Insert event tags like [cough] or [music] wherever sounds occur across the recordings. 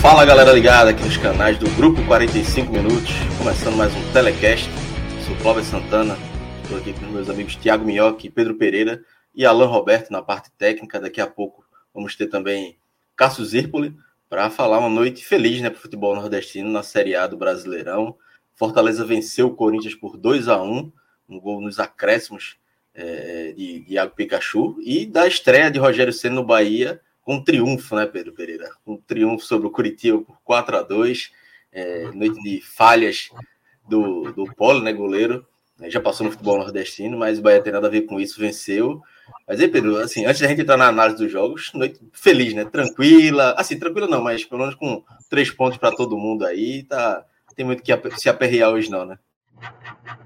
Fala galera ligada aqui nos canais do Grupo 45 Minutos, começando mais um telecast. Sou Cláudio Santana, estou aqui com meus amigos Tiago Minhoque, Pedro Pereira e Alan Roberto na parte técnica. Daqui a pouco vamos ter também Cássio Zirpoli para falar uma noite feliz né, para o futebol nordestino na Série A do Brasileirão. Fortaleza venceu o Corinthians por 2 a 1 um gol nos acréscimos é, de Iago Pikachu e da estreia de Rogério Senna no Bahia com um triunfo, né, Pedro Pereira? Um triunfo sobre o Curitiba por 4 a 2 é, noite de falhas do, do Polo, né, goleiro. Já passou no futebol nordestino, mas o Bahia tem nada a ver com isso, venceu. Mas aí, Pedro, assim, antes da gente entrar na análise dos jogos, noite feliz, né? Tranquila. Assim, tranquila não, mas pelo menos com três pontos para todo mundo aí, tá. Tem muito que se aperrear hoje, não, né?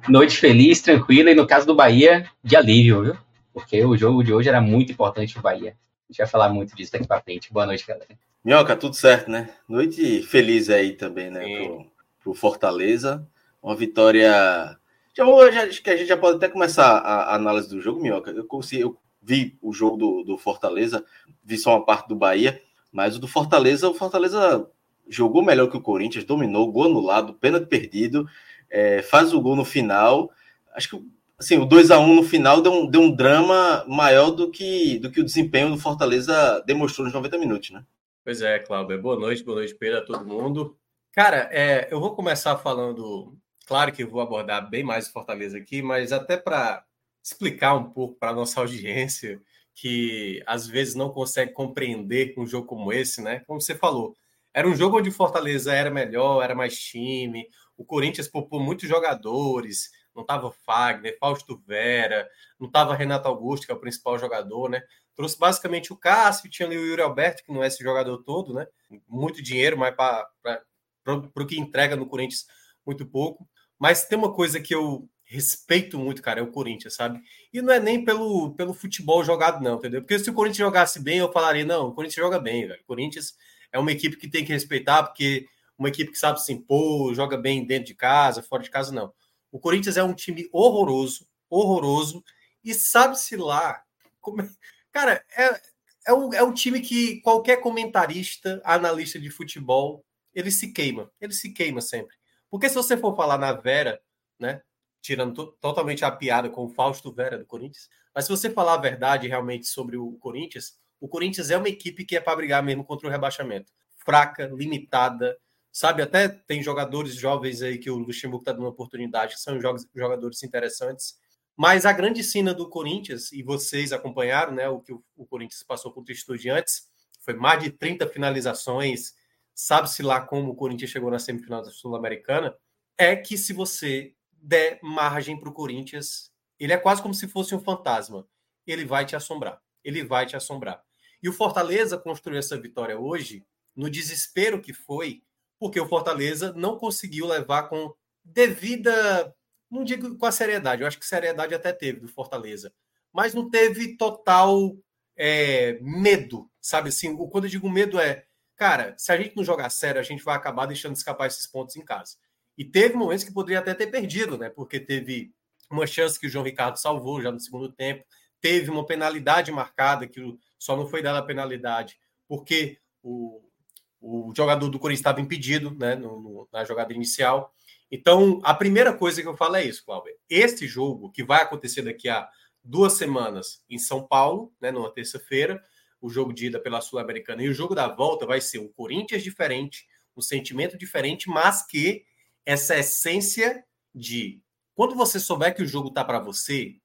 Noite feliz, tranquila, e no caso do Bahia, de alívio, viu? Porque o jogo de hoje era muito importante o Bahia. A gente vai falar muito disso daqui para frente. Boa noite, galera. Minhoca, tudo certo, né? Noite feliz aí também, né? Pro, pro, Fortaleza. Uma vitória. Já vou, já, acho que a gente já pode até começar a, a análise do jogo, Minhoca. Eu, consegui, eu vi o jogo do, do Fortaleza, vi só uma parte do Bahia, mas o do Fortaleza, o Fortaleza jogou melhor que o Corinthians, dominou, gol anulado, pênalti perdido, é, faz o gol no final. Acho que assim, o 2 a 1 no final deu um, deu um drama maior do que, do que o desempenho do Fortaleza demonstrou nos 90 minutos, né? Pois é, Cláudio. Boa noite, boa noite, Pedro, a todo mundo. Cara, é, eu vou começar falando. Claro que eu vou abordar bem mais o Fortaleza aqui, mas até para explicar um pouco para a nossa [laughs] audiência que às vezes não consegue compreender um jogo como esse, né? Como você falou, era um jogo onde o Fortaleza era melhor, era mais time, o Corinthians poupou muitos jogadores, não estava Fagner, Fausto Vera, não estava Renato Augusto, que é o principal jogador, né? Trouxe basicamente o Cássio, tinha ali o Yuri Alberto, que não é esse jogador todo, né? Muito dinheiro, mas para o que entrega no Corinthians, muito pouco. Mas tem uma coisa que eu respeito muito, cara, é o Corinthians, sabe? E não é nem pelo, pelo futebol jogado, não, entendeu? Porque se o Corinthians jogasse bem, eu falaria, não, o Corinthians joga bem, velho. O Corinthians é uma equipe que tem que respeitar, porque uma equipe que sabe se impor, joga bem dentro de casa, fora de casa, não. O Corinthians é um time horroroso, horroroso, e sabe-se lá. Como... É, cara, é, é, um, é um time que qualquer comentarista, analista de futebol, ele se queima. Ele se queima sempre. Porque se você for falar na Vera, né? Tirando totalmente a piada com o Fausto Vera do Corinthians, mas se você falar a verdade realmente sobre o Corinthians, o Corinthians é uma equipe que é para brigar mesmo contra o rebaixamento. Fraca, limitada, sabe? Até tem jogadores jovens aí que o Luxemburgo está dando oportunidade, que são jogadores interessantes. Mas a grande cena do Corinthians, e vocês acompanharam, né, o que o Corinthians passou contra o Estudiantes, foi mais de 30 finalizações, sabe-se lá como o Corinthians chegou na semifinal da Sul-Americana, é que se você der margem para o Corinthians, ele é quase como se fosse um fantasma. Ele vai te assombrar. Ele vai te assombrar. E o Fortaleza construiu essa vitória hoje, no desespero que foi, porque o Fortaleza não conseguiu levar com devida, não digo com a seriedade, eu acho que seriedade até teve do Fortaleza, mas não teve total é, medo, sabe assim? Quando eu digo medo é, cara, se a gente não jogar sério, a gente vai acabar deixando escapar esses pontos em casa. E teve momentos que poderia até ter perdido, né? Porque teve uma chance que o João Ricardo salvou já no segundo tempo, teve uma penalidade marcada que só não foi dada a penalidade porque o, o jogador do Corinthians estava impedido né, no, no, na jogada inicial. Então, a primeira coisa que eu falo é isso, Cláudio. Este jogo, que vai acontecer daqui a duas semanas em São Paulo, né, numa terça-feira, o jogo de ida pela Sul-Americana e o jogo da volta vai ser um Corinthians diferente, um sentimento diferente, mas que essa essência de quando você souber que o jogo tá para você,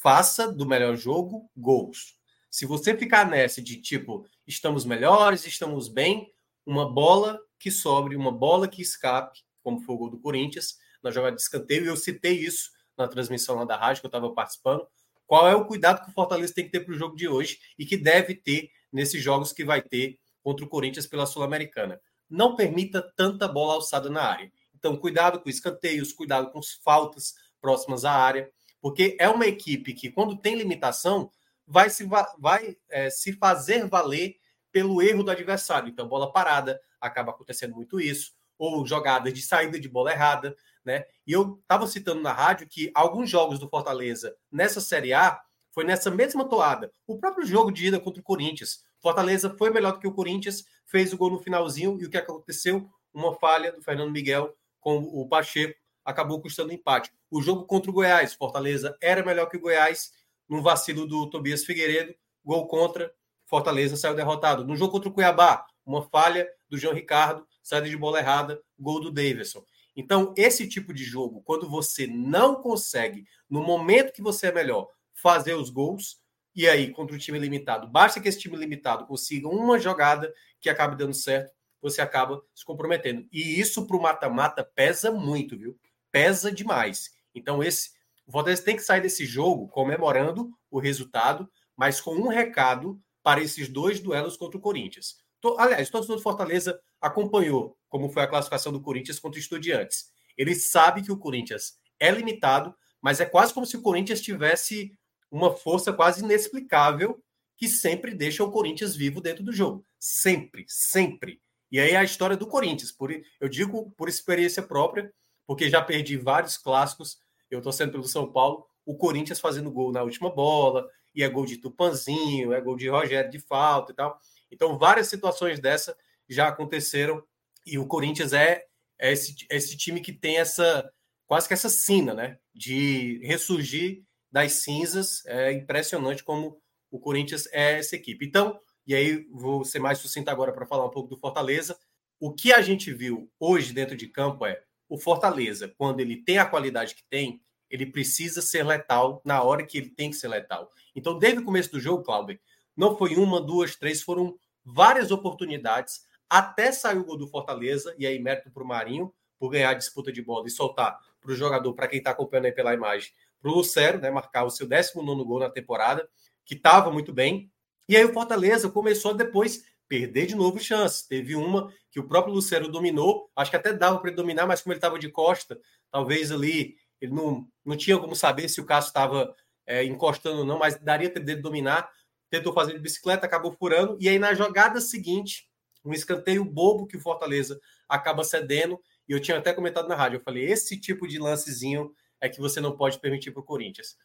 faça do melhor jogo gols. Se você ficar nessa de tipo, estamos melhores, estamos bem, uma bola que sobre, uma bola que escape, como foi o gol do Corinthians, na jogada de escanteio, e eu citei isso na transmissão lá da rádio que eu estava participando. Qual é o cuidado que o Fortaleza tem que ter para o jogo de hoje e que deve ter nesses jogos que vai ter contra o Corinthians pela Sul-Americana? Não permita tanta bola alçada na área. Então, cuidado com escanteios, cuidado com as faltas próximas à área, porque é uma equipe que, quando tem limitação, vai se, vai, é, se fazer valer pelo erro do adversário. Então, bola parada, acaba acontecendo muito isso, ou jogadas de saída de bola errada, né? E eu estava citando na rádio que alguns jogos do Fortaleza nessa Série A foi nessa mesma toada. O próprio jogo de ida contra o Corinthians. Fortaleza foi melhor do que o Corinthians, fez o gol no finalzinho e o que aconteceu? Uma falha do Fernando Miguel com o Pacheco acabou custando empate. O jogo contra o Goiás, Fortaleza era melhor que o Goiás, num vacilo do Tobias Figueiredo, gol contra, Fortaleza saiu derrotado. No jogo contra o Cuiabá, uma falha do João Ricardo, saída de bola errada, gol do Davidson. Então, esse tipo de jogo, quando você não consegue, no momento que você é melhor, fazer os gols, e aí, contra o time limitado, basta que esse time limitado consiga uma jogada que acabe dando certo, você acaba se comprometendo. E isso para o mata-mata pesa muito, viu? Pesa demais. Então, esse o Fortaleza tem que sair desse jogo comemorando o resultado, mas com um recado para esses dois duelos contra o Corinthians. Aliás, todo mundo Fortaleza acompanhou como foi a classificação do Corinthians contra o Estudiantes. Ele sabe que o Corinthians é limitado, mas é quase como se o Corinthians tivesse uma força quase inexplicável que sempre deixa o Corinthians vivo dentro do jogo. Sempre, sempre. E aí a história do Corinthians, por, eu digo por experiência própria, porque já perdi vários clássicos, eu estou sendo pelo São Paulo, o Corinthians fazendo gol na última bola, e é gol de Tupanzinho, é gol de Rogério de falta e tal. Então, várias situações dessa já aconteceram, e o Corinthians é, é esse, esse time que tem essa quase que essa sina, né? De ressurgir das cinzas. É impressionante como o Corinthians é essa equipe. Então, e aí vou ser mais sucinto agora para falar um pouco do Fortaleza. O que a gente viu hoje dentro de campo é o Fortaleza, quando ele tem a qualidade que tem, ele precisa ser letal na hora que ele tem que ser letal. Então, desde o começo do jogo, Cláudio, não foi uma, duas, três, foram várias oportunidades até sair o gol do Fortaleza, e aí mérito para o Marinho por ganhar a disputa de bola e soltar para o jogador, para quem está acompanhando aí pela imagem, para o Lucero, né, marcar o seu 19 gol na temporada, que estava muito bem, e aí o Fortaleza começou depois perder de novo chances. Teve uma que o próprio Lucero dominou, acho que até dava para ele dominar, mas como ele estava de costa, talvez ali ele não, não tinha como saber se o Cássio estava é, encostando ou não, mas daria para ele dominar. Tentou fazer de bicicleta, acabou furando. E aí na jogada seguinte, um escanteio bobo que o Fortaleza acaba cedendo. E eu tinha até comentado na rádio, eu falei, esse tipo de lancezinho é que você não pode permitir para o Corinthians.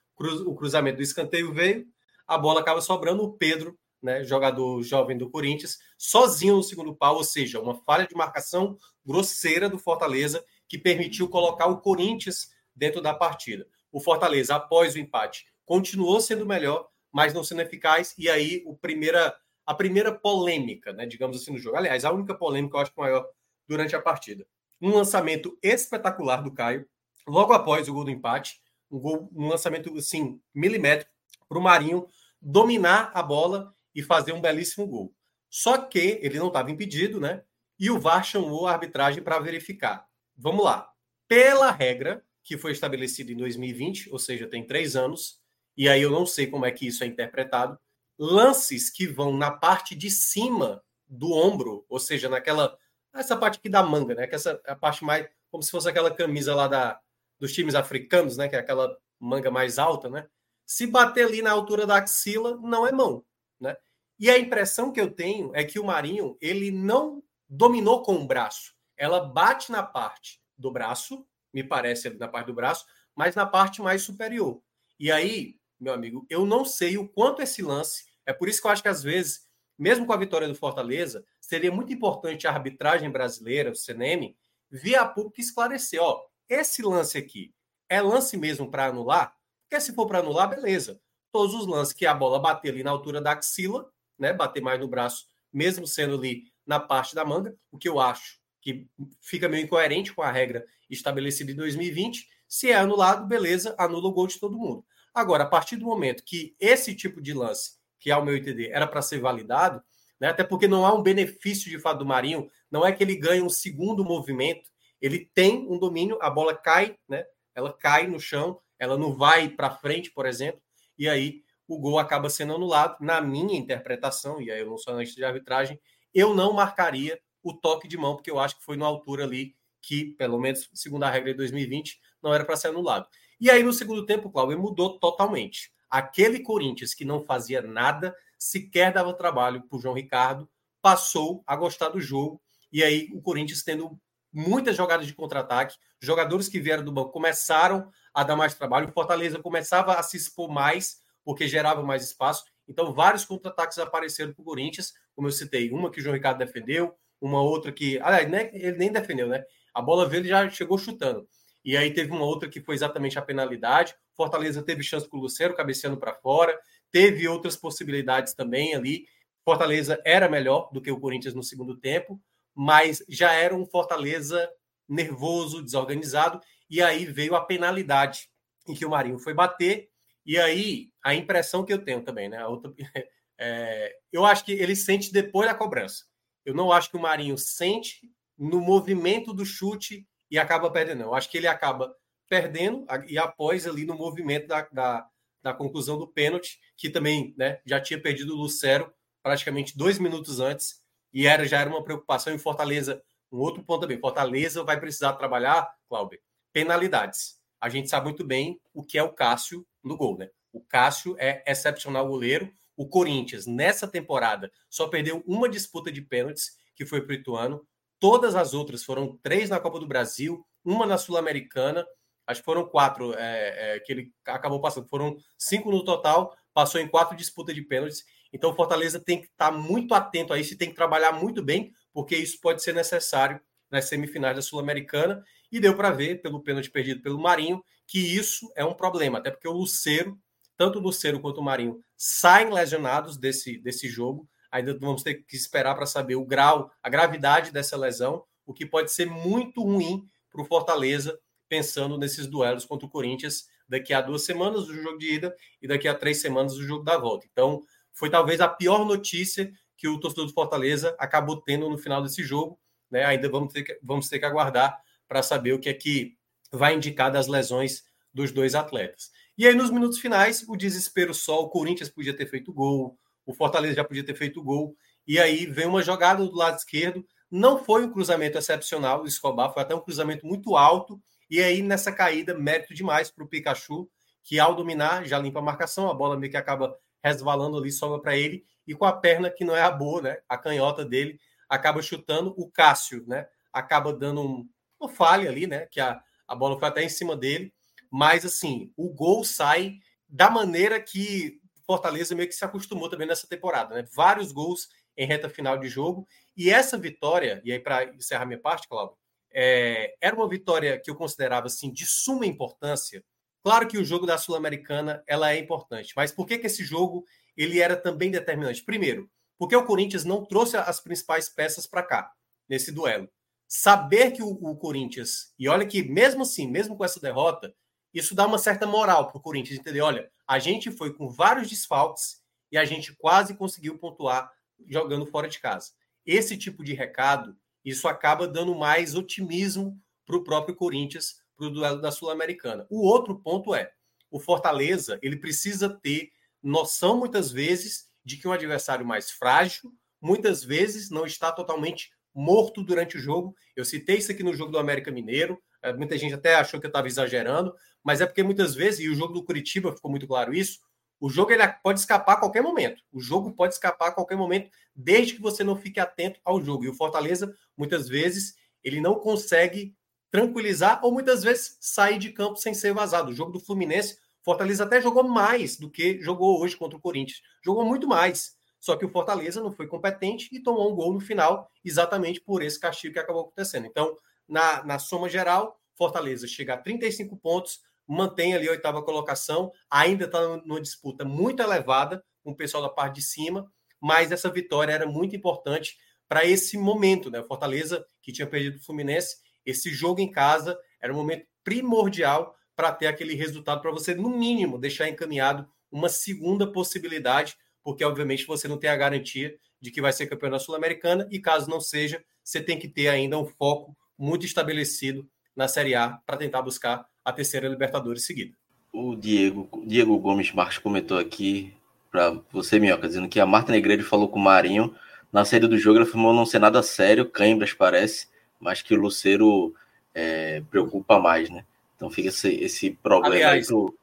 O cruzamento do escanteio veio, a bola acaba sobrando, o Pedro, né, jogador jovem do Corinthians, sozinho no segundo pau, ou seja, uma falha de marcação grosseira do Fortaleza que permitiu colocar o Corinthians dentro da partida. O Fortaleza, após o empate, continuou sendo melhor, mas não sendo eficaz, e aí o primeira, a primeira polêmica, né, digamos assim, no jogo. Aliás, a única polêmica, eu acho, maior durante a partida. Um lançamento espetacular do Caio, logo após o gol do empate, um, gol, um lançamento, assim, milimétrico, para o Marinho dominar a bola e fazer um belíssimo gol. Só que ele não estava impedido, né? E o VAR chamou a arbitragem para verificar. Vamos lá. Pela regra que foi estabelecida em 2020, ou seja, tem três anos, e aí eu não sei como é que isso é interpretado, lances que vão na parte de cima do ombro, ou seja, naquela essa parte aqui da manga, né? Que essa é a parte mais como se fosse aquela camisa lá da, dos times africanos, né? Que é aquela manga mais alta, né? Se bater ali na altura da axila, não é mão, né? E a impressão que eu tenho é que o Marinho, ele não dominou com o braço. Ela bate na parte do braço, me parece na parte do braço, mas na parte mais superior. E aí, meu amigo, eu não sei o quanto esse lance, é por isso que eu acho que às vezes, mesmo com a vitória do Fortaleza, seria muito importante a arbitragem brasileira, o CNM, vir a público esclarecer, ó, esse lance aqui é lance mesmo para anular? Porque se for para anular, beleza. Todos os lances que a bola bater ali na altura da axila, né? Bater mais no braço, mesmo sendo ali na parte da manga, o que eu acho que fica meio incoerente com a regra estabelecida em 2020. Se é anulado, beleza, anula o gol de todo mundo. Agora, a partir do momento que esse tipo de lance, que ao meu entender era para ser validado, né? Até porque não há um benefício de fato do Marinho, não é que ele ganha um segundo movimento, ele tem um domínio, a bola cai, né? Ela cai no chão, ela não vai para frente, por exemplo, e aí o gol acaba sendo anulado. Na minha interpretação, e aí eu não sou analista de arbitragem, eu não marcaria o toque de mão, porque eu acho que foi na altura ali que, pelo menos segundo a regra de 2020, não era para ser anulado. E aí, no segundo tempo, Cláudio, mudou totalmente. Aquele Corinthians que não fazia nada, sequer dava trabalho para o João Ricardo, passou a gostar do jogo. E aí, o Corinthians tendo muitas jogadas de contra-ataque, jogadores que vieram do banco começaram a dar mais trabalho, o Fortaleza começava a se expor mais, porque gerava mais espaço. Então, vários contra-ataques apareceram para o Corinthians, como eu citei, uma que o João Ricardo defendeu, uma outra que. Aliás, ele nem defendeu, né? A bola veio e já chegou chutando. E aí teve uma outra que foi exatamente a penalidade. Fortaleza teve chance com o Lucero cabeceando para fora. Teve outras possibilidades também ali. Fortaleza era melhor do que o Corinthians no segundo tempo, mas já era um Fortaleza nervoso, desorganizado. E aí veio a penalidade em que o Marinho foi bater. E aí a impressão que eu tenho também, né? A outra, [laughs] é, eu acho que ele sente depois da cobrança. Eu não acho que o Marinho sente no movimento do chute e acaba perdendo. Eu acho que ele acaba perdendo e após ali no movimento da, da, da conclusão do pênalti, que também né, já tinha perdido o Lucero praticamente dois minutos antes e era já era uma preocupação em Fortaleza. Um outro ponto também, Fortaleza vai precisar trabalhar, Cláudio, penalidades. A gente sabe muito bem o que é o Cássio no gol, né? O Cássio é excepcional goleiro. O Corinthians, nessa temporada, só perdeu uma disputa de pênaltis, que foi para o Ituano. Todas as outras foram três na Copa do Brasil, uma na Sul-Americana, acho que foram quatro é, é, que ele acabou passando. Foram cinco no total, passou em quatro disputas de pênaltis. Então o Fortaleza tem que estar muito atento a isso e tem que trabalhar muito bem, porque isso pode ser necessário nas semifinais da Sul-Americana. E deu para ver, pelo pênalti perdido pelo Marinho, que isso é um problema, até porque o Luceiro, tanto o Luceiro quanto o Marinho, saem lesionados desse, desse jogo ainda vamos ter que esperar para saber o grau, a gravidade dessa lesão, o que pode ser muito ruim para o Fortaleza, pensando nesses duelos contra o Corinthians daqui a duas semanas do jogo de ida e daqui a três semanas do jogo da volta. Então, foi talvez a pior notícia que o torcedor do Fortaleza acabou tendo no final desse jogo. Né? Ainda vamos ter que, vamos ter que aguardar para saber o que é que vai indicar das lesões dos dois atletas. E aí, nos minutos finais, o desespero só, o Corinthians podia ter feito gol, o Fortaleza já podia ter feito gol. E aí vem uma jogada do lado esquerdo. Não foi um cruzamento excepcional do Escobar, foi até um cruzamento muito alto. E aí, nessa caída, mérito demais para o Pikachu, que ao dominar já limpa a marcação, a bola meio que acaba resvalando ali, sobra para ele, e com a perna que não é a boa, né? A canhota dele acaba chutando. O Cássio, né? Acaba dando um, uma falha ali, né? Que a, a bola foi até em cima dele. Mas assim, o gol sai da maneira que Fortaleza meio que se acostumou também nessa temporada, né? Vários gols em reta final de jogo. E essa vitória, e aí para encerrar minha parte, Cláudio, é, era uma vitória que eu considerava assim de suma importância. Claro que o jogo da Sul-Americana ela é importante, mas por que, que esse jogo ele era também determinante? Primeiro, porque o Corinthians não trouxe as principais peças para cá nesse duelo. Saber que o, o Corinthians, e olha que mesmo assim, mesmo com essa derrota, isso dá uma certa moral para o Corinthians entender. Olha, a gente foi com vários desfalques e a gente quase conseguiu pontuar jogando fora de casa. Esse tipo de recado, isso acaba dando mais otimismo para o próprio Corinthians para o duelo da Sul-Americana. O outro ponto é, o Fortaleza ele precisa ter noção muitas vezes de que um adversário mais frágil, muitas vezes não está totalmente morto durante o jogo. Eu citei isso aqui no jogo do América Mineiro. É, muita gente até achou que eu estava exagerando, mas é porque muitas vezes, e o jogo do Curitiba ficou muito claro isso, o jogo ele pode escapar a qualquer momento. O jogo pode escapar a qualquer momento, desde que você não fique atento ao jogo. E o Fortaleza, muitas vezes, ele não consegue tranquilizar ou muitas vezes sair de campo sem ser vazado. O jogo do Fluminense, Fortaleza até jogou mais do que jogou hoje contra o Corinthians. Jogou muito mais. Só que o Fortaleza não foi competente e tomou um gol no final, exatamente por esse castigo que acabou acontecendo. Então, na, na soma geral, Fortaleza chega a 35 pontos, mantém ali a oitava colocação, ainda está numa disputa muito elevada com o pessoal da parte de cima, mas essa vitória era muito importante para esse momento, né? Fortaleza, que tinha perdido o Fluminense, esse jogo em casa era um momento primordial para ter aquele resultado, para você, no mínimo, deixar encaminhado uma segunda possibilidade, porque, obviamente, você não tem a garantia de que vai ser campeão da Sul-Americana e caso não seja, você tem que ter ainda um foco muito estabelecido na Série A para tentar buscar a terceira Libertadores seguida. O Diego, Diego Gomes Marques comentou aqui para você, Minhoca, dizendo que a Marta Negreiro falou com o Marinho na saída do jogo, ela afirmou não ser nada sério, cãibras parece, mas que o Luceiro é, preocupa mais, né? Então fica esse, esse problema Aliás, aí pro...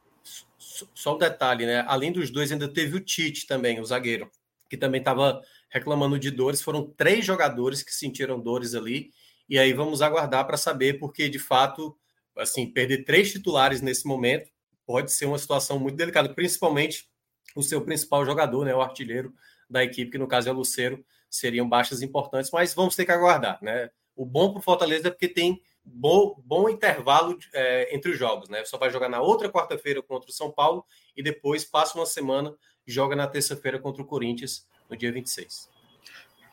Só um detalhe, né? Além dos dois, ainda teve o Tite também, o zagueiro, que também estava reclamando de dores. Foram três jogadores que sentiram dores ali. E aí vamos aguardar para saber, porque de fato, assim, perder três titulares nesse momento pode ser uma situação muito delicada, principalmente o seu principal jogador, né, o artilheiro da equipe, que no caso é o Luceiro, seriam baixas importantes, mas vamos ter que aguardar, né? O bom para o Fortaleza é porque tem bom, bom intervalo é, entre os jogos, né? Só vai jogar na outra quarta-feira contra o São Paulo e depois passa uma semana joga na terça-feira contra o Corinthians no dia 26.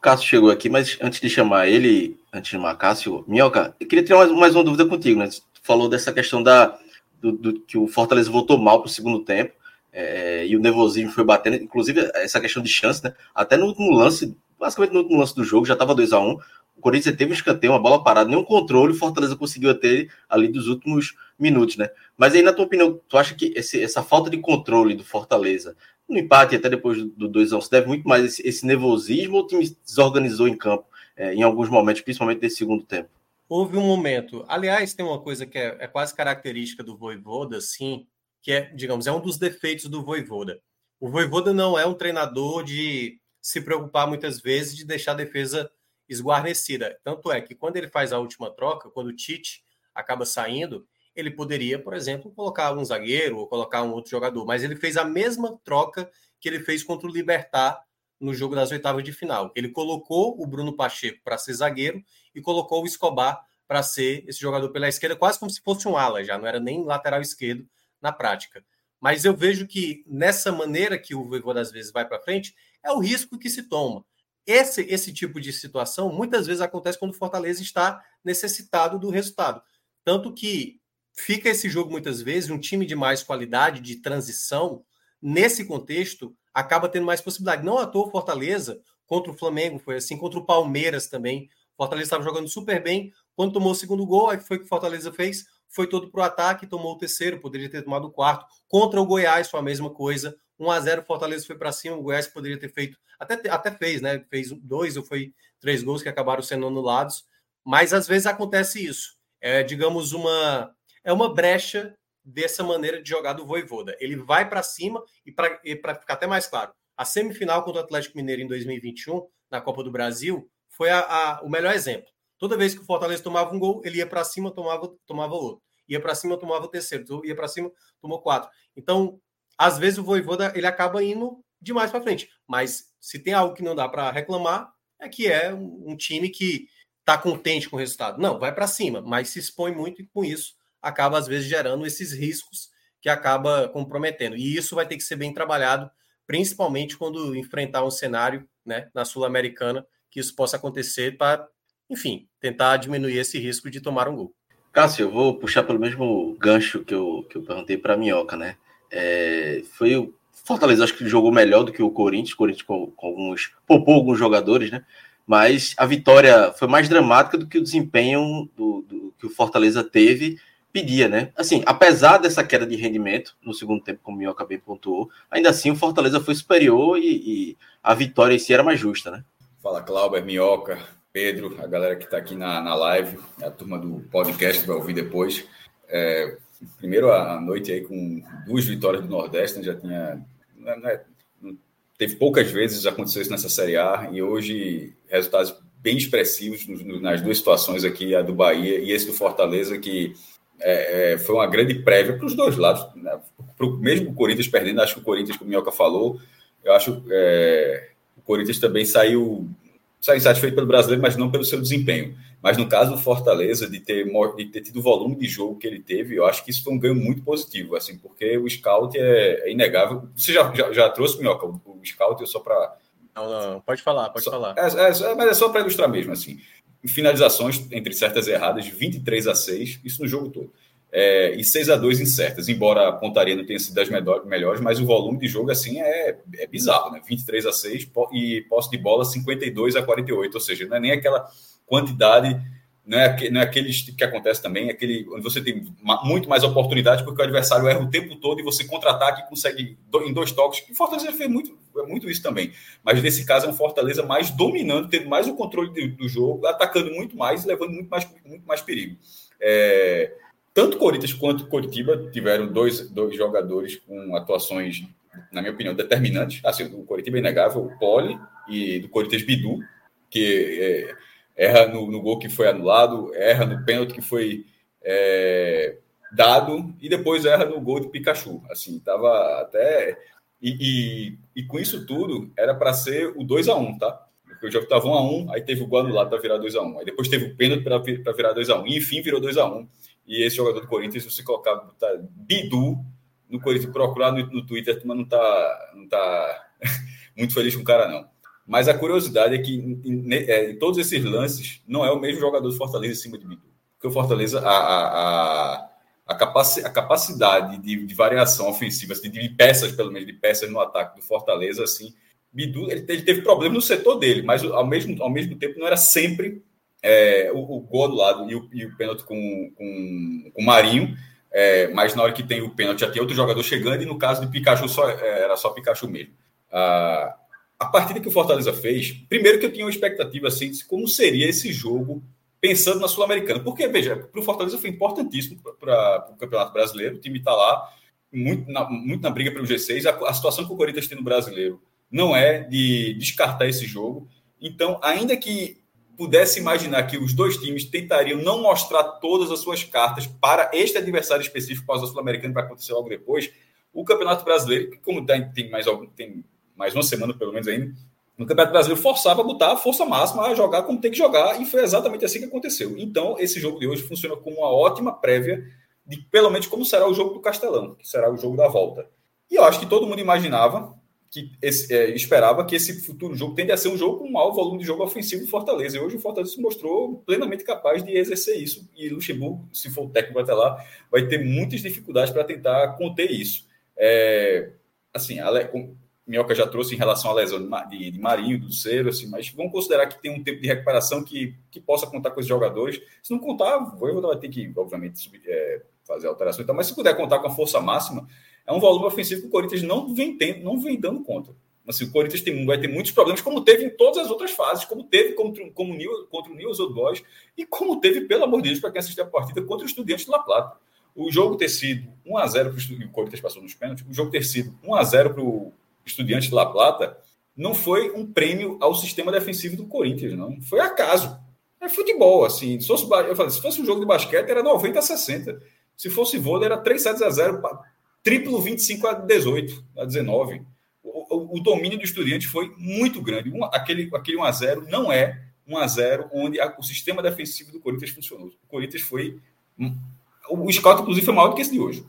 Cássio chegou aqui, mas antes de chamar ele, antes de chamar Cássio, Minhoca, eu queria ter mais, mais uma dúvida contigo, né? Você falou dessa questão da do, do, que o Fortaleza voltou mal para o segundo tempo é, e o nervosismo foi batendo, inclusive essa questão de chance, né? Até no último lance, basicamente no último lance do jogo, já estava 2 a 1 um, o Corinthians teve um escanteio, uma bola parada, nenhum controle, o Fortaleza conseguiu ter ali dos últimos minutos, né? Mas aí, na tua opinião, tu acha que esse, essa falta de controle do Fortaleza, no empate até depois do 2 a 1 se deve muito mais esse, esse nervosismo ou o time desorganizou em campo é, em alguns momentos, principalmente nesse segundo tempo? houve um momento. Aliás, tem uma coisa que é, é quase característica do Voivoda, sim, que é, digamos, é um dos defeitos do Voivoda. O Voivoda não é um treinador de se preocupar muitas vezes de deixar a defesa esguarnecida. Tanto é que quando ele faz a última troca, quando o Tite acaba saindo, ele poderia, por exemplo, colocar um zagueiro ou colocar um outro jogador, mas ele fez a mesma troca que ele fez contra o Libertar no jogo das oitavas de final. Ele colocou o Bruno Pacheco para ser zagueiro e colocou o Escobar para ser esse jogador pela esquerda, quase como se fosse um ala, já não era nem lateral esquerdo na prática. Mas eu vejo que nessa maneira que o Voivoda às vezes vai para frente, é o risco que se toma. Esse, esse tipo de situação muitas vezes acontece quando o Fortaleza está necessitado do resultado. Tanto que fica esse jogo muitas vezes, um time de mais qualidade, de transição, nesse contexto, acaba tendo mais possibilidade. Não à toa Fortaleza contra o Flamengo foi assim, contra o Palmeiras também. Fortaleza estava jogando super bem. Quando tomou o segundo gol, aí foi o que Fortaleza fez, foi todo para o ataque, tomou o terceiro, poderia ter tomado o quarto. Contra o Goiás foi a mesma coisa. 1 a 0 Fortaleza foi para cima, o Goiás poderia ter feito, até, até fez, né? Fez dois ou foi três gols que acabaram sendo anulados. Mas às vezes acontece isso. É, digamos, uma é uma brecha dessa maneira de jogar do Voivoda. Ele vai para cima e para ficar até mais claro, a semifinal contra o Atlético Mineiro em 2021, na Copa do Brasil, foi a, a, o melhor exemplo. Toda vez que o Fortaleza tomava um gol, ele ia para cima, tomava, tomava outro. Ia para cima, tomava o terceiro. Ia para cima, tomou quatro. Então, às vezes o Voivoda ele acaba indo demais para frente. Mas se tem algo que não dá para reclamar, é que é um, um time que está contente com o resultado. Não, vai para cima, mas se expõe muito e com isso acaba às vezes gerando esses riscos que acaba comprometendo. E isso vai ter que ser bem trabalhado, principalmente quando enfrentar um cenário né, na Sul-Americana, que isso possa acontecer para, enfim, tentar diminuir esse risco de tomar um gol. Cássio, eu vou puxar pelo mesmo gancho que eu, que eu perguntei para a Minhoca, né? É, foi o Fortaleza, acho que jogou melhor do que o Corinthians, o Corinthians com, com alguns, poupou alguns jogadores, né? Mas a vitória foi mais dramática do que o desempenho do, do que o Fortaleza teve pedia, né? Assim, apesar dessa queda de rendimento no segundo tempo, como Minhoca bem pontuou, ainda assim o Fortaleza foi superior e, e, a vitória em si era mais justa, né? Fala, Cláudio, Minhoca, Pedro, a galera que está aqui na, na live, a turma do podcast vai ouvir depois. É, primeiro a noite aí com duas vitórias do Nordeste, né? já tinha. É, é teve poucas vezes aconteceu isso nessa Série A e hoje resultados bem expressivos nas duas situações aqui, a do Bahia e esse do Fortaleza, que é, é, foi uma grande prévia para os dois lados. Né? Pro, mesmo o Corinthians perdendo, acho que o Corinthians, como o Minhoca falou, eu acho que é, o Corinthians também saiu, saiu insatisfeito pelo brasileiro, mas não pelo seu desempenho. Mas no caso do Fortaleza, de ter, de ter tido o volume de jogo que ele teve, eu acho que isso foi um ganho muito positivo, assim, porque o scout é, é inegável. Você já, já, já trouxe, Minhoca, o, o scout, só para. Não, não, pode falar, pode só, falar. É, é, mas é só para ilustrar mesmo, assim finalizações entre certas erradas, 23 a 6, isso no jogo todo. é, e 6 a 2 em certas, embora a pontaria não tenha sido das melhores, mas o volume de jogo assim é, é bizarro, né? 23 a 6 e posse de bola 52 a 48, ou seja, não é nem aquela quantidade, não é, não é aquele tipo que acontece também, é aquele onde você tem muito mais oportunidade porque o adversário erra o tempo todo e você contra-ataque e consegue em dois toques. O Fortaleza fez muito, é muito isso também, mas nesse caso é um Fortaleza mais dominando, tendo mais o controle do, do jogo, atacando muito mais e levando muito mais, muito mais perigo. É, tanto Corinthians quanto Coritiba tiveram dois, dois jogadores com atuações, na minha opinião, determinantes. Assim, o Coritiba é inegável, o Poli e do Corinthians Bidu, que é, erra no, no, gol que foi anulado, erra no pênalti que foi é, dado e depois erra no gol de Pikachu. Assim, tava até. E, e, e com isso tudo, era para ser o 2 a 1 tá? Porque o jogo estava 1 a 1 aí teve o gol anulado para virar 2 a 1 Aí depois teve o pênalti para virar 2 a 1 e enfim virou 2 a 1 e esse jogador do Corinthians, se você colocar tá, Bidu no Corinthians, procurar no, no Twitter, mas não tá, não tá [laughs] muito feliz com o cara, não. Mas a curiosidade é que em, em, é, em, todos esses lances, não é o mesmo jogador do Fortaleza em cima de Bidu. Porque o Fortaleza, a, a, a, a, capaci, a capacidade de, de, variação ofensiva, assim, de, de, peças, pelo menos, de peças no ataque do Fortaleza, assim, Bidu, ele, ele teve problemas no setor dele, mas ao mesmo, ao mesmo tempo não era sempre é, o, o, gol do lado e o, e o pênalti com, com, com o Marinho, é, mas na hora que tem o pênalti já tem outro jogador chegando, e no caso do Pikachu só, é, era só Pikachu mesmo. Ah, a partida que o Fortaleza fez, primeiro que eu tinha uma expectativa assim, de como seria esse jogo pensando na Sul-Americana. Porque, veja, para o Fortaleza foi importantíssimo para o Campeonato Brasileiro, o time está lá, muito na, muito na briga pelo G6. A, a, situação que o Corinthians tem no brasileiro não é de descartar esse jogo. Então, ainda que pudesse imaginar que os dois times tentariam não mostrar todas as suas cartas para este adversário específico após a Sul-Americana para acontecer logo depois, o Campeonato Brasileiro, que como tem mais, algum, tem mais uma semana pelo menos ainda, no Campeonato Brasileiro forçava a botar a força máxima a jogar como tem que jogar, e foi exatamente assim que aconteceu. Então, esse jogo de hoje funciona como uma ótima prévia de pelo menos como será o jogo do Castelão, que será o jogo da volta. E eu acho que todo mundo imaginava que esse, é, esperava que esse futuro jogo tende a ser um jogo com um maior volume de jogo ofensivo do Fortaleza. E hoje o Fortaleza se mostrou plenamente capaz de exercer isso. E Luxemburgo, se for o técnico até lá, vai ter muitas dificuldades para tentar conter isso. É, assim, Minhoca já trouxe em relação à lesão de, Marinho, do Cero, assim, mas vamos considerar que tem um tempo de recuperação que, que possa contar com os jogadores. Se não contar, Voivoda vai ter que, obviamente, é, fazer alterações. Então, mas se puder contar com a força máxima, é um volume ofensivo que o Corinthians não vem, tendo, não vem dando conta. Assim, o Corinthians tem, vai ter muitos problemas, como teve em todas as outras fases, como teve contra, como New, contra o News Old Boys e como teve, pelo amor de Deus, para quem assistiu a partida, contra o Estudiantes de La Plata. O jogo ter sido 1x0 para o Corinthians passou nos pênaltis, o jogo ter sido 1x0 para o Estudiante de La Plata não foi um prêmio ao sistema defensivo do Corinthians, não. Foi acaso. É futebol, assim. Se fosse, eu falei, se fosse um jogo de basquete, era 90 a 60. Se fosse vôlei, era 3 sets a 0 triplo 25 a 18, a 19. O, o, o domínio do estudiante foi muito grande. Um, aquele, aquele 1x0 não é 1x0 onde a, o sistema defensivo do Corinthians funcionou. O Corinthians foi. O, o scout, inclusive, foi maior do que esse de hoje.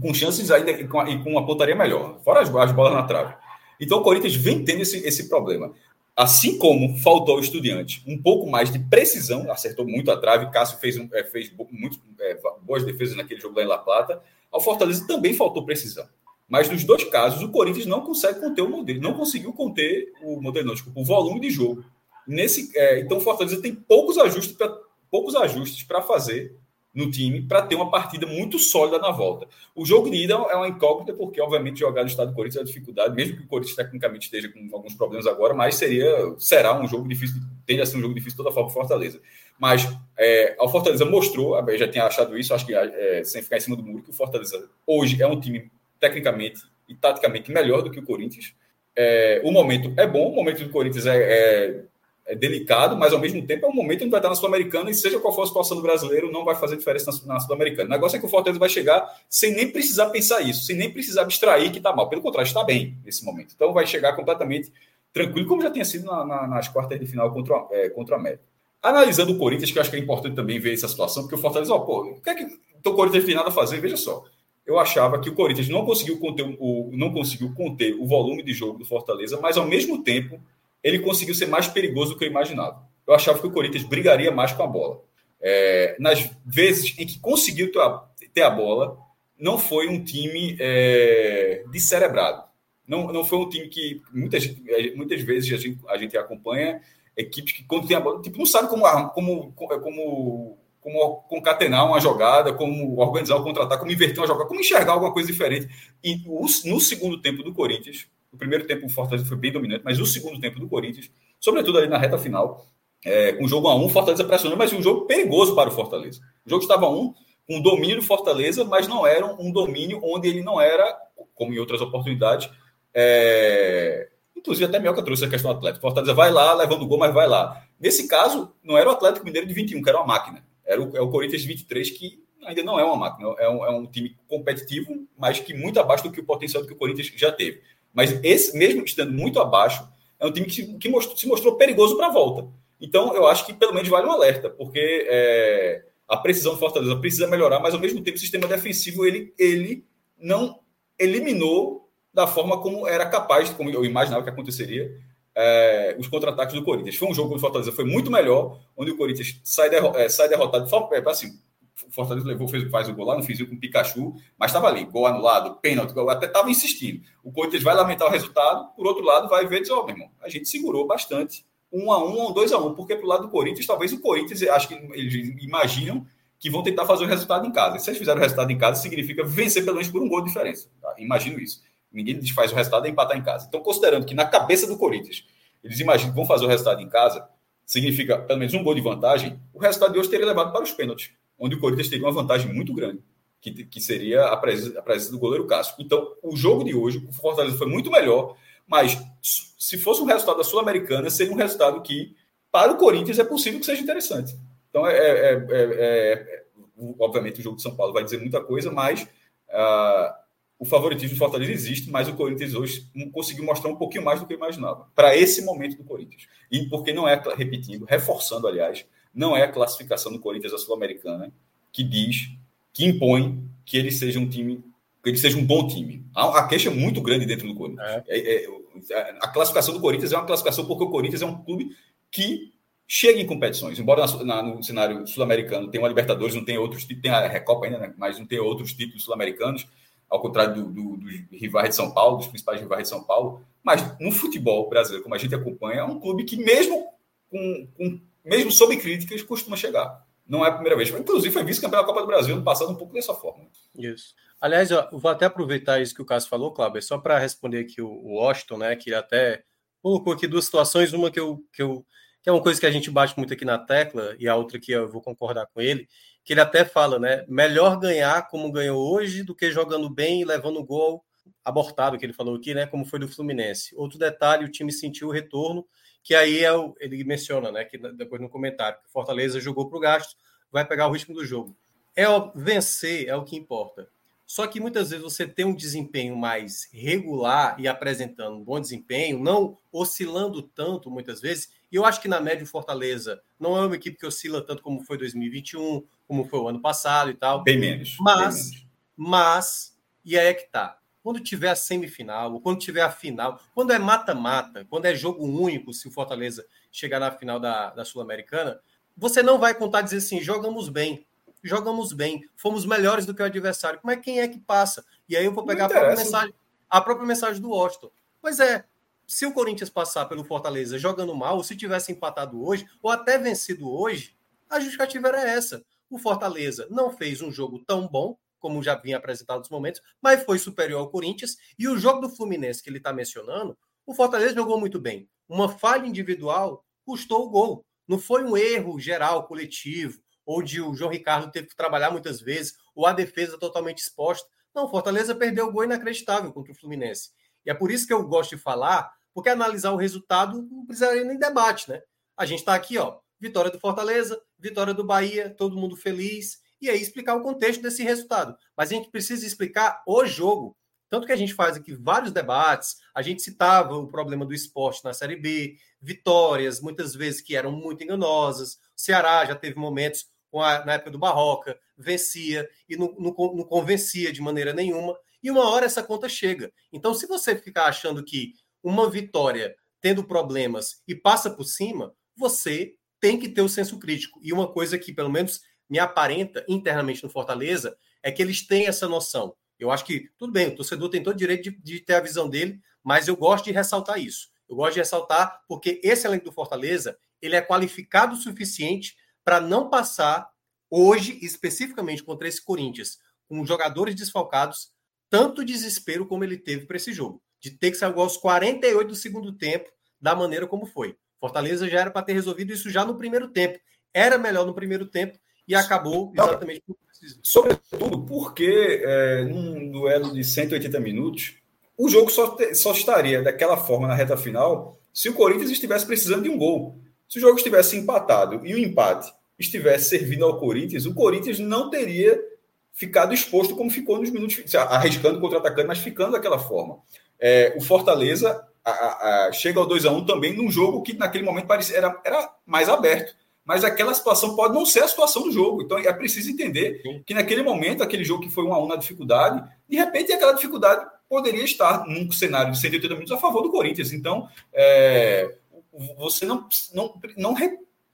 Com chances ainda e com, e com uma pontaria melhor. Fora as, as bolas na trave. Então o Corinthians vem tendo esse, esse problema. Assim como faltou ao estudante um pouco mais de precisão, acertou muito a trave, Cássio fez, é, fez muito, é, boas defesas naquele jogo lá em La Plata. Ao Fortaleza também faltou precisão. Mas nos dois casos, o Corinthians não consegue conter o modelo, não conseguiu conter o modelo, não, desculpa, o volume de jogo. Nesse, é, então, o Fortaleza tem poucos ajustes poucos ajustes para fazer no time para ter uma partida muito sólida na volta. O jogo de ida é uma incógnita, porque, obviamente, jogar no estado do Corinthians é dificuldade, mesmo que o Corinthians tecnicamente esteja com alguns problemas agora, mas seria, será um jogo difícil, tende a ser um jogo difícil toda forma para Fortaleza. Mas é, o Fortaleza mostrou, eu já tinha achado isso, acho que é, sem ficar em cima do muro, que o Fortaleza hoje é um time tecnicamente e taticamente melhor do que o Corinthians. É, o momento é bom, o momento do Corinthians é, é é delicado, mas ao mesmo tempo é um momento que vai estar na Sul-Americana e seja qual for a situação do brasileiro, não vai fazer diferença na, na Sul-Americana. O negócio é que o Fortaleza vai chegar sem nem precisar pensar isso, sem nem precisar abstrair que está mal. Pelo contrário, está bem nesse momento. Então vai chegar completamente tranquilo, como já tinha sido na, na, nas quartas de final contra, é, contra a América. Analisando o Corinthians, que eu acho que é importante também ver essa situação, porque o Fortaleza, ó, pô, o que é que então, o Corinthians tem nada a fazer? Veja só. Eu achava que o Corinthians não conseguiu conter o, não conseguiu conter o volume de jogo do Fortaleza, mas ao mesmo tempo ele conseguiu ser mais perigoso do que eu imaginava. Eu achava que o Corinthians brigaria mais com a bola. É, nas vezes em que conseguiu ter, a bola, não foi um time é, descerebrado. Não, não foi um time que muitas, muitas vezes a gente, a gente acompanha equipes que, quando tem a bola, tipo, não sabe como, como, como, como concatenar uma jogada, como organizar o contra-ataque, como inverter uma jogada, como enxergar alguma coisa diferente. E no segundo tempo do Corinthians, o primeiro tempo o Fortaleza foi bem dominante, mas o segundo tempo do Corinthians, sobretudo ali na reta final, é, com o jogo a um, Fortaleza pressionando, mas um jogo perigoso para o Fortaleza. O jogo estava a um, um domínio do Fortaleza, mas não era um domínio onde ele não era, como em outras oportunidades, é... inclusive até Mioca trouxe a questão do Atlético. Fortaleza vai lá, levando o gol, mas vai lá. Nesse caso, não era o Atlético Mineiro de 21, que era uma máquina. Era o, é o Corinthians de 23, que ainda não é uma máquina. É um, é um time competitivo, mas que muito abaixo do que o potencial que o Corinthians já teve. Mas esse, mesmo estando muito abaixo, é um time que, que mostrou, se mostrou perigoso para a volta. Então, eu acho que pelo menos vale um alerta, porque é, a precisão do Fortaleza precisa melhorar, mas ao mesmo tempo o sistema defensivo ele, ele não eliminou da forma como era capaz, como eu imaginava que aconteceria, é, os contra-ataques do Corinthians. Foi um jogo que o Fortaleza foi muito melhor, onde o Corinthians sai, derro é, sai derrotado. É, assim, Fortaleza levou, fez, faz o gol lá no fizinho com o Pikachu, mas estava ali, gol anulado, pênalti, até estava insistindo. O Corinthians vai lamentar o resultado, por outro lado, vai ver e dizer, ó, oh, meu irmão, a gente segurou bastante um a um ou dois a um, porque pro lado do Corinthians, talvez o Corinthians, acho que eles imaginam que vão tentar fazer o resultado em casa. se eles fizerem o resultado em casa, significa vencer pelo menos por um gol de diferença. Tá? Imagino isso. Ninguém faz o resultado e empatar em casa. Então, considerando que na cabeça do Corinthians, eles imaginam que vão fazer o resultado em casa, significa pelo menos um gol de vantagem, o resultado de hoje teria levado para os pênaltis, onde o Corinthians teria uma vantagem muito grande, que, que seria a presença, a presença do goleiro Cássio. Então, o jogo de hoje, o Fortaleza foi muito melhor, mas se fosse um resultado da Sul-Americana, seria um resultado que, para o Corinthians, é possível que seja interessante. Então, é, é, é, é obviamente, o jogo de São Paulo vai dizer muita coisa, mas uh, o favoritismo do Fortaleza existe, mas o Corinthians hoje conseguiu mostrar um pouquinho mais do que eu imaginava, para esse momento do Corinthians. E porque não é, repetindo, reforçando, aliás, não é a classificação do Corinthians da Sul-Americana que diz, que impõe que ele seja um time que ele seja um bom time. Há, a queixa é muito grande dentro do Corinthians. É. É, é, a classificação do Corinthians é uma classificação porque o Corinthians é um clube que chega em competições. Embora na, na, no cenário sul-americano tenha uma Libertadores, não tem outros títulos, tem a Recopa ainda, né? mas não tem outros títulos sul-americanos, ao contrário do, do, dos rivais de São Paulo, dos principais rivais de São Paulo. Mas no futebol brasileiro, como a gente acompanha, é um clube que mesmo com, com mesmo sob críticas costuma chegar. Não é a primeira vez. Inclusive, foi vice-campeão da Copa do Brasil no passado, um pouco dessa forma. Isso. Aliás, eu vou até aproveitar isso que o Cássio falou, Cláudio, só para responder aqui o Washington, né? Que até colocou aqui duas situações, uma que eu, que eu que é uma coisa que a gente bate muito aqui na tecla, e a outra que eu vou concordar com ele, que ele até fala, né? Melhor ganhar como ganhou hoje do que jogando bem e levando o gol abortado, que ele falou aqui, né? Como foi do Fluminense. Outro detalhe, o time sentiu o retorno, que aí é o, ele menciona, né? Que depois no comentário, que Fortaleza jogou para o gasto, vai pegar o ritmo do jogo. É vencer é o que importa. Só que muitas vezes você tem um desempenho mais regular e apresentando um bom desempenho, não oscilando tanto muitas vezes. E eu acho que na média o Fortaleza não é uma equipe que oscila tanto como foi 2021, como foi o ano passado e tal. Bem menos. Mas, bem menos. mas, e aí é que tá. Quando tiver a semifinal, ou quando tiver a final, quando é mata-mata, quando é jogo único, se o Fortaleza chegar na final da, da Sul-Americana, você não vai contar dizer assim, jogamos bem jogamos bem, fomos melhores do que o adversário. Como é quem é que passa? E aí eu vou pegar a própria, mensagem, a própria mensagem do Washington. Pois é, se o Corinthians passar pelo Fortaleza jogando mal, ou se tivesse empatado hoje, ou até vencido hoje, a justificativa era essa. O Fortaleza não fez um jogo tão bom, como já vinha apresentado nos momentos, mas foi superior ao Corinthians. E o jogo do Fluminense que ele está mencionando, o Fortaleza jogou muito bem. Uma falha individual custou o gol. Não foi um erro geral, coletivo ou de o João Ricardo ter que trabalhar muitas vezes, ou a defesa totalmente exposta. Não, Fortaleza perdeu o gol inacreditável contra o Fluminense. E é por isso que eu gosto de falar, porque analisar o resultado não precisaria nem debate, né? A gente está aqui, ó, vitória do Fortaleza, vitória do Bahia, todo mundo feliz, e aí explicar o contexto desse resultado. Mas a gente precisa explicar o jogo. Tanto que a gente faz aqui vários debates, a gente citava o problema do esporte na Série B, vitórias, muitas vezes que eram muito enganosas. O Ceará já teve momentos a, na época do Barroca, vencia e não, não, não convencia de maneira nenhuma. E uma hora essa conta chega. Então, se você ficar achando que uma vitória tendo problemas e passa por cima, você tem que ter o senso crítico. E uma coisa que, pelo menos me aparenta internamente no Fortaleza é que eles têm essa noção. Eu acho que, tudo bem, o torcedor tem todo o direito de, de ter a visão dele, mas eu gosto de ressaltar isso. Eu gosto de ressaltar porque esse elenco do Fortaleza, ele é qualificado o suficiente para não passar hoje, especificamente contra esse Corinthians, com jogadores desfalcados, tanto desespero como ele teve para esse jogo. De ter que sair aos 48 do segundo tempo, da maneira como foi. Fortaleza já era para ter resolvido isso já no primeiro tempo. Era melhor no primeiro tempo e acabou exatamente por Sobretudo porque é, num duelo de 180 minutos, o jogo só, te, só estaria daquela forma na reta final se o Corinthians estivesse precisando de um gol. Se o jogo estivesse empatado e o empate estivesse servindo ao Corinthians, o Corinthians não teria ficado exposto como ficou nos minutos, arriscando contra-atacando, mas ficando daquela forma. É, o Fortaleza a, a, a, chega ao 2 a 1 também num jogo que naquele momento parecia, era, era mais aberto. Mas aquela situação pode não ser a situação do jogo. Então é preciso entender Sim. que naquele momento, aquele jogo que foi 1 a 1 na dificuldade, de repente aquela dificuldade poderia estar num cenário de 180 minutos a favor do Corinthians. Então, é, você não, não, não,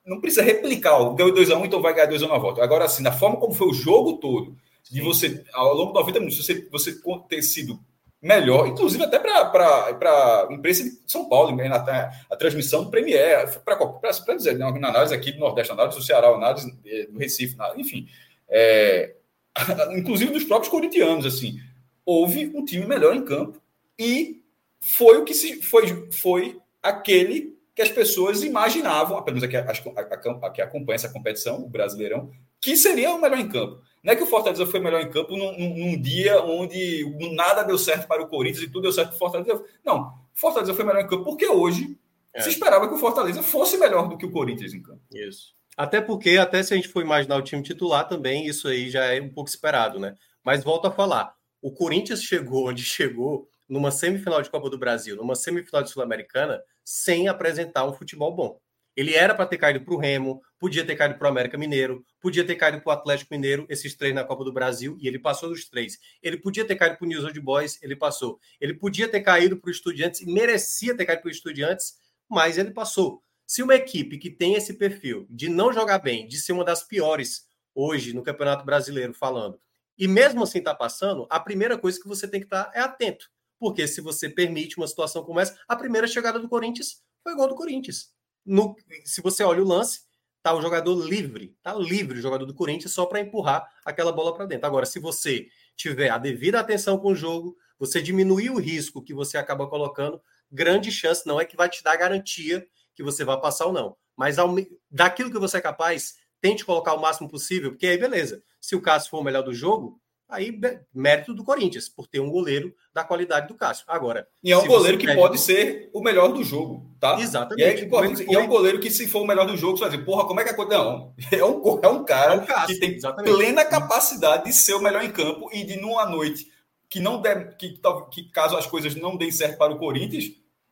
não precisa replicar, o deu 2x1, então vai ganhar 2x1 na volta. Agora, assim, na forma como foi o jogo todo, de você, ao longo de 90 minutos, você, você ter sido melhor, inclusive até para a imprensa de São Paulo, né, a, a transmissão do Premier, para dizer, na análise aqui do Nordeste, análise do Ceará, análise do Recife, enfim, é, [laughs] inclusive dos próprios corintianos, assim, houve um time melhor em campo e foi o que se foi, foi aquele que as pessoas imaginavam, apenas a que, a, a, a que acompanha essa competição, o Brasileirão, que seria o melhor em campo. Não é que o Fortaleza foi melhor em campo num, num, dia onde nada deu certo para o Corinthians e tudo deu certo para o Fortaleza. Não, o Fortaleza foi melhor em campo porque hoje é. se esperava que o Fortaleza fosse melhor do que o Corinthians em campo. Isso. Até porque, até se a gente for imaginar o time titular também, isso aí já é um pouco esperado, né? Mas volto a falar, o Corinthians chegou onde chegou numa semifinal de Copa do Brasil, numa semifinal de Sul-Americana, sem apresentar um futebol bom. Ele era para ter caído para o Remo, podia ter caído para o América Mineiro, podia ter caído para o Atlético Mineiro, esses três na Copa do Brasil, e ele passou dos três. Ele podia ter caído para o News Old Boys, ele passou. Ele podia ter caído para o Estudiantes, e merecia ter caído para o Estudiantes, mas ele passou. Se uma equipe que tem esse perfil de não jogar bem, de ser uma das piores hoje no Campeonato Brasileiro, falando, e mesmo assim está passando, a primeira coisa que você tem que estar tá é atento. Porque se você permite uma situação como essa, a primeira chegada do Corinthians foi gol do Corinthians. No, se você olha o lance, tá o jogador livre, tá livre o jogador do Corinthians só para empurrar aquela bola para dentro. Agora, se você tiver a devida atenção com o jogo, você diminuir o risco que você acaba colocando, grande chance não é que vai te dar garantia que você vai passar ou não, mas ao, daquilo que você é capaz, tente colocar o máximo possível, porque aí beleza. Se o Cássio for o melhor do jogo, aí mérito do Corinthians, por ter um goleiro da qualidade do Cássio. Agora. E é um goleiro que pode ser o melhor do jogo, tá? Exatamente. E é, e é um goleiro que, se for o melhor do jogo, você vai dizer, porra, como é que a coisa. Não. [laughs] É um, é um cara é um Cássio, que tem exatamente. plena capacidade de ser o melhor em campo e de, numa noite que não deve, que, que caso as coisas não deem certo para o Corinthians,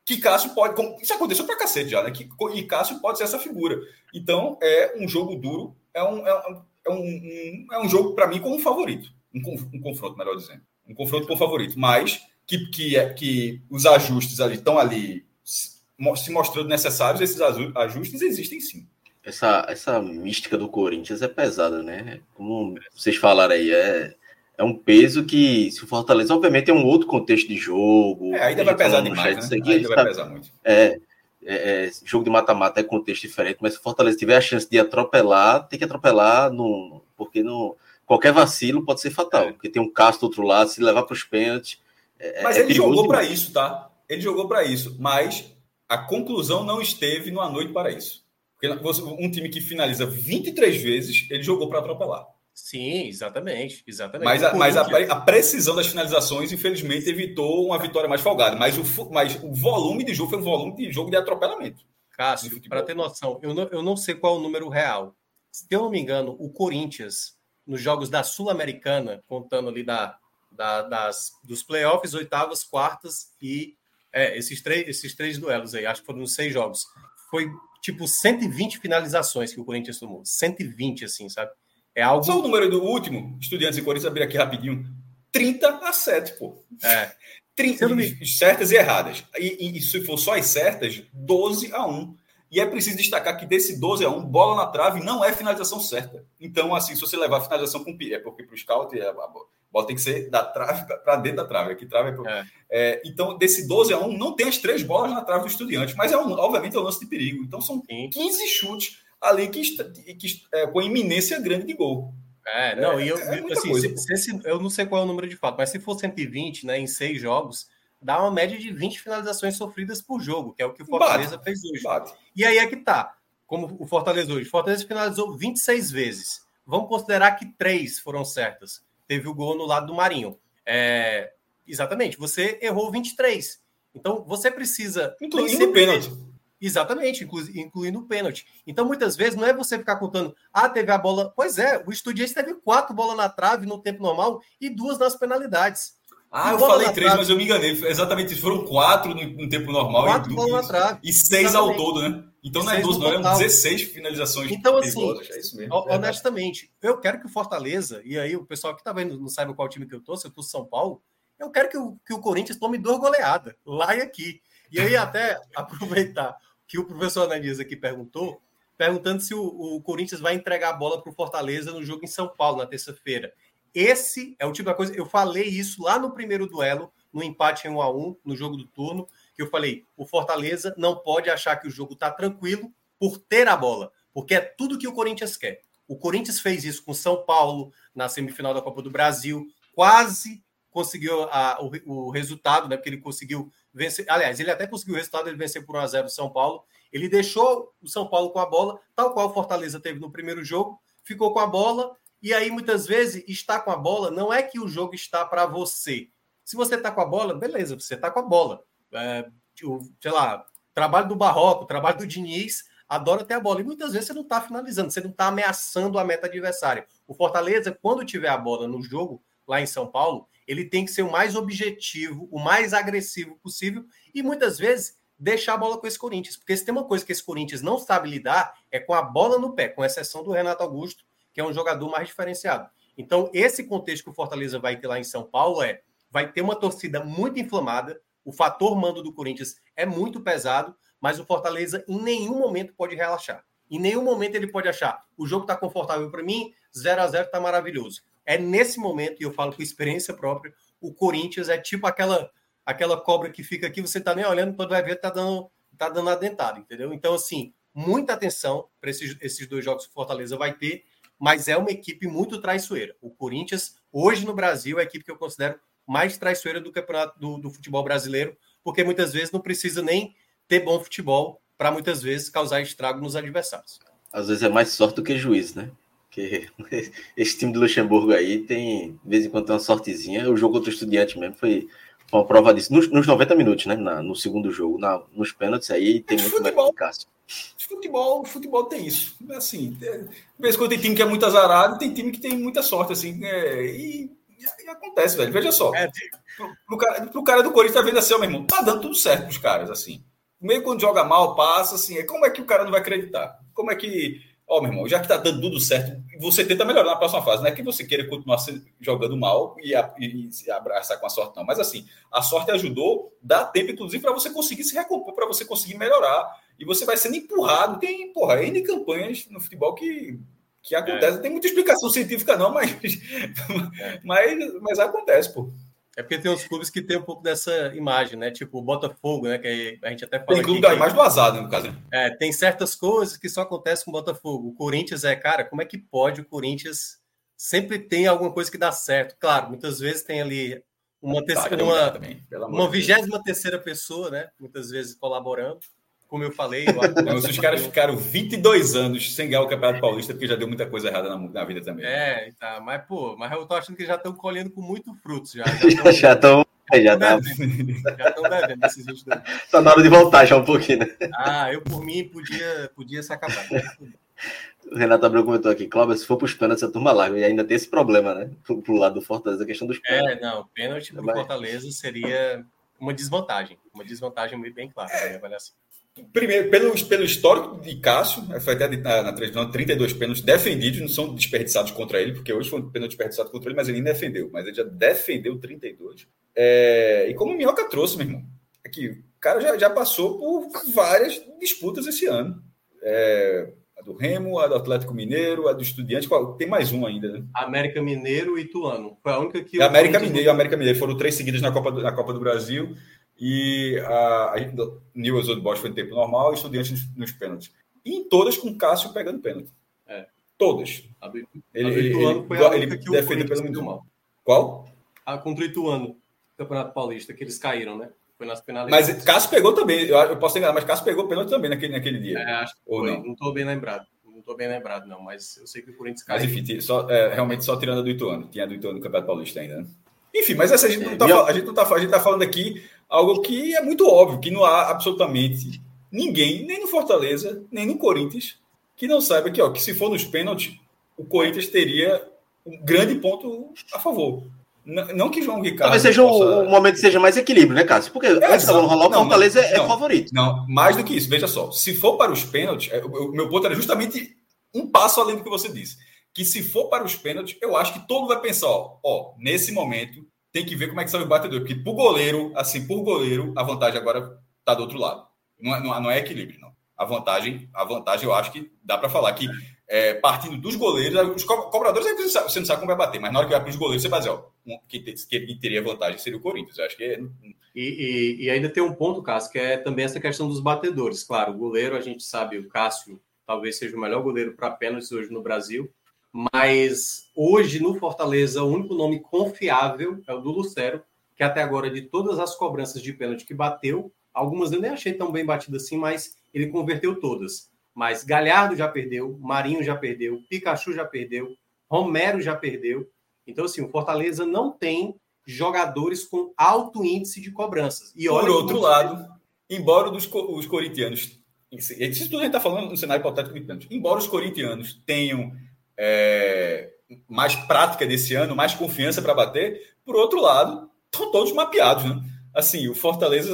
que Cássio pode. Isso aconteceu pra cacete já, né? Que, e Cássio pode ser essa figura. Então, é um jogo duro, é um, é um, é um, é um jogo, para mim, como um favorito. Um, um, confronto, melhor dizendo. Um confronto com favorito. Mas que, que, é, que os ajustes ali estão ali se mostrando necessários, esses ajustes existem sim. Essa, essa mística do Corinthians é pesada, né? Como vocês falaram aí, é é um peso que, se o Fortaleza, obviamente, é um outro contexto de jogo. É, ainda vai pesar demais, né? ainda vai tá, pesar muito. É, é, é jogo de mata-mata é contexto diferente, mas se o Fortaleza tiver a chance de atropelar, tem que atropelar, no, porque no, qualquer vacilo pode ser fatal, é. porque tem um Castro do outro lado, se levar para os pênaltis. É, mas ele jogou para isso, tá? Ele jogou para isso, mas a conclusão não esteve numa noite para isso. Porque um time que finaliza 23 vezes, ele jogou para atropelar. Sim, exatamente, exatamente. Mas, a, mas a, a, precisão das finalizações, infelizmente, evitou uma vitória mais folgada. Mas o, mas o volume de jogo foi um volume de jogo de atropelamento. Cássio, para ter noção, eu não, eu não sei qual é o número real. Se eu não me engano, o Corinthians, nos jogos da Sul-Americana, contando ali da, da, das, dos playoffs, oitavas, quartas e é, esses, três, esses três duelos aí, acho que foram seis jogos. Foi tipo 120 finalizações que o Corinthians tomou. 120, assim, sabe? É algo... Só o número do último, Estudiantes e Corinthians, abrir aqui rapidinho. 30 a 7, pô. É. 30, me... certas e erradas. E, e, e, se for só as certas, 12 a 1. E é preciso destacar que desse 12 a 1, bola na trave não é finalização certa. Então, assim, se você levar a finalização com é porque para o scout é, a bola tem que ser da trave para dentro da trave. Aqui trave é, pro... é. É, então, desse 12 a 1, não tem as três bolas na trave do estudiante, mas é um, obviamente é um lance de perigo. Então, são 15 chutes ali que, que é, com iminência grande de gol. É, não, é, e eu, é assim, se, se esse, eu não sei qual é o número de fato, mas se for 120, né, em seis jogos, dá uma média de 20 finalizações sofridas por jogo, que é o que o Fortaleza bate, fez hoje. Bate. E aí é que tá, como o Fortaleza hoje. O Fortaleza finalizou 26 vezes. Vamos considerar que três foram certas. Teve o gol no lado do Marinho. É, exatamente, você errou 23. Então você precisa. Incluindo o pênalti. Exatamente, inclu, incluindo o pênalti. Então, muitas vezes, não é você ficar contando, ah, teve a bola. Pois é, o Estudiantes teve quatro bolas na trave no tempo normal e duas nas penalidades. Ah, eu falei três, trave. mas eu me enganei. Exatamente isso. Foram quatro no, no tempo normal quatro e, bolas na trave. e seis Exatamente. ao todo, né? Então não é 12, não, eram 16 finalizações. Então, assim, é isso mesmo, honestamente, eu quero que o Fortaleza, e aí o pessoal que tá vendo não sabe qual time que eu tô, se eu tô São Paulo, eu quero que o, que o Corinthians tome duas goleadas, lá e aqui. E aí, até [laughs] aproveitar que o professor Ananias aqui perguntou, perguntando se o, o Corinthians vai entregar a bola para o Fortaleza no jogo em São Paulo, na terça-feira. Esse é o tipo de coisa. Eu falei isso lá no primeiro duelo, no empate em 1 a 1 no jogo do turno, que eu falei: o Fortaleza não pode achar que o jogo está tranquilo por ter a bola, porque é tudo que o Corinthians quer. O Corinthians fez isso com São Paulo na semifinal da Copa do Brasil, quase conseguiu a, o, o, resultado, né? Porque ele conseguiu vencer. Aliás, ele até conseguiu o resultado, ele venceu por 1 a 0 o São Paulo. Ele deixou o São Paulo com a bola, tal qual o Fortaleza teve no primeiro jogo, ficou com a bola. E aí, muitas vezes, estar com a bola não é que o jogo está para você. Se você está com a bola, beleza, você está com a bola. É, sei lá, trabalho do Barroco, trabalho do Diniz, adora ter a bola. E muitas vezes você não está finalizando, você não está ameaçando a meta adversária. O Fortaleza, quando tiver a bola no jogo, lá em São Paulo, ele tem que ser o mais objetivo, o mais agressivo possível e muitas vezes deixar a bola com esse Corinthians. Porque se tem uma coisa que esse Corinthians não sabe lidar é com a bola no pé, com exceção do Renato Augusto, que é um jogador mais diferenciado. Então, esse contexto que o Fortaleza vai ter lá em São Paulo é vai ter uma torcida muito inflamada, o fator mando do Corinthians é muito pesado, mas o Fortaleza em nenhum momento pode relaxar. Em nenhum momento ele pode achar o jogo está confortável para mim, 0 a 0 está maravilhoso. É nesse momento, e eu falo com experiência própria, o Corinthians é tipo aquela aquela cobra que fica aqui, você tá nem olhando, quando vai ver, tá dando, tá dando a dentada, entendeu? Então, assim, muita atenção para esses, esses dois jogos que o Fortaleza vai ter, mas é uma equipe muito traiçoeira. O Corinthians, hoje no Brasil, é a equipe que eu considero mais traiçoeira do campeonato do, do futebol brasileiro, porque muitas vezes não precisa nem ter bom futebol para muitas vezes causar estrago nos adversários. Às vezes é mais sorte do que juiz, né? Porque [laughs] esse time do Luxemburgo aí tem, de vez em quando, tem uma sortezinha. O jogo contra o Estudiante mesmo foi uma prova disso. Nos, nos 90 minutos, né? Na, no segundo jogo, na, nos pênaltis aí tem muito futebol, mais Futebol, futebol tem isso. Assim, é, de vez em quando tem time que é muito azarado, tem time que tem muita sorte, assim. É, e, e, acontece, velho. Veja só. É, pro, pro, cara, pro cara do Corinthians tá vendo assim, ó, meu irmão, tá dando tudo certo pros caras, assim. Meio quando joga mal, passa, assim. É, como é que o cara não vai acreditar? Como é que Ó, oh, meu irmão, já que tá dando tudo certo, você tenta melhorar na próxima fase. Não é que você queira continuar jogando mal e, a, e se abraçar com a sorte, não. Mas assim, a sorte ajudou, dá tempo, inclusive, para você conseguir se recompor, para você conseguir melhorar. E você vai sendo empurrado. Tem, porra, N campanhas no futebol que, que acontece. É. Tem muita explicação científica, não, mas, é. [laughs] mas, mas acontece, pô. É porque tem uns clubes que tem um pouco dessa imagem, né? Tipo o Botafogo, né? Que a gente até fala. Tem clube da imagem do azar, né, no caso. É, tem certas coisas que só acontecem com o Botafogo. O Corinthians é, cara, como é que pode o Corinthians sempre tem alguma coisa que dá certo? Claro, muitas vezes tem ali uma terceira, uma, uma vigésima terceira pessoa, né? Muitas vezes colaborando como eu falei. Eu os caras ficaram 22 anos sem ganhar o Campeonato Paulista, porque já deu muita coisa errada na, na vida também. É, tá, mas, pô, mas eu tô achando que já estão colhendo com muito frutos. Já estão. Já [laughs] estão. Já estão devendo esses 22. Tá na hora de voltar já um pouquinho, né? Ah, eu por mim podia, podia se acabar. O Renato Abreu comentou aqui, Cláudio, se for para os pênaltis, a turma larga. E ainda tem esse problema, né? Pro, pro lado do Fortaleza, a questão dos pênaltis. É, não, pênalti pro Fortaleza seria uma desvantagem. Uma desvantagem bem clara na minha avaliação. Primeiro, pelo, pelo histórico de Cássio, foi até na, na televisão, 32 pênaltis defendidos, não são desperdiçados contra ele, porque hoje foi um pênalti desperdiçado contra ele, mas ele nem defendeu, mas ele já defendeu 32. É, e como o Minhoca trouxe, meu irmão, aqui, cara já, já passou por várias disputas esse ano. É, a do Remo, a do Atlético Mineiro, a do Estudiante, tem mais um ainda, né? América Mineiro e Ituano. Foi a única que. América Mineiro e América Mineiro foram três seguidas na Copa do, na Copa do Brasil. E a, a Newell's Old Boys foi em tempo normal e Estudiante nos, nos pênaltis. E em todas com Cássio pegando pênalti. É. Todas. A ele, a ele, foi a ele que defendeu pelo muito mal. Qual? A contra o Ituano, Campeonato Paulista, que eles caíram, né? Foi nas penalidades. Mas Cássio pegou também, eu, eu posso enganar, mas Cássio pegou pênalti também naquele, naquele dia. É, acho que Ou foi. não estou bem lembrado. Não estou bem lembrado, não, mas eu sei que o Corinthians caiu. Mas enfim, só, é, realmente só tirando do Ituano. Tinha do Ituano no Campeonato Paulista ainda, né? Enfim, mas essa a gente não está a gente não tá, a gente tá falando aqui algo que é muito óbvio, que não há absolutamente ninguém, nem no Fortaleza, nem no Corinthians, que não saiba que, ó, que se for nos pênaltis, o Corinthians teria um grande ponto a favor. Não, que João Ricardo. Talvez seja possa... o, momento seja mais equilíbrio, né, Cássio? Porque é, antes da rolar, o Fortaleza não, é, não, favorito. Não, mais do que isso, veja só. Se for para os pênaltis, é, o meu ponto era justamente um passo além do que você disse. Que se for para os pênaltis, eu acho que todo vai pensar, ó, ó nesse momento, tem que ver como é que sai o batedor. Porque por goleiro, assim, por goleiro, a vantagem agora está do outro lado. Não é, não é equilíbrio, não. A vantagem, a vantagem, eu acho que dá para falar que é, partindo dos goleiros, os cobradores você não sabe como vai bater, mas na hora que vai para os goleiros, você vai dizer, ó, que, teria vantagem seria o Corinthians. Eu acho que é... e, e, e, ainda tem um ponto, Cássio, que é também essa questão dos batedores. Claro, o goleiro, a gente sabe, o Cássio talvez seja o melhor goleiro para pênaltis hoje no Brasil, mas hoje no Fortaleza o único nome confiável é o do Lucero, que até agora de todas as cobranças de pênalti que bateu, algumas eu nem achei tão bem batidas assim, mas ele converteu todas. Mas Galhardo já perdeu, Marinho já perdeu, Pikachu já perdeu, Romero já perdeu. Então, assim, o Fortaleza não tem jogadores com alto índice de cobranças. E Por outro lado, embora os, os corintianos. Isso tudo a gente está falando no cenário hipotético de. Embora os corintianos tenham é, mais prática desse ano, mais confiança para bater, por outro lado, estão todos mapeados, né? assim, o Fortaleza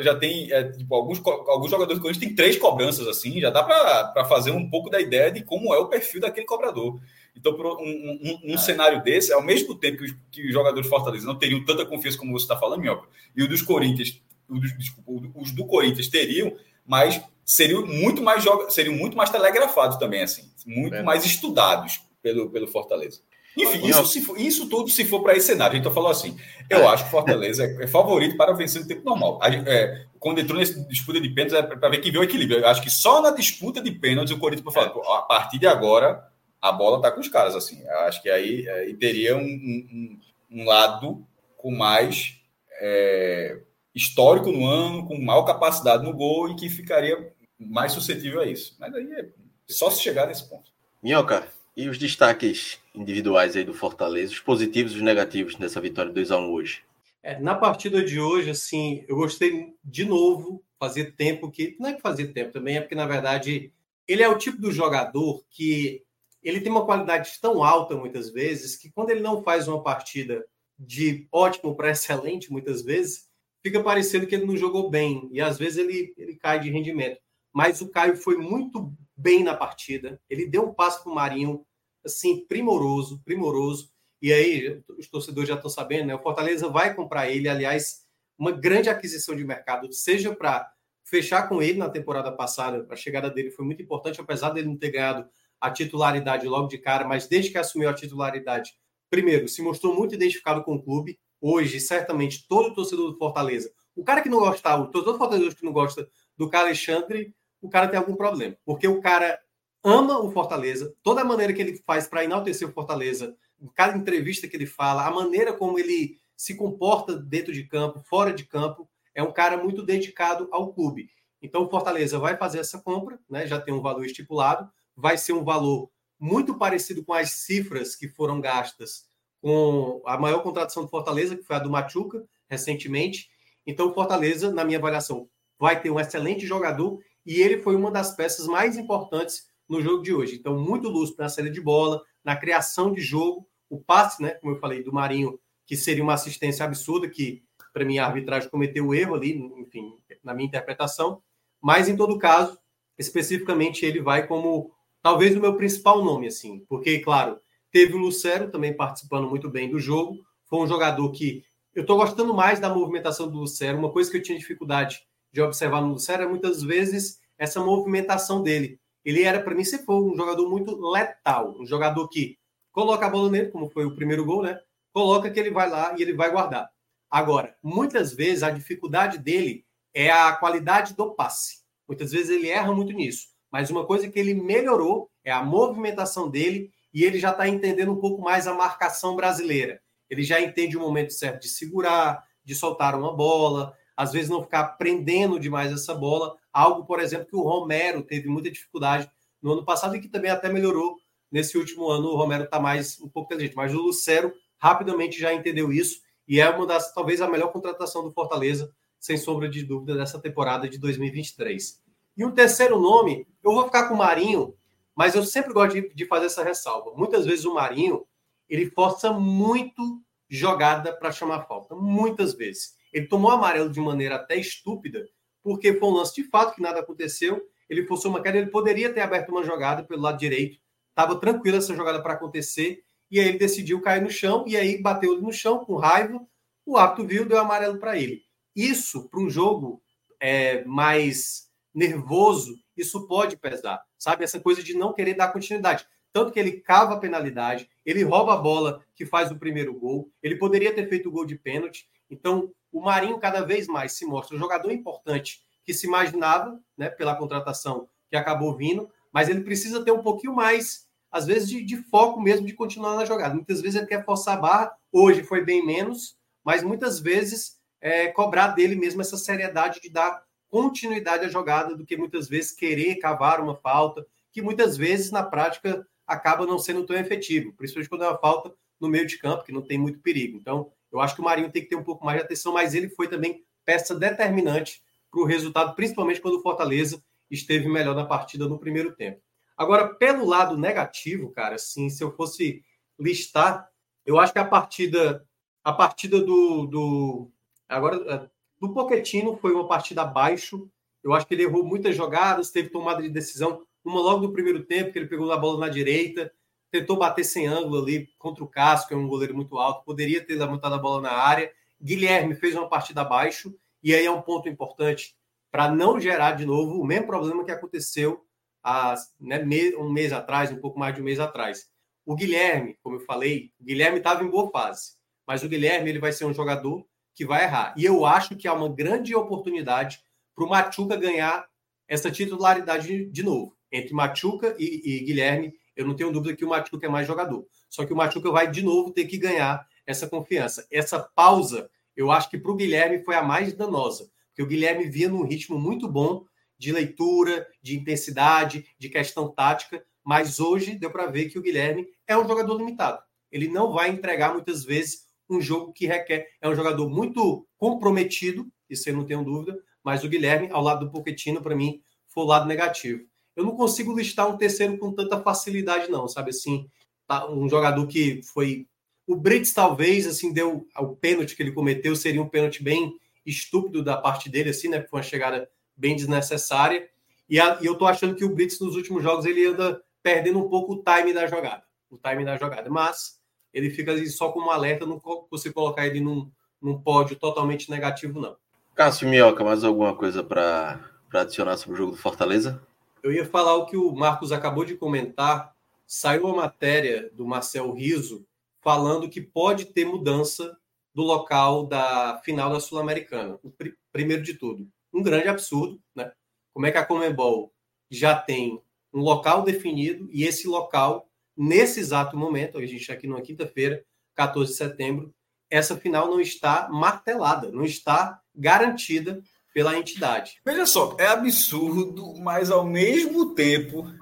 já tem, é, tipo, alguns, alguns jogadores do Corinthians têm três cobranças, assim, já dá para fazer um pouco da ideia de como é o perfil daquele cobrador. Então, por um, um, um é. cenário desse, ao mesmo tempo que os, que os jogadores do Fortaleza não teriam tanta confiança como você está falando, Minhoca, e o dos Corinthians, o dos, desculpa, os do Corinthians teriam, mas seriam muito mais seriam muito mais telegrafados também, assim, muito é. mais estudados pelo, pelo Fortaleza. Enfim, isso, se for, isso tudo se for para esse cenário. A gente falou assim: eu é. acho que Fortaleza é, é, favorito para vencer no tempo normal. A, é, quando entrou nessa disputa de pênaltis, é para ver quem vê o equilíbrio. Eu acho que só na disputa de pênaltis o Corinthians falar, a partir de agora, a bola está com os caras. assim. Eu acho que aí, aí teria um, um, um, lado com mais é, histórico no ano, com maior capacidade no gol e que ficaria mais suscetível a isso. Mas aí é só se chegar nesse ponto. Minhoca, e os destaques individuais aí do Fortaleza, os positivos e os negativos nessa vitória 2 a 1 hoje? É, na partida de hoje, assim, eu gostei de novo, fazer tempo que. Não é que fazer tempo também, é porque, na verdade, ele é o tipo do jogador que ele tem uma qualidade tão alta muitas vezes que quando ele não faz uma partida de ótimo para excelente, muitas vezes, fica parecendo que ele não jogou bem. E às vezes ele, ele cai de rendimento. Mas o Caio foi muito bem na partida. Ele deu um passo para o Marinho assim, primoroso, primoroso. E aí, os torcedores já estão sabendo, né? O Fortaleza vai comprar ele, aliás, uma grande aquisição de mercado, seja para fechar com ele na temporada passada, a chegada dele foi muito importante, apesar dele não ter ganhado a titularidade logo de cara, mas desde que assumiu a titularidade, primeiro, se mostrou muito identificado com o clube. Hoje, certamente, todo torcedor do Fortaleza, o cara que não gostava, todo torcedor que não gosta do Alexandre, o cara tem algum problema, porque o cara ama o Fortaleza, toda a maneira que ele faz para enaltecer o Fortaleza, cada entrevista que ele fala, a maneira como ele se comporta dentro de campo, fora de campo, é um cara muito dedicado ao clube. Então o Fortaleza vai fazer essa compra, né? Já tem um valor estipulado, vai ser um valor muito parecido com as cifras que foram gastas com a maior contratação do Fortaleza, que foi a do Machuca, recentemente. Então o Fortaleza, na minha avaliação, vai ter um excelente jogador e ele foi uma das peças mais importantes no jogo de hoje. Então, muito lúcido na saída de bola, na criação de jogo, o passe, né, como eu falei, do Marinho, que seria uma assistência absurda, que para mim a arbitragem cometeu o erro ali, enfim, na minha interpretação. Mas, em todo caso, especificamente, ele vai como talvez o meu principal nome, assim, porque, claro, teve o Lucero também participando muito bem do jogo, foi um jogador que eu estou gostando mais da movimentação do Lucero, uma coisa que eu tinha dificuldade de observar no Lucero é muitas vezes essa movimentação dele. Ele era, para mim, sempre foi um jogador muito letal, um jogador que coloca a bola nele, como foi o primeiro gol, né? Coloca que ele vai lá e ele vai guardar. Agora, muitas vezes a dificuldade dele é a qualidade do passe. Muitas vezes ele erra muito nisso. Mas uma coisa que ele melhorou é a movimentação dele e ele já está entendendo um pouco mais a marcação brasileira. Ele já entende o momento certo de segurar, de soltar uma bola, às vezes não ficar prendendo demais essa bola. Algo, por exemplo, que o Romero teve muita dificuldade no ano passado e que também até melhorou nesse último ano. O Romero está mais um pouco inteligente, mas o Lucero rapidamente já entendeu isso e é uma das talvez a melhor contratação do Fortaleza, sem sombra de dúvida, dessa temporada de 2023. E um terceiro nome, eu vou ficar com o Marinho, mas eu sempre gosto de, de fazer essa ressalva. Muitas vezes o Marinho ele força muito jogada para chamar falta, muitas vezes. Ele tomou amarelo de maneira até estúpida, porque foi um lance de fato que nada aconteceu. Ele forçou uma queda, ele poderia ter aberto uma jogada pelo lado direito, estava tranquila essa jogada para acontecer, e aí ele decidiu cair no chão, e aí bateu no chão com raiva. O árbitro viu, deu amarelo para ele. Isso, para um jogo é, mais nervoso, isso pode pesar, sabe? Essa coisa de não querer dar continuidade. Tanto que ele cava a penalidade, ele rouba a bola que faz o primeiro gol, ele poderia ter feito o gol de pênalti. Então, o Marinho cada vez mais se mostra um jogador importante que se imaginava, né, pela contratação que acabou vindo, mas ele precisa ter um pouquinho mais, às vezes, de, de foco mesmo de continuar na jogada. Muitas vezes ele quer forçar a barra, hoje foi bem menos, mas muitas vezes é, cobrar dele mesmo essa seriedade de dar continuidade à jogada do que muitas vezes querer cavar uma falta, que muitas vezes na prática acaba não sendo tão efetivo, principalmente quando é uma falta no meio de campo, que não tem muito perigo. Então, eu acho que o Marinho tem que ter um pouco mais de atenção, mas ele foi também peça determinante para o resultado, principalmente quando o Fortaleza esteve melhor na partida no primeiro tempo. Agora, pelo lado negativo, cara, assim, se eu fosse listar, eu acho que a partida, a partida do, do agora é, do Poquetino foi uma partida abaixo. Eu acho que ele errou muitas jogadas, teve tomada de decisão, uma logo no primeiro tempo que ele pegou a bola na direita, tentou bater sem ângulo ali contra o Casco, é um goleiro muito alto, poderia ter levantado a bola na área. Guilherme fez uma partida abaixo, e aí é um ponto importante para não gerar de novo o mesmo problema que aconteceu há né, um mês atrás, um pouco mais de um mês atrás. O Guilherme, como eu falei, o Guilherme estava em boa fase, mas o Guilherme ele vai ser um jogador que vai errar. E eu acho que há uma grande oportunidade para o Machuca ganhar essa titularidade de novo. Entre Machuca e, e Guilherme, eu não tenho dúvida que o Machuca é mais jogador. Só que o Machuca vai de novo ter que ganhar essa confiança. Essa pausa, eu acho que para o Guilherme foi a mais danosa, porque o Guilherme via num ritmo muito bom de leitura, de intensidade, de questão tática, mas hoje deu para ver que o Guilherme é um jogador limitado. Ele não vai entregar muitas vezes um jogo que requer. É um jogador muito comprometido, isso eu não tenho dúvida, mas o Guilherme, ao lado do Pochettino, para mim, foi o lado negativo eu não consigo listar um terceiro com tanta facilidade, não, sabe? Assim, tá, um jogador que foi. O Brits, talvez, assim, deu o pênalti que ele cometeu, seria um pênalti bem estúpido da parte dele, assim, né? Foi uma chegada bem desnecessária. E, a, e eu tô achando que o Brits, nos últimos jogos, ele anda perdendo um pouco o time da jogada. O time da jogada. Mas ele fica ali só como alerta, não você colocar ele num, num pódio totalmente negativo, não. Cássio Minhoca, mais alguma coisa para adicionar sobre o jogo do Fortaleza? Eu ia falar o que o Marcos acabou de comentar. Saiu a matéria do Marcel Riso falando que pode ter mudança do local da final da Sul-Americana. Pr primeiro de tudo, um grande absurdo, né? Como é que a Comembol já tem um local definido e esse local, nesse exato momento, a gente está aqui numa quinta-feira, 14 de setembro, essa final não está martelada, não está garantida pela entidade. Veja só, é absurdo, mas ao mesmo tempo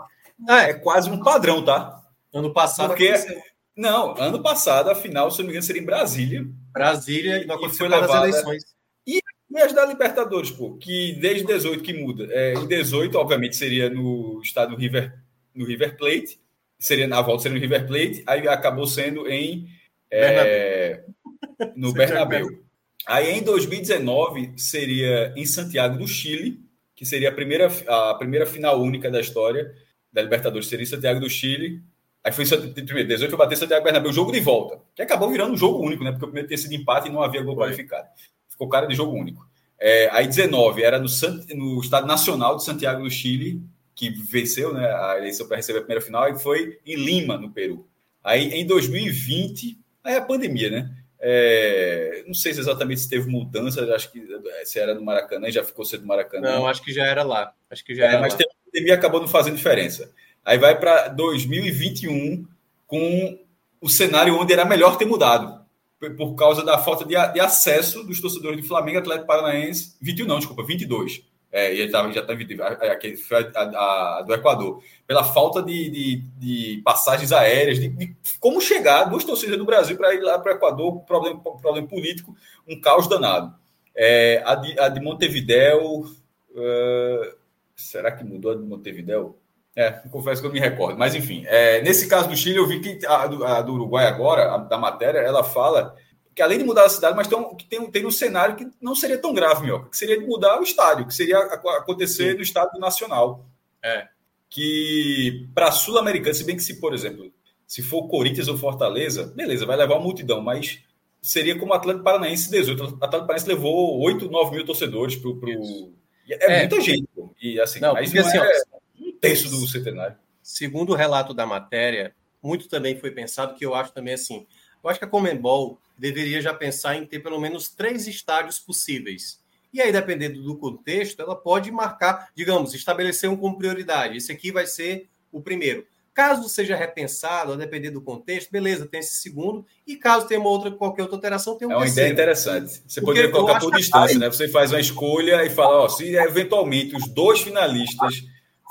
é, é quase um padrão, tá? Ano passado. Porque, não, ano passado, a final, se não me engano, seria em Brasília. Brasília e, não aconteceu as eleições. E, e as da Libertadores, pô, que desde 18 que muda. É, em 18, obviamente, seria no estado River, no River Plate. Seria na volta, seria no River Plate, aí acabou sendo em. É, no Bernabéu. Aí em 2019 seria em Santiago do Chile, que seria a primeira, a primeira final única da história da Libertadores, seria em Santiago do Chile. Aí foi em primeiro, 18 foi bater Santiago Bernabéu, jogo de volta, que acabou virando um jogo único, né? Porque o primeiro tinha sido empate e não havia gol qualificado. Ficou cara de jogo único. É, aí 19 era no, no Estado Nacional de Santiago do Chile, que venceu né, a eleição para receber a primeira final, e foi em Lima, no Peru. Aí em 2020, aí a pandemia, né? É, não sei se exatamente se teve mudança, acho que se era no Maracanã, já ficou sendo Maracanã. Não, acho que já era lá. Acho que já é, era mas lá. a pandemia acabou não fazendo diferença. Aí vai para 2021 com o cenário onde era melhor ter mudado por causa da falta de, de acesso dos torcedores do Flamengo, Atlético Paranaense, 21 não, desculpa, 22. É, e ele tava, já aqui a, a, a, do Equador, pela falta de, de, de passagens aéreas, de, de, como chegar duas torcidas do Brasil para ir lá para o Equador, problema, problema político, um caos danado. É, a, de, a de uh, será que mudou a de Montevidéu? É, confesso que eu me recordo. Mas, enfim, é, nesse caso do Chile, eu vi que a do, a do Uruguai agora, a, da matéria, ela fala que além de mudar a cidade, mas tem um, tem, tem um cenário que não seria tão grave, meu, que seria de mudar o estádio, que seria acontecer Sim. no estádio nacional. É. Que para Sul-Americana, se bem que se, por exemplo, se for Corinthians ou Fortaleza, beleza, vai levar uma multidão, mas seria como o Atlético Paranaense 18. O Atlético Paranaense levou 8, 9 mil torcedores para o. Pro... É, é, muita gente, pô. E assim, não, mas não assim, é um terço do centenário. Segundo o relato da matéria, muito também foi pensado que eu acho também assim. Eu acho que a Comembol deveria já pensar em ter pelo menos três estádios possíveis. E aí, dependendo do contexto, ela pode marcar, digamos, estabelecer um como prioridade. Esse aqui vai ser o primeiro. Caso seja repensado, a depender do contexto, beleza, tem esse segundo. E caso tenha uma outra, qualquer outra alteração, tem um É uma terceiro. ideia interessante. Você Porque poderia colocar por distância, né? Você faz uma escolha e fala, ó, se eventualmente os dois finalistas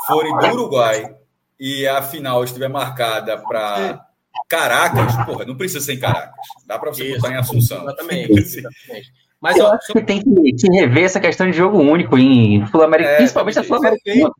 forem do Uruguai e a final estiver marcada para Caracas, porra, não precisa ser em Caracas. Dá para você Isso, botar em Assunção. Exatamente. exatamente. Mas eu ó, acho que tem que, rever essa questão de jogo único em Sul-América, é, principalmente a Sul-Americana.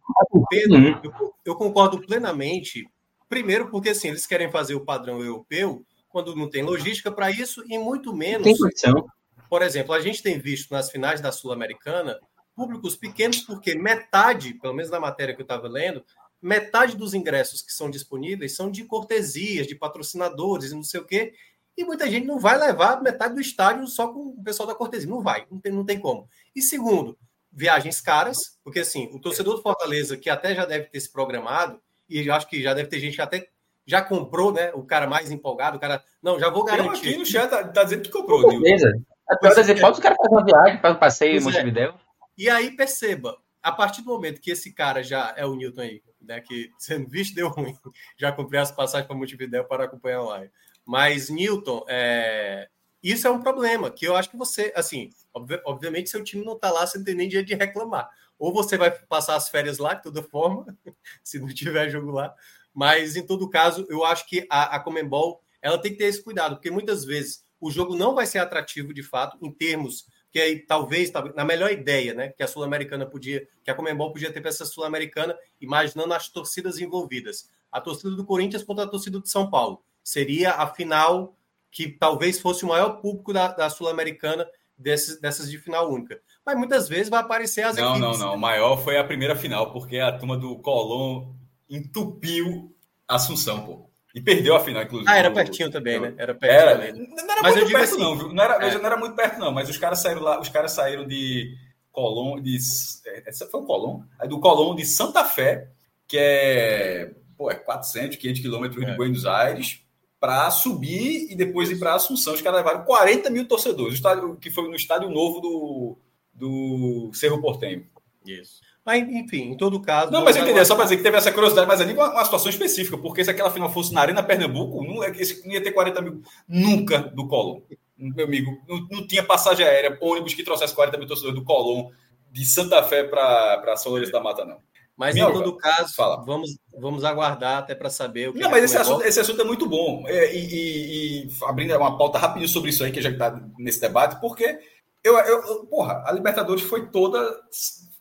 Pedro, eu, eu concordo plenamente. Primeiro, porque assim, eles querem fazer o padrão europeu quando não tem logística para isso e muito menos. Tem condição. Por exemplo, a gente tem visto nas finais da Sul-Americana públicos pequenos, porque metade, pelo menos na matéria que eu estava lendo, metade dos ingressos que são disponíveis são de cortesias, de patrocinadores e não sei o quê. E muita gente não vai levar metade do estádio só com o pessoal da cortesia. Não vai, não tem, não tem como. E segundo, viagens caras, porque assim, o torcedor do Fortaleza, que até já deve ter se programado, e eu acho que já deve ter gente que até já comprou, né? O cara mais empolgado, o cara, não, já vou garantir. Eu aqui no chat tá, tá dizendo que comprou. Com certeza. Até dizer, pode os caras fazer uma viagem, faz um passeio em Montevideo. É. E aí perceba, a partir do momento que esse cara já é o Newton aí, né, que [laughs] sendo visto deu ruim, já comprei as passagens para Montevideo para acompanhar a live. Mas Newton, é... isso é um problema que eu acho que você, assim, obviamente seu time não está lá, você não tem nem dia de reclamar. Ou você vai passar as férias lá, de toda forma, [laughs] se não tiver jogo lá. Mas em todo caso, eu acho que a, a Comembol ela tem que ter esse cuidado, porque muitas vezes o jogo não vai ser atrativo de fato em termos que aí talvez, na melhor ideia, né, que a Sul-Americana podia, que a Comembol podia ter para essa Sul-Americana, imaginando as torcidas envolvidas. A torcida do Corinthians contra a torcida de São Paulo. Seria a final que talvez fosse o maior público da, da Sul-Americana dessas de final única. Mas muitas vezes vai aparecer as não, equipes. Não, não, O maior foi a primeira final, porque a turma do Colón entupiu Assunção, pô. E perdeu a final, inclusive. Ah, era pertinho também, né? Era pertinho. Era, não era mas muito perto, assim, não, viu? Não era, é. não era muito perto, não, mas os caras saíram lá, os caras saíram de Colón, de. Essa foi o Colón? É do Colón de Santa Fé, que é, pô, é 400, 500 quilômetros é. de Buenos Aires, para subir e depois ir para Assunção. Os caras levaram 40 mil torcedores, o estádio, que foi no estádio novo do, do Cerro Portenho. Isso. Mas, enfim, em todo caso. Não, mas eu entendi, só para dizer que teve essa curiosidade, mas ali uma, uma situação específica, porque se aquela final fosse na Arena Pernambuco, não, é não ia ter 40 mil nunca do Colón. Meu amigo, não, não tinha passagem aérea, ônibus que trouxesse 40 mil torcedores do Colón de Santa Fé para São Lourenço da Mata, não. Mas Minha em todo caso, fala. Vamos, vamos aguardar até para saber o que Não, mas esse assunto, esse assunto é muito bom. É, e, e, e, abrindo uma pauta rapidinho sobre isso aí, que já está nesse debate, porque eu, eu, porra, a Libertadores foi toda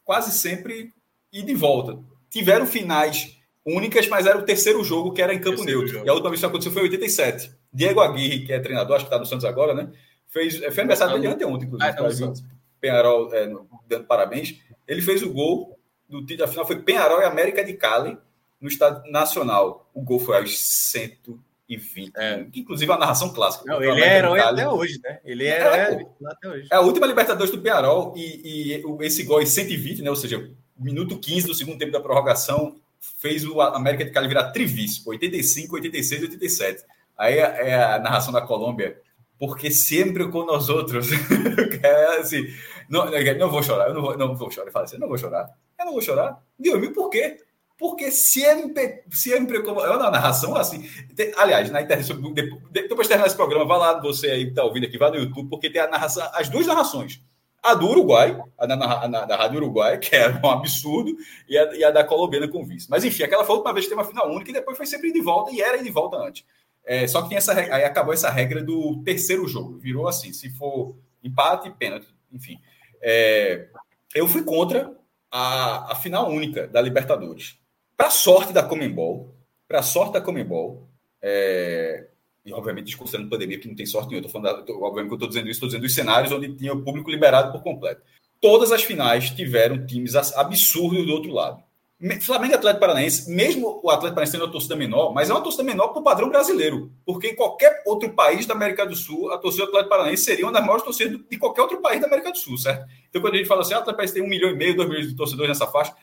quase sempre e de volta. Tiveram finais únicas, mas era o terceiro jogo que era em campo terceiro neutro. Jogo. E a última vez que aconteceu foi em 87. Diego Aguirre, que é treinador, acho que está no Santos agora, né? Fez, foi aniversário dele anteontem, inclusive. Ah, tá Penharol é, dando parabéns. Ele fez o gol do título. Afinal, foi Penharol e América de Cali no Estado Nacional. O gol foi aos 100 2020. É. Inclusive a narração clássica. Não, ele é herói até hoje, né? Ele é, é herói até hoje. É a última Libertadores do Penarol e, e esse gol em 120, né? Ou seja, minuto 15 do segundo tempo da prorrogação, fez o América de Cali virar trivice, 85, 86, 87. Aí é a narração da Colômbia, porque sempre com nós outros. [laughs] é assim, não, não vou chorar, eu não vou, não vou chorar. Fala assim, não vou chorar. Eu não vou chorar. Deus me por quê? Porque sempre, sempre como. É uma narração assim. Tem, aliás, na internet, depois de terminar esse programa, vá lá, você aí que está ouvindo aqui, vá no YouTube, porque tem a narração, as duas narrações. A do Uruguai, a da, da Rádio Uruguai, que era um absurdo, e a, e a da colombiana com vice. Mas enfim, aquela foi a última vez que teve uma final única e depois foi sempre de volta, e era de volta antes. É, só que tem essa aí acabou essa regra do terceiro jogo. Virou assim: se for empate, pênalti, enfim. É, eu fui contra a, a final única da Libertadores. Para sorte da Comembol, para sorte da Comembol, é, e obviamente desconsiderando pandemia, que não tem sorte nenhuma, tô falando, da, obviamente que eu estou dizendo isso, estou dizendo dos cenários onde tinha o público liberado por completo. Todas as finais tiveram times absurdos do outro lado. Flamengo e Atlético Paranaense, mesmo o Atlético Paranaense tendo uma torcida menor, mas é uma torcida menor para o padrão brasileiro, porque em qualquer outro país da América do Sul, a torcida do Atlético Paranaense seria uma das maiores torcidas de qualquer outro país da América do Sul, certo? Então, quando a gente fala assim, ah, o Atlético Paranaense tem um milhão e meio, dois milhões de torcedores nessa faixa,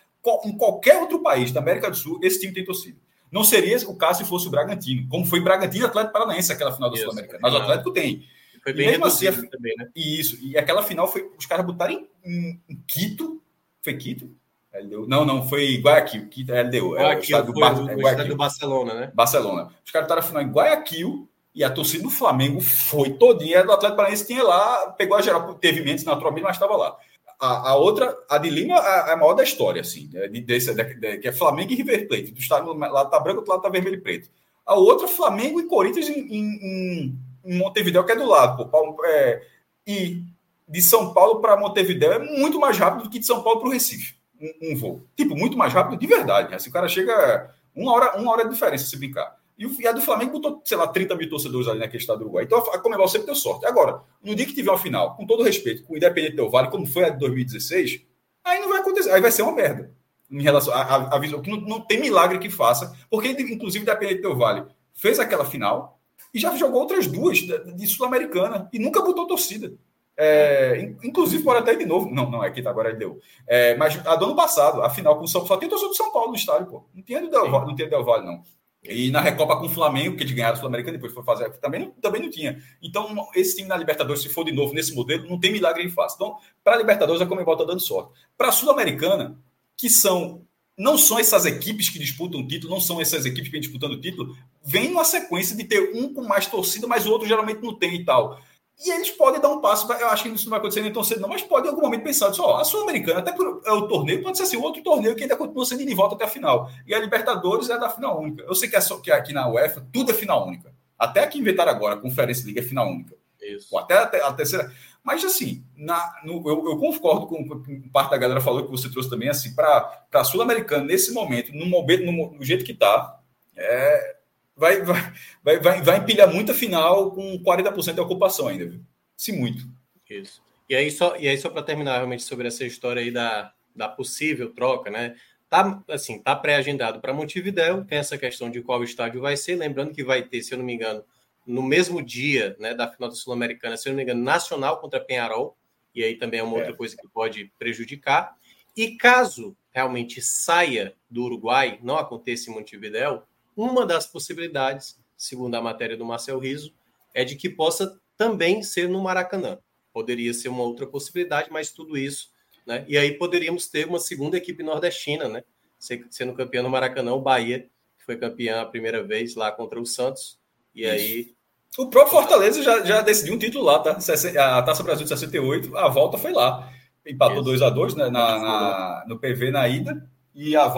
em qualquer outro país da América do Sul, esse time tem torcida. Não seria o caso se fosse o Bragantino, como foi Bragantino e Atlético Paranaense, aquela final do Sul-Americana. Mas o Atlético tem. Foi bem mesmo assim, também, né? Isso. E aquela final foi. Os caras botaram em, em Quito. Foi Quito? LDU. Não, não, foi Guayaquil. Quito é LDU. É Guayaquil, é, do, Bar... o, é do Barcelona, né? Barcelona. Os caras botaram a final em Guayaquil e a torcida do Flamengo foi todinha. Do Atlético Paranaense tinha lá, pegou a geral, teve Mendes naturalmente, mas estava lá. A, a, outra, a de Lima, a, a maior da história, assim, né, de, desse, de, de, que é Flamengo e River Plate. Do estado, lá tá branco, do lado tá vermelho e preto. A outra, Flamengo e Corinthians em, em, em Montevideo, que é do lado. Pô, é, e de São Paulo para Montevideo é muito mais rápido do que de São Paulo para o Recife. Um, um, voo. Tipo, muito mais rápido de verdade. Assim, o cara chega uma hora, uma hora de diferença se brincar. E a do Flamengo botou, sei lá, 30 mil torcedores ali naquele estado do Uruguai. Então a Comebol sempre deu sorte. Agora, no dia que tiver uma final, com todo respeito, com o Independente Del Vale, como foi a de 2016, aí não vai acontecer. Aí vai ser uma merda. Em relação a visão, que não, não, tem milagre que faça, porque inclusive o Independente Del Vale fez aquela final e já jogou outras duas de, de Sul-Americana e nunca botou torcida. É, inclusive, pode até ir de novo. Não, não, é que agora ele deu. É, mas a do ano passado, a final com o São Paulo, tem torcedor do São Paulo no estádio, pô. Não tinha do Del, não tinha Del Valle, não. E na Recopa com o Flamengo, que eles ganharam o Sul-Americano, depois foi fazer, também não, também não tinha. Então, esse time na Libertadores, se for de novo nesse modelo, não tem milagre em face. Então, para a Libertadores, a Comembol está dando sorte. Para a Sul-Americana, que são não são essas equipes que disputam o título, não são essas equipes que vêm disputando o título, vem uma sequência de ter um com mais torcida, mas o outro geralmente não tem e tal. E eles podem dar um passo, eu acho que isso não vai acontecer nem tão cedo, não, mas pode em algum momento pensar, só, a Sul-Americana, até por é o torneio, pode ser assim, outro torneio que ainda continua sendo de volta até a final. E a Libertadores é da final única. Eu sei que, é só, que aqui na UEFA tudo é final única. Até que inventaram agora, a Conferência Liga é final única. Isso. Até, até a terceira. Mas assim, na, no, eu, eu, concordo com, com parte da galera falou que você trouxe também, assim, para a Sul-Americana, nesse momento, no, momento, no, no jeito que está, é, vai, vai, vai, vai, vai empilhar muita final com 40% de ocupação ainda, viu? Se muito. Isso. E aí, só, e aí, só para terminar realmente sobre essa história aí da, da possível troca, né? Tá, assim, tá pré-agendado para Montevidéu, tem essa questão de qual estádio vai ser, lembrando que vai ter, se eu não me engano, no mesmo dia né, da final da Sul-Americana, se eu não me engano, Nacional contra Penharol, e aí também é uma é. outra coisa que pode prejudicar. E caso realmente saia do Uruguai, não aconteça em Montevidéu, uma das possibilidades, segundo a matéria do Marcel Riso, é de que possa também ser no Maracanã. Poderia ser uma outra possibilidade, mas tudo isso, né? E aí poderíamos ter uma segunda equipe nordestina, né? Sendo campeão no Maracanã, o Bahia, que foi campeão a primeira vez lá contra o Santos. E isso. aí. O próprio Fortaleza já, já decidiu um título lá, tá? A Taça Brasil de 68, a volta foi lá. Empatou 2 a 2 né? na, na, no PV na ida. E a,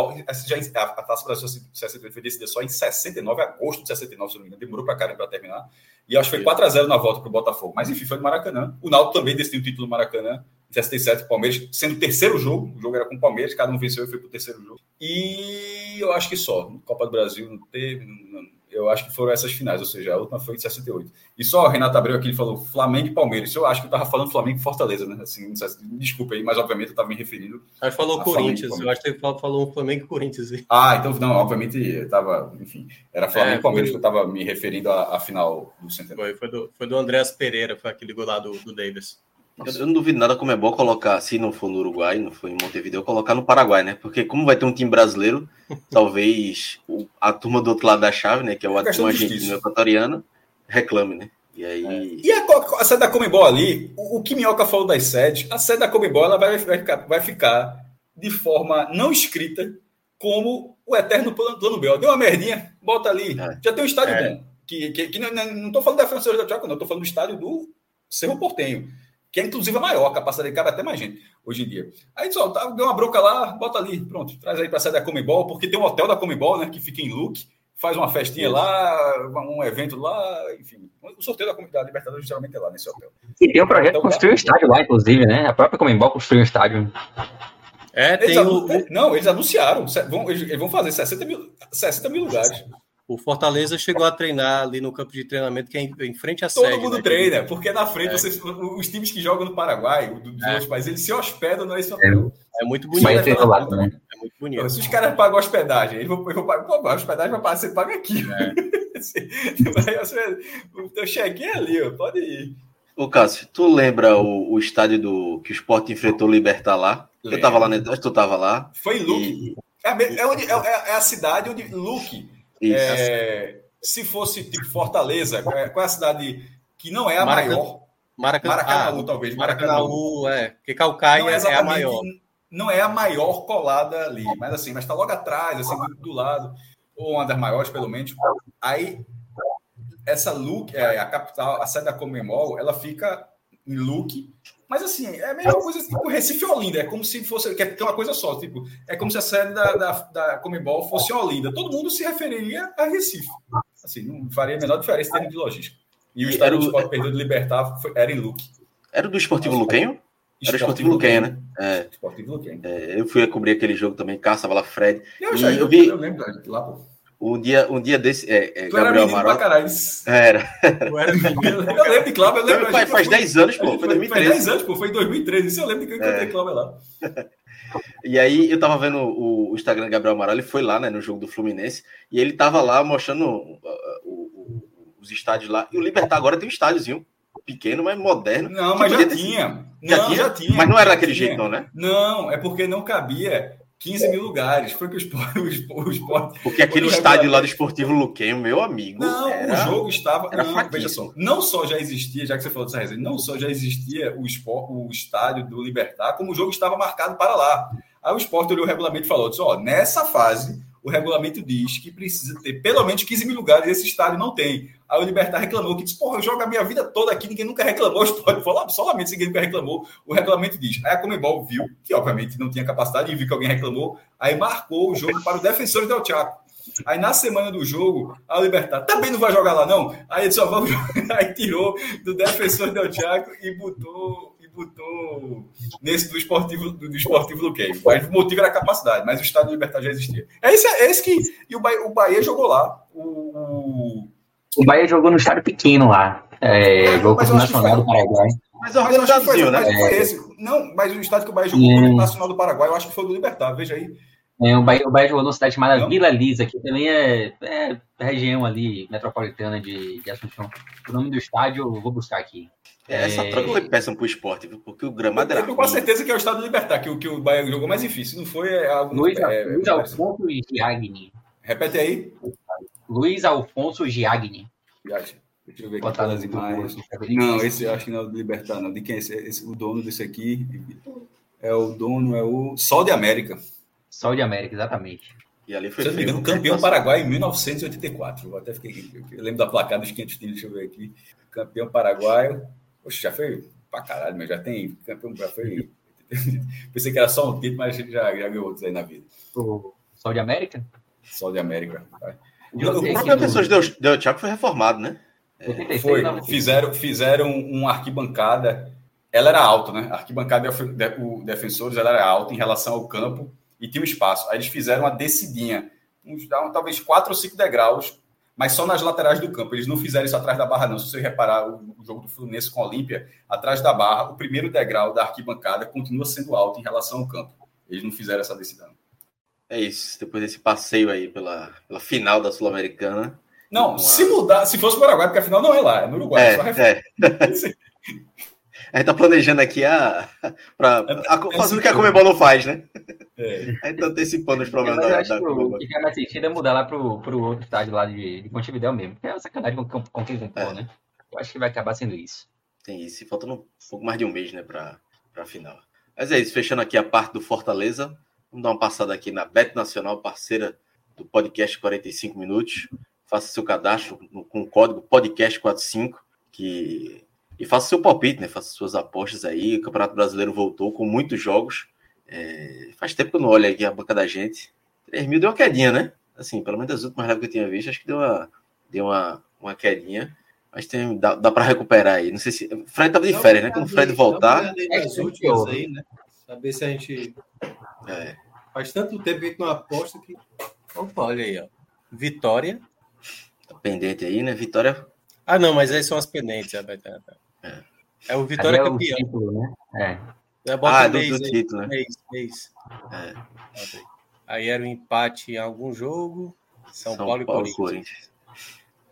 já, a Taça Brasil 68 foi decidida só em 69, agosto de 69, se não me engano. Demorou para caramba para terminar. E acho que foi 4x0 na volta para o Botafogo. Mas enfim, foi no Maracanã. O Naldo também decidiu o título do Maracanã, em 67, o Palmeiras, sendo o terceiro jogo. O jogo era com o Palmeiras, cada um venceu e foi para o terceiro jogo. E eu acho que só. Copa do Brasil não teve. Eu acho que foram essas finais, ou seja, a última foi em 68. E só o Renato Abreu aqui falou Flamengo e Palmeiras. Eu acho que eu estava falando Flamengo e Fortaleza, né? Assim, desculpa aí, mas obviamente eu estava me referindo. Que falou Corinthians, eu acho que ele falou Flamengo e Corinthians. Aí. Ah, então não, obviamente estava, enfim, era Flamengo é, e Palmeiras foi... que eu estava me referindo à, à, final do Centenário. Foi, foi do, foi do Andréas Pereira, foi aquele gol lá do, do Davis. Eu, eu, não duvido nada como é bom colocar, se não for no Uruguai, não for em Montevideo, colocar no Paraguai, né? Porque como vai ter um time brasileiro, [laughs] talvez o, a turma do outro lado da chave, né? Que é o time argentino equatoriano, reclame, né? E aí. É. E a, a sede da Comembol ali, o, o que Minhoca falou das sedes, a sede da Comembol ela vai, vai, ficar, vai ficar de forma não escrita como o eterno plano, plano B. Deu uma merdinha, bota ali. É. Já tem um estádio é. bom. Que, que, que não estou falando da França da Chaco, não, estou falando do estádio do Cerro Portenho que é inclusive a maior, a capacidade de cabe até mais gente hoje em dia. Aí só tá, deu uma bronca lá, bota ali, pronto, traz aí para sair da Comebol, porque tem um hotel da Comebol, né, que fica em Luke, faz uma festinha Isso. lá, um evento lá, enfim. O sorteio da comunidade Libertadores geralmente é lá nesse hotel. E tem um projeto de construir um estádio lá, inclusive, né? A própria Comembol construiu um estádio. É, tem eles o... Não, eles anunciaram, vão, eles vão fazer 60 mil, 60 mil lugares. O Fortaleza chegou a treinar ali no campo de treinamento que é em, frente à Todo sede. Todo mundo né? treina, porque na frente é. vocês, os times que jogam no Paraguai, dos é. outros países, eles se hospedam no esse hotel. É, é muito bonito. É, é, lá, né? é muito bonito. Se os caras pagam hospedagem, eles vão, vão pagar, pô, a hospedagem vai pagar, você paga aqui. É. o teu check é ali, ó, pode ir. Ô, Cássio, tu lembra o, o estádio do que o Sport enfrentou o Libertar lá? Lembra. Eu tava lá, né? Tu tava lá. Foi em Luque. E... É, é, onde, é, é, a cidade onde Luque. É, se fosse tipo Fortaleza, qual é, qual é a cidade que não é a Maracanã, maior? Maracanã, Maracanaú, ah, talvez. Maracanaú, é. Porque Calcaia é, é, a maior. Não é a maior colada ali, mas assim, mas está logo atrás, assim, do, do, lado, ou uma das maiores, pelo menos. Aí, essa Luke, é, a capital, a sede da Comemol, ela fica em Luke, mas assim, é a mesma coisa tipo Recife Olinda, é como se fosse, que é uma coisa só, tipo, é como se a sede da, da, da Comebol fosse Olinda. Todo mundo se referiria a Recife. Assim, não faria a menor diferença em termos de logística. E o estádio do Esporte perdeu de Libertar foi, era em Luque. Era do Esportivo Luquenho? Era o Esportivo Luquenho, né? É. Esportivo Luquenho. É, eu fui a cobrir aquele jogo também, Caça, Bala Fred. Eu já, eu, vi... eu lembro lá, pô. Um dia, um dia desse. É, é, tu Gabriel era Amaral. caralho. Era. Eu, era eu lembro de Cláudio, eu lembro. Faz, faz 10 anos, pô. Foi 2013. Faz 10 anos, pô. Foi em 2013. Isso eu lembro que eu encontrei é. Cláudio lá. [laughs] E aí eu tava vendo o, o, Instagram do Gabriel Amaral, ele foi lá, né, no jogo do Fluminense, e ele tava lá mostrando uh, uh, os estádios lá. E o Libertar agora tem um estádiozinho pequeno, mas moderno. Não, mas já tinha. Já, não, tinha. já tinha. Mas não era daquele jeito, não, né? Não, é porque não cabia 15 mil lugares. Foi que o esporte. [laughs] O esporte Porque aquele estádio lá do Esportivo Luquenho, meu amigo. Não, era, o jogo estava. Não, veja só, não só já existia, já que você falou dessa resenha, não só já existia o, esporte, o estádio do Libertar, como o jogo estava marcado para lá. Aí o esporte olhou o regulamento e falou: disse, ó, nessa fase, o regulamento diz que precisa ter pelo menos 15 mil lugares, e esse estádio não tem. Aí o Libertar reclamou, que disse, porra, eu jogo a minha vida toda aqui, ninguém nunca reclamou, [laughs] o esporte falou, solamente ninguém nunca reclamou, o regulamento diz. Aí a Comebol viu, que obviamente não tinha capacidade, e viu que alguém reclamou, aí marcou o jogo para o Defensor del Chaco. Aí na semana do jogo, a Libertar também não vai jogar lá, não. Aí ele só vamos [laughs] Aí tirou do Defensor del Chaco e botou botou nesse do esportivo do, do esportivo. Mas o motivo era a capacidade, mas o estado de liberdade já existia. É esse, é esse que. E o Bahia, o Bahia jogou lá. O, o Bahia jogou no estádio pequeno lá. É, é jogou com o Nacional do Paraguai. Mas, mas eu acho que foi, né? mas foi esse. Não, mas o estádio que o Bahia jogou é. o Nacional do Paraguai, eu acho que foi do Libertar, veja aí. É, o, Bahia, o Bahia jogou numa cidade chamada não? Vila Lisa, que também é, é região ali metropolitana de, de Assunção. O nome do estádio eu vou buscar aqui. É, essa troca foi péssima pro esporte, viu? Porque o gramado era. Eu tenho quase certeza que é o estado do Libertar, que, que o Bahia jogou mais difícil. Não foi é, algo. Luiz, é, Luiz Alfonso Giagni. Repete aí. Luiz Alfonso Giagni. Deixa eu ver aqui as imagens. Não, esse eu acho que não é do Libertar, não. De quem é esse? esse? O dono desse aqui é o dono, é o Sol de América. Sol de América, exatamente. E ali foi. Se eu não me engano, campeão Paraguai em 1984. Eu até fiquei. Eu lembro da placa dos 500 times, deixa eu ver aqui. Campeão paraguaio. Poxa, já foi pra caralho, mas já tem campeão, já foi. [laughs] Pensei que era só um título, mas já, já ganhou outros aí na vida. O Sol de América? Sol de América. O próprio Defensor de Del Chaco foi reformado, né? É, foi. Fizeram, fizeram uma arquibancada. Ela era alta, né? A arquibancada o Defensores ela era alta em relação ao campo e tinha um espaço. Aí eles fizeram uma descidinha, uns, talvez quatro ou cinco degraus mas só nas laterais do campo. Eles não fizeram isso atrás da barra, não. Se você reparar o, jogo do Fluminense com a Olímpia, atrás da barra, o primeiro degrau da arquibancada continua sendo alto em relação ao campo. Eles não fizeram essa decisão. É isso. Depois desse passeio aí pela, pela final da Sul-Americana. Não, se mudar, se fosse o Paraguai, porque a final não é lá, é no Uruguai. É, é. [laughs] a gente tá planejando aqui a, [laughs] pra, a, a fazendo o que a Comebol não faz, né? É. A gente tá antecipando os problemas da, da O que mais sentido é mudar lá pro, pro outro estádio lá de, de Montevideo mesmo, é uma sacanagem com, com quem comprou, é. né? Eu acho que vai acabar sendo isso. Tem isso, e faltando um pouco mais de um mês, né, pra, pra final. Mas é isso, fechando aqui a parte do Fortaleza, vamos dar uma passada aqui na Bet Nacional, parceira do podcast 45 Minutos faça seu cadastro com o código podcast45 que e faça seu palpite, né? Faça suas apostas aí. O Campeonato Brasileiro voltou com muitos jogos. É... faz tempo que eu não olho aqui a banca da gente. 3 mil deu uma quedinha, né? Assim, pelo menos das últimas lives que eu tinha visto, acho que deu uma, deu uma, uma quedinha. Mas tem, dá, dá para recuperar aí. Não sei se. O Fred tava de férias, né? Quando o Fred voltar. É, últimas aí, né? Saber se a gente. É. Faz tanto tempo que a gente não aposta que. Opa, olha aí, ó. Vitória, pendente aí, né? Vitória. Ah, não, mas aí são as pendentes. É, é. é o Vitória é campeão. O título, né? É. Ah, do, do título, né? Mês, mês. É. Aí era o um empate em algum jogo. São, São Paulo, Paulo, e Corinthians.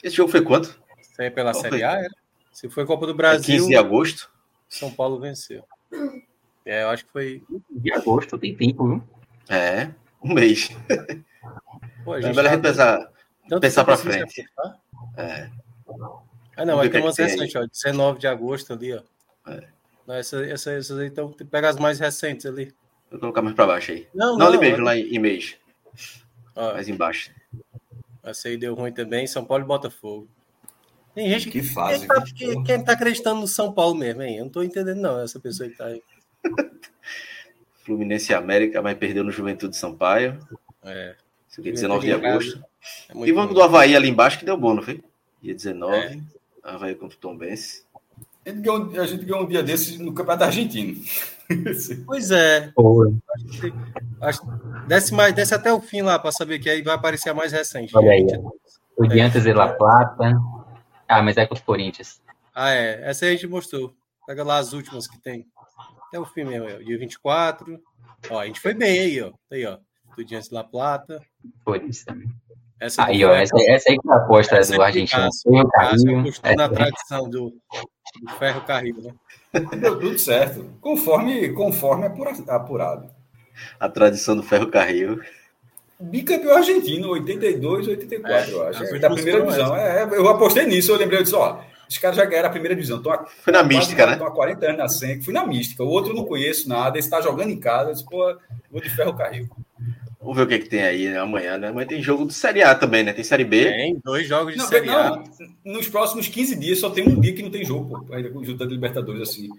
Esse jogo foi quanto? Foi pela Qual Série foi? A, era? Se foi Copa do Brasil. 15 de agosto. São Paulo venceu. É, eu acho que foi. De agosto, tem tempo, viu? É, um mês. Pô, a gente tá... pensar, tanto Pensar para frente. É. Ah, não, aqui é mais recente, ó, 19 de agosto ali, ó. É. Não, essa, essa, essas aí, então, pega as mais recentes ali. Vou colocar mais para baixo aí. Não, não, não ali mesmo, lá em, mês. Ó, mais embaixo. Essa aí deu ruim também, São Paulo e Botafogo. Tem gente que faz. Quem, tá, quem, quem tá acreditando no São Paulo mesmo, hein? Eu não tô entendendo, não, essa pessoa que tá aí. [laughs] Fluminense e América, mas perdeu no Juventude Sampaio. É. Isso aqui é 19 de agosto. É e vamos do Havaí ali embaixo que deu bom, não foi? Dia 19. É. Havaí contra o Tom Benz. A gente, ganhou, a gente ganhou um dia desses no Campeonato Argentino. [laughs] Pois é. Acho, desce, mais, desce até o fim lá para saber que aí vai aparecer a mais recente. Olha aí. O Diantes de La Plata. Ah, mas é com os Corinthians. Ah, é. Essa aí a gente mostrou. Pega lá as últimas que tem. Até o fim mesmo. Dia 24. Ó, a gente foi bem aí, ó. Aí, ó. Estudiantes de La Plata. Isso também. Essa aí, ó, essa, essa aí que é a aposta essa do argentino. Ferro Carril. na tradição do, do Ferro Carril, né? Deu tudo certo. Conforme, conforme apurado. A tradição do Ferro Carril. Bicampeão argentino, 82, 84, é, eu acho. É, da primeira divisão. É, eu apostei nisso, eu lembrei, eu disse, ó, os caras já ganharam a primeira divisão. Tô Foi na mística, né? Estão há 40 anos na SENC. Fui na mística. O outro não conheço nada. Esse está jogando em casa. Eu disse, pô, vou de ferro carril. Vamos ver o que, que tem aí né? amanhã, né? Amanhã tem jogo de Série A também, né? Tem Série B. Tem dois jogos de não, Série não, A. Nos próximos 15 dias só tem um dia que não tem jogo, pô, ainda juntando Libertadores assim.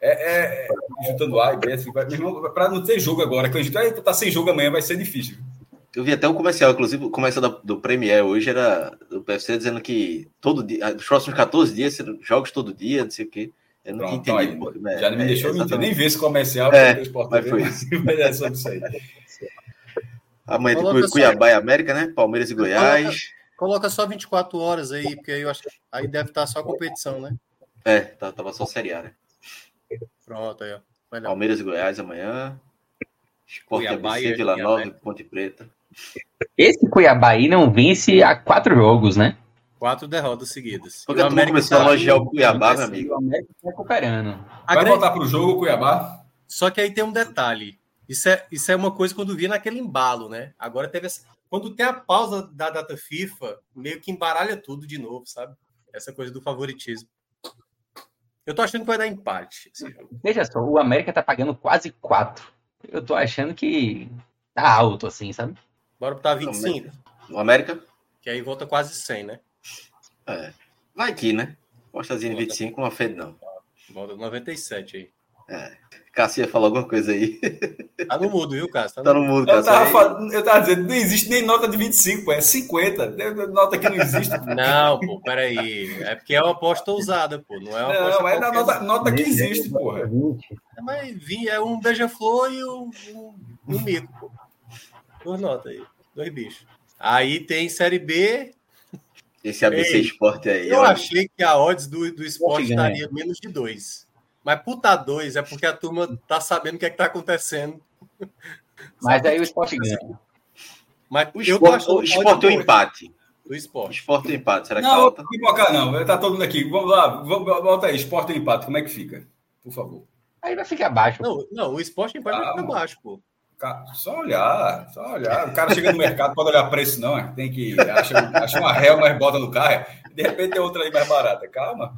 É, é, é juntando A e B, assim, para não ter jogo agora, que a gente vai estar sem jogo amanhã, vai ser difícil. Eu vi até um comercial, inclusive o comercial do, do Premier hoje era do PFC dizendo que todo dia, nos próximos 14 dias, jogos todo dia, não sei o quê. Eu não Pronto, entendi. Porque, já não me é, deixou mentir, nem ver esse comercial. É, mas foi isso. [laughs] mas é sobre isso aí. Amanhã tem Cuiabá só... e América, né? Palmeiras e Goiás. Coloca, coloca, só 24 horas aí, porque aí eu acho que aí deve estar só competição, né? É, tá, tava só Série A, né? Pronto, aí, ó. Palmeiras e Goiás amanhã. Esporte Cuiabá ABC, Vila Nova e Ponte Preta. Esse Cuiabá aí não vence há quatro jogos, né? Quatro derrotas seguidas. Porque o América começou a elogiar o Cuiabá, meu amigo. O América tá recuperando. Vai voltar para o jogo o Cuiabá? Só que aí tem um detalhe. Isso é, isso é uma coisa quando via naquele embalo, né? Agora teve essa... Quando tem a pausa da data FIFA, meio que embaralha tudo de novo, sabe? Essa coisa do favoritismo. Eu tô achando que vai dar empate. Veja só, o América tá pagando quase quatro. Eu tô achando que tá alto, assim, sabe? Bora botar 25. No América? Que aí volta quase 100, né? É. Vai aqui, né? Postazinha de 25, uma fede não. Volta 97 aí. É. Cássio ia falar alguma coisa aí. Tá no mudo, viu, Cássio? Tá, tá no, no mudo, Cássio. Eu tava, falando, eu tava dizendo, não existe nem nota de 25, pô, é 50. Nota que não existe. Não, pô, peraí. É porque é uma aposta ousada, pô. Não é uma aposta. Não, é na nota, nota que existe, porra. É, mas é um beija-flor e um, um, um mico, pô. Duas notas aí. Dois bichos. Aí tem Série B. Esse ABC Ei, Esporte aí. Eu ó. achei que a odds do, do esporte estaria menos de dois. Mas puta dois é porque a turma tá sabendo o que é que tá acontecendo. [laughs] Mas aí o esporte ganha. Mas O esporte, o esporte é o dois empate. do O esporte. esporte é o empate. Será que Não, falta? vou pipocar não. Tá todo mundo aqui. Vamos lá. Vamos, volta aí. Esporte ou empate. Como é que fica? Por favor. Aí vai ficar baixo. Não, não, o esporte empate vai ficar baixo, pô. Só olhar, só olhar. O cara chega no mercado, pode olhar preço, não. é? Tem que. Acha, acha uma réu, mas bota no carro. é. De repente tem outra aí mais barata. Calma.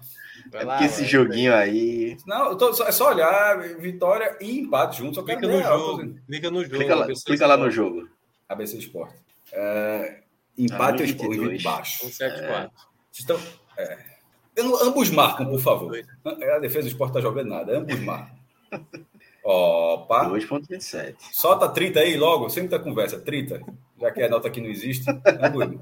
Vai É lá, porque esse joguinho aí. Não, eu tô- só- é só olhar. Vitória e empate juntos. Clica no a- jogo. Clica no jogo. Clica lá, ABC clica lá no Esporte, jogo. ABC Esporte. É, empate Ah, ou esporte? 22. baixo. 174. Vocês estão. É. Eu ambos marcam, por favor. É, A defesa do esporte tá jogando nada. Ambos marcam. Opa. 2,27. Solta 30 aí logo, sem muita conversa. 30. Já que a nota aqui não existe. Ambos.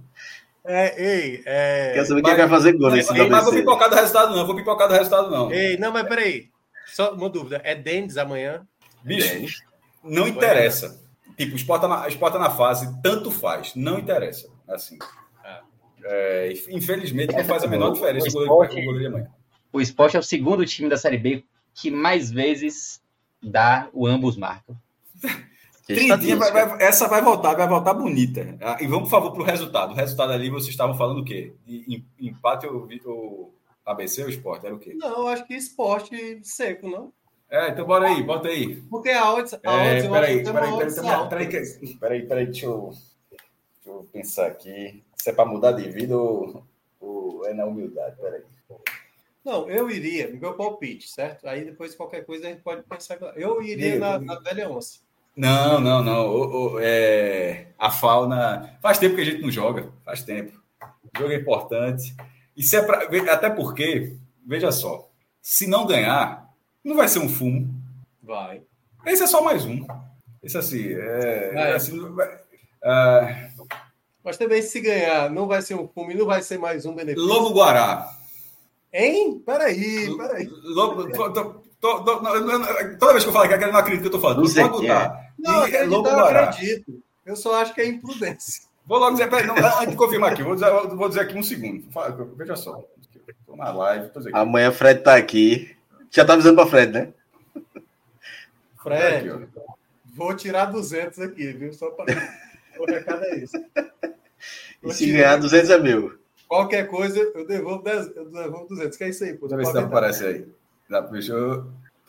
É, ei, é... Quer saber quem Mas- vai fazer gol Mas, nesse mas vou pipocar do resultado, não. Vou pipocar do resultado, não. Ei, não, mas peraí. Só uma dúvida. É Dendes amanhã? Bicho, não interessa. Tipo, o esporte tá na, o tá na fase, tanto faz. Não interessa. Assim. Ah. É, infelizmente, não faz a menor diferença o goleiro, Esporte- o goleiro de amanhã. O esporte é o segundo time da Série B que mais vezes dá o ambos marcam. [laughs] Que Trintinha vai- vai- essa vai voltar, vai voltar bonita. Ah, E vamos, por favor, para o resultado. O resultado ali, vocês estavam falando o quê? Empate ou, ou ABC ou esporte? Era o quê? Não, eu acho que esporte seco, não? É, então bora aí, bota aí. Porque a odds, a É, odds peraí, peraí, peraí, peraí, peraí, deixa eu, deixa eu pensar aqui. Se é para mudar de vida ou, ou é na humildade? Peraí. Não, eu iria, meu palpite, certo? Aí depois qualquer coisa a gente pode pensar. Eu iria na, na velha onça. Não, não, não. O- o- é, a fauna. Faz tempo que a gente não joga. Faz tempo. O jogo é importante. Isso é pra, até porque, veja só, se não ganhar, não vai ser um fumo. Vai. Esse é só mais um. Esse assim, é, Vai. assim, vai- ah, Mas também se ganhar, não vai ser um fumo e não vai ser mais um benefício. Lobo Guará. Hein? Peraí, peraí. Lobo, tô- tô- tô- tô- não, não, não, toda vez que eu falo que eu não acredito que eu tô falando. Não sei Pode quem botar. Não, acreditar, Lobo eu acredito. Eu só acho que é imprudência. Vou logo dizer, peraí, não, antes de confirmar aqui, vou dizer, vou dizer aqui um segundo. Veja só. Estou na live, tô dizendo aqui. Amanhã Fred tá aqui. Já tá avisando pra Fred, né? Fred, Aqui, vou tirar 200 aqui, viu? Só para. o recado é isso. E se tirar. ganhar 200 é meu. Qualquer coisa, eu devolvo, 10, eu devolvo 200. Que é isso aí, pô? Deixa eu ver se aparecer aí. Dá, deixa eu.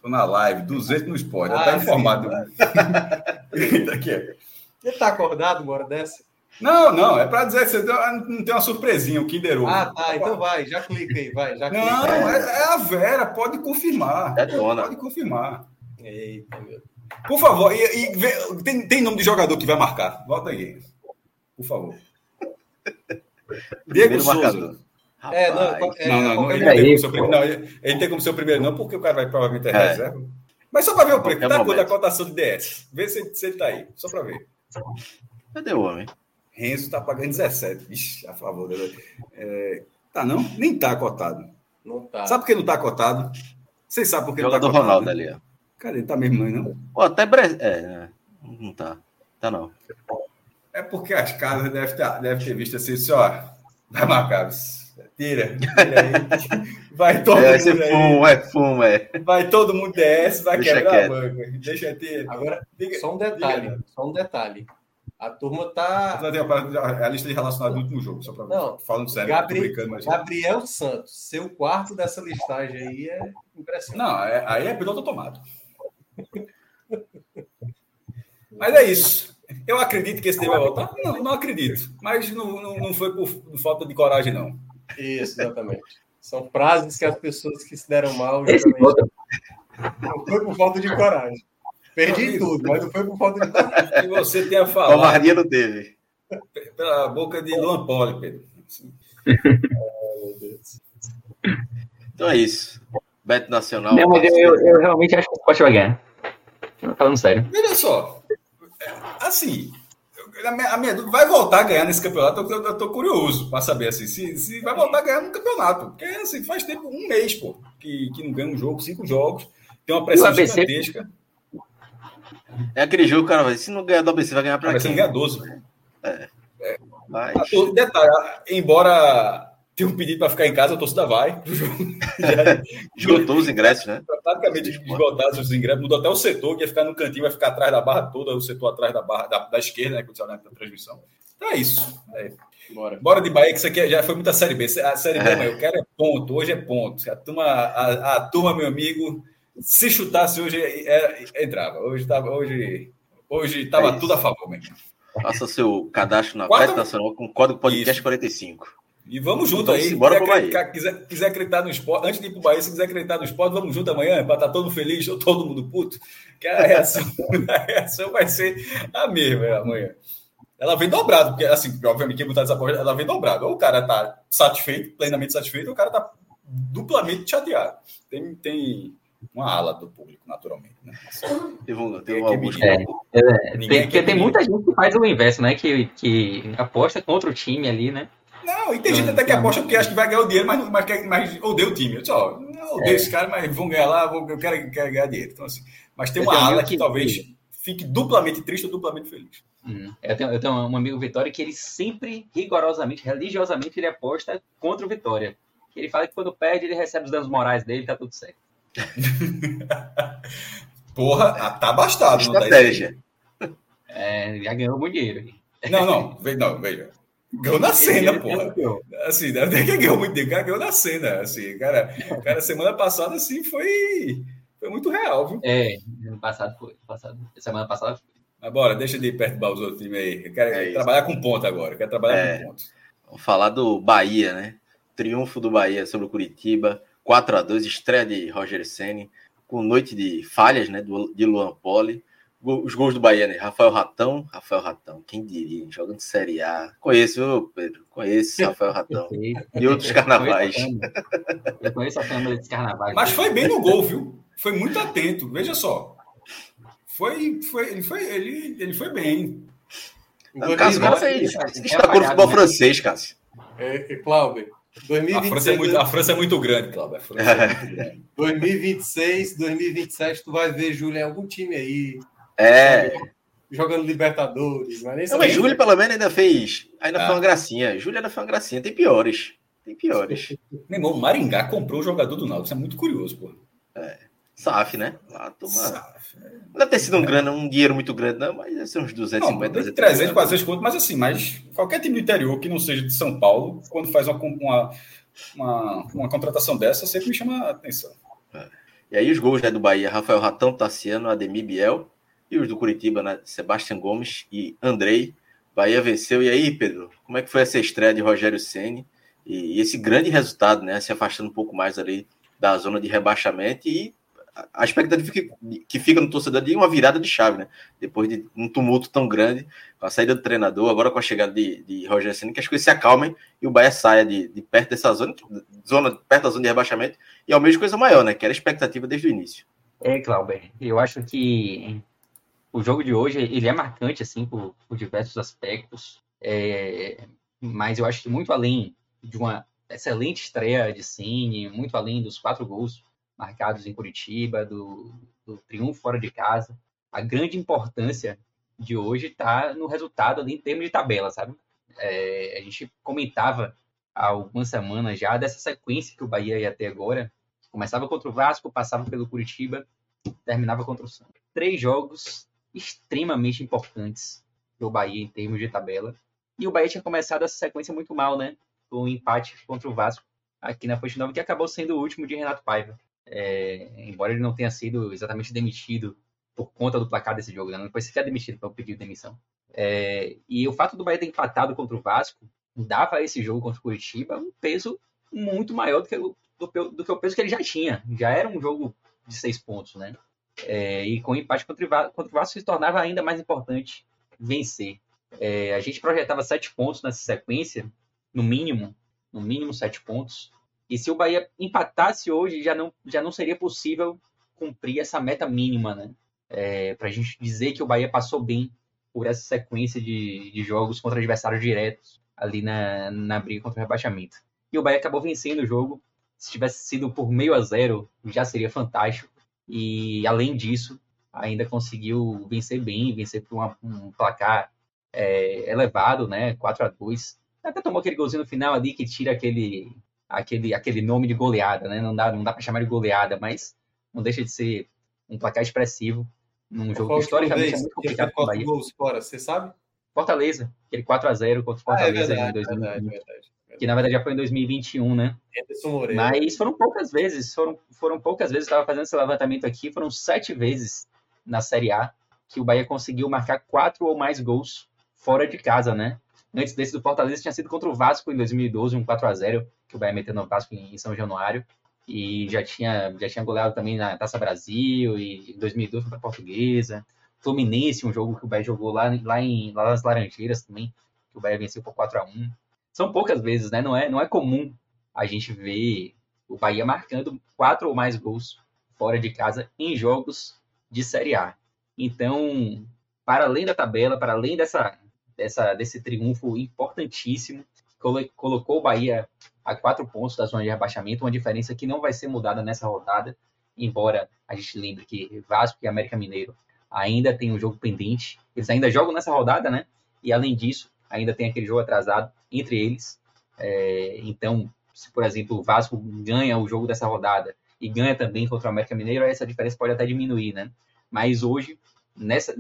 Tô na live, 200 no esporte. Já Ah, tá sim. informado. [laughs] Aqui, ó. Ele tá acordado uma hora dessa? não, não, é pra dizer que você não tem uma surpresinha, o Kinder Ovo. Ah, tá. Então vai, já clica aí, vai. Já clica. Não, é, é a Vera, pode confirmar. É dona. Pode confirmar. Eita, meu. Por favor, e, e vê- tem, tem nome de jogador que vai marcar. Volta aí. Por favor. Diego Primeiro Souza. marcador. É, não, é, não, não, ele, É não tem como isso, ser o primeiro, não, ele, ele tem como ser o primeiro, não, porque o cara vai provavelmente é É. reserva. Mas só para ver o preço, tá quanto a cotação de DS. Vê se, se ele tá aí, só para ver. Cadê o homem? Renzo tá pagando 17. Vixe, a favor dele. É, tá não? Nem tá cotado. Não tá. Sabe por que não tá cotado? Vocês sabem por que não tá cotado? Ronaldo né? ali, ó. Cadê? Tá mesmo não, não? Pô, até Bre... É, é, não tá. Tá não. É porque as casas devem ter, devem ter visto assim, assim, ó. Vai marcar. Tira, tira aí. [laughs] Vai todo É, mundo aí. fumo, é fumo, é. Vai todo mundo DS, vai Deixa quebrar quieto. a banca. Deixa ter. Agora, Diga- só um detalhe, diga. só um detalhe. A turma tá. A, a lista de relacionados do último jogo, só para Não. Falando sério, brincando, mas. Gabriel Santos, seu quarto dessa listagem aí é impressionante. Não, é- aí é piloto automático. Mas é isso. Eu acredito que esse time vai voltar? Não, não acredito. Mas não, não, não foi por, por falta de coragem, não. Isso, exatamente. São frases que as pessoas que se deram mal geralmente não foi por falta de coragem. Perdi tudo, mas não foi por falta de coragem. Que você tenha O falado Maria não teve. pela boca de Luan Poli, Pedro. Então é isso. Beto Nacional. não, mas eu, eu, eu realmente acho que o esporte vai ganhar. Falando sério. Veja só. é, Assim, a minha, dúvida, vai voltar a ganhar nesse campeonato? Eu, eu, tô curioso para saber assim, se, se vai voltar a ganhar no campeonato. Porque assim, faz tempo, um mês, pô, que, que não ganha um jogo, cinco jogos. Tem uma pressão ABC? gigantesca. É aquele jogo, cara, vai- se não ganhar do ABC, vai ganhar A pra pressão quem? ganha 12. Vai Rapaz. Ah, detalhe, embora tenha um pedido para ficar em casa, a torcida vai. [laughs] Esgotou os ingressos, né? Praticamente esgotados os ingressos. Mudou até o setor, que ia ficar no cantinho, vai ficar atrás da barra toda, o setor atrás da barra da, da esquerda, né? Quando você olha na transmissão. Então é isso. É. Bora. Bora de Bahia, que isso aqui já foi muita Série B. A Série B, é. eu quero é ponto. Hoje é ponto. A turma, a, a turma meu amigo, se chutasse hoje, era, entrava. Hoje estava hoje, hoje tava é tudo a favor, mesmo. Faça seu cadastro na Quarta... Nacional com o código podcast isso. 45. E vamos junto então, aí. Bora pro Bahia. Quiser, quiser acreditar no esporte, antes de ir pro Bahia, se quiser acreditar no esporte, vamos junto amanhã, para estar tá todo feliz, ou [laughs] todo mundo puto. Que a reação, [laughs] a reação vai ser a mesma amanhã ela vem dobrado, porque, assim, obviamente, quem botar essa porra, ela vem dobrado. Ou o cara tá satisfeito, plenamente satisfeito, ou o cara tá duplamente chateado. Tem, tem uma ala do público, naturalmente. Né? Teve, um, teve um alguns... é, é, tem, porque tem muita gente que faz o inverso, né? Que, que aposta contra o time ali, né? Não, e tem gente até que aposta porque acha que vai ganhar o dinheiro, mas, mas, mas odeia o time. Eu disse, ó, não odeio é. esse cara, mas vão ganhar lá, vou, eu quero, quero ganhar dinheiro. Então, assim, mas tem uma ala que, que talvez fique duplamente triste ou duplamente feliz. Hum. Eu, tenho, eu tenho um amigo Vitória que ele sempre, rigorosamente, religiosamente, ele aposta contra o Vitória. Ele fala que quando perde, ele recebe os danos morais dele, tá tudo certo. [laughs] Porra, ah, tá bastado. Estratégia. Tá é, já ganhou muito dinheiro. Não, não, não, veja. Ganhou na cena, porra. Assim, não é que ganhou muito dinheiro, cara ganhou na cena. Assim, cara, cara, semana passada, assim, foi foi muito real, viu? É, ano passado foi. Passado, semana passada foi. Mas bora, deixa de perturbar os outros times aí. Eu quero é trabalhar com ponto agora. Eu quero trabalhar é, com ponto. Vamos falar do Bahia, né? Triunfo do Bahia sobre o Curitiba. 4 a 2 estreia de Roger Senni, com noite de falhas, né? De Luan Poli. Os gols do Bahia, né? Rafael Ratão, Rafael Ratão, quem diria, jogando Série A. Conheço, viu, Pedro? Conheço Rafael Ratão. e outros carnavais. Eu conheço a câmera desses carnavais. Mas foi bem no gol, viu? foi muito atento. Veja só. Foi, foi, ele, foi, ele, ele foi bem. O Cássio, o cara. Destacou no futebol francês, Cássio. É, é Cláudio. 2026, a, França é muito, a França é muito grande, Cláudio. É 2026, 2027, [laughs] tu vai ver Júlio em algum time aí. É. Jogando Libertadores. Mas, não, mas Júlio, pelo menos, ainda fez. Ainda ah. foi uma gracinha. Júlio ainda foi uma gracinha. Tem piores. Tem piores. [laughs] Meu irmão, o Maringá comprou o jogador do Náutico. Isso é muito curioso, pô. É. SAF, né? Lá, toma... SAF. É. Não deve ter sido um, grana, um dinheiro muito grande, não, mas deve ser uns 250, 300, 300 400 conto, mas assim, mas qualquer time do interior que não seja de São Paulo, quando faz uma, uma, uma, uma contratação dessa, sempre me chama a atenção. É. E aí os gols né, do Bahia, Rafael Ratão, Tassiano, Ademir Biel, e os do Curitiba, né, Sebastião Gomes e Andrei. Bahia venceu. E aí, Pedro, como é que foi essa estreia de Rogério Ceni e, esse grande resultado, né, se afastando um pouco mais ali da zona de rebaixamento e a expectativa que, que fica no torcedor de uma virada de chave, né? Depois de um tumulto tão grande, com a saída do treinador, agora com a chegada de, de Roger Senna, que as coisas se acalmem e o Bahia saia de, de perto dessa zona, zona, perto da zona de rebaixamento, e ao mesmo coisa maior, né? Que era a expectativa desde o início. É, Clauber, eu acho que o jogo de hoje ele é marcante, assim, por, por diversos aspectos, é, mas eu acho que muito além de uma excelente estreia de Cine, muito além dos quatro gols marcados em Curitiba, do, do triunfo fora de casa. A grande importância de hoje está no resultado ali em termos de tabela, sabe? É, a gente comentava há algumas semanas já dessa sequência que o Bahia ia ter agora. Começava contra o Vasco, passava pelo Curitiba, terminava contra o Santos. Três jogos extremamente importantes para o Bahia em termos de tabela. E o Bahia tinha começado essa sequência muito mal, né? Com um empate contra o Vasco aqui na Fonte Nova, que acabou sendo o último de Renato Paiva é, embora ele não tenha sido exatamente demitido por conta do placar desse jogo, né? não foi sequer demitido para pedir demissão. É, e o fato do Bahia ter empatado contra o Vasco dava a esse jogo contra o Curitiba um peso muito maior do que, do, do que o peso que ele já tinha. Já era um jogo de seis pontos, né? É, e com o empate contra o, Vasco se tornava ainda mais importante vencer. É, a gente projetava sete pontos nessa sequência, no mínimo, no mínimo sete pontos. E se o Bahia empatasse hoje, já não, já não seria possível cumprir essa meta mínima, né? É, para a gente dizer que o Bahia passou bem por essa sequência de, de jogos contra adversários diretos ali na, na briga contra o rebaixamento. E o Bahia acabou vencendo o jogo. Se tivesse sido por meio a zero, já seria fantástico. E além disso, ainda conseguiu vencer bem, vencer por uma, um placar é, elevado, né? 4 a 2 Até tomou aquele golzinho no final ali que tira aquele, aquele, aquele nome de goleada, né? Não dá, não dá para chamar de goleada, mas não deixa de ser um placar expressivo num jogo que historicamente é muito complicado com o Bahia. Gols fora, você sabe? Fortaleza, aquele 4 a 0 contra o Fortaleza ah, é verdade, em 2020. Verdade, verdade, verdade. Que na verdade já foi em 2021, né? Mas foram poucas vezes, foram, foram poucas vezes, estava fazendo esse levantamento aqui, foram sete vezes na Série A que o Bahia conseguiu marcar quatro ou mais gols fora de casa, né? Antes desse do Fortaleza tinha sido contra o Vasco em 2012, um 4 a 0 que o Bahia meteu no Vasco em São Januário. E já tinha, já tinha goleado também na Taça Brasil e em 2012 contra a Portuguesa. Fluminense, um jogo que o Bahia jogou lá, lá, em, lá nas Laranjeiras também, que o Bahia venceu por 4 a 1 São poucas vezes, né? Não é, não é comum a gente ver o Bahia marcando quatro ou mais gols fora de casa em jogos de Série A. Então, para além da tabela, para além dessa, dessa, desse triunfo importantíssimo, colocou o Bahia a quatro pontos da zona de rebaixamento, uma diferença que não vai ser mudada nessa rodada, embora a gente lembre que Vasco e América Mineiro ainda tem um jogo pendente, eles ainda jogam nessa rodada, né? E além disso, ainda tem aquele jogo atrasado entre eles. É, então, se por exemplo o Vasco ganha o jogo dessa rodada e ganha também contra o América Mineiro, essa diferença pode até diminuir, né? Mas hoje, nessa,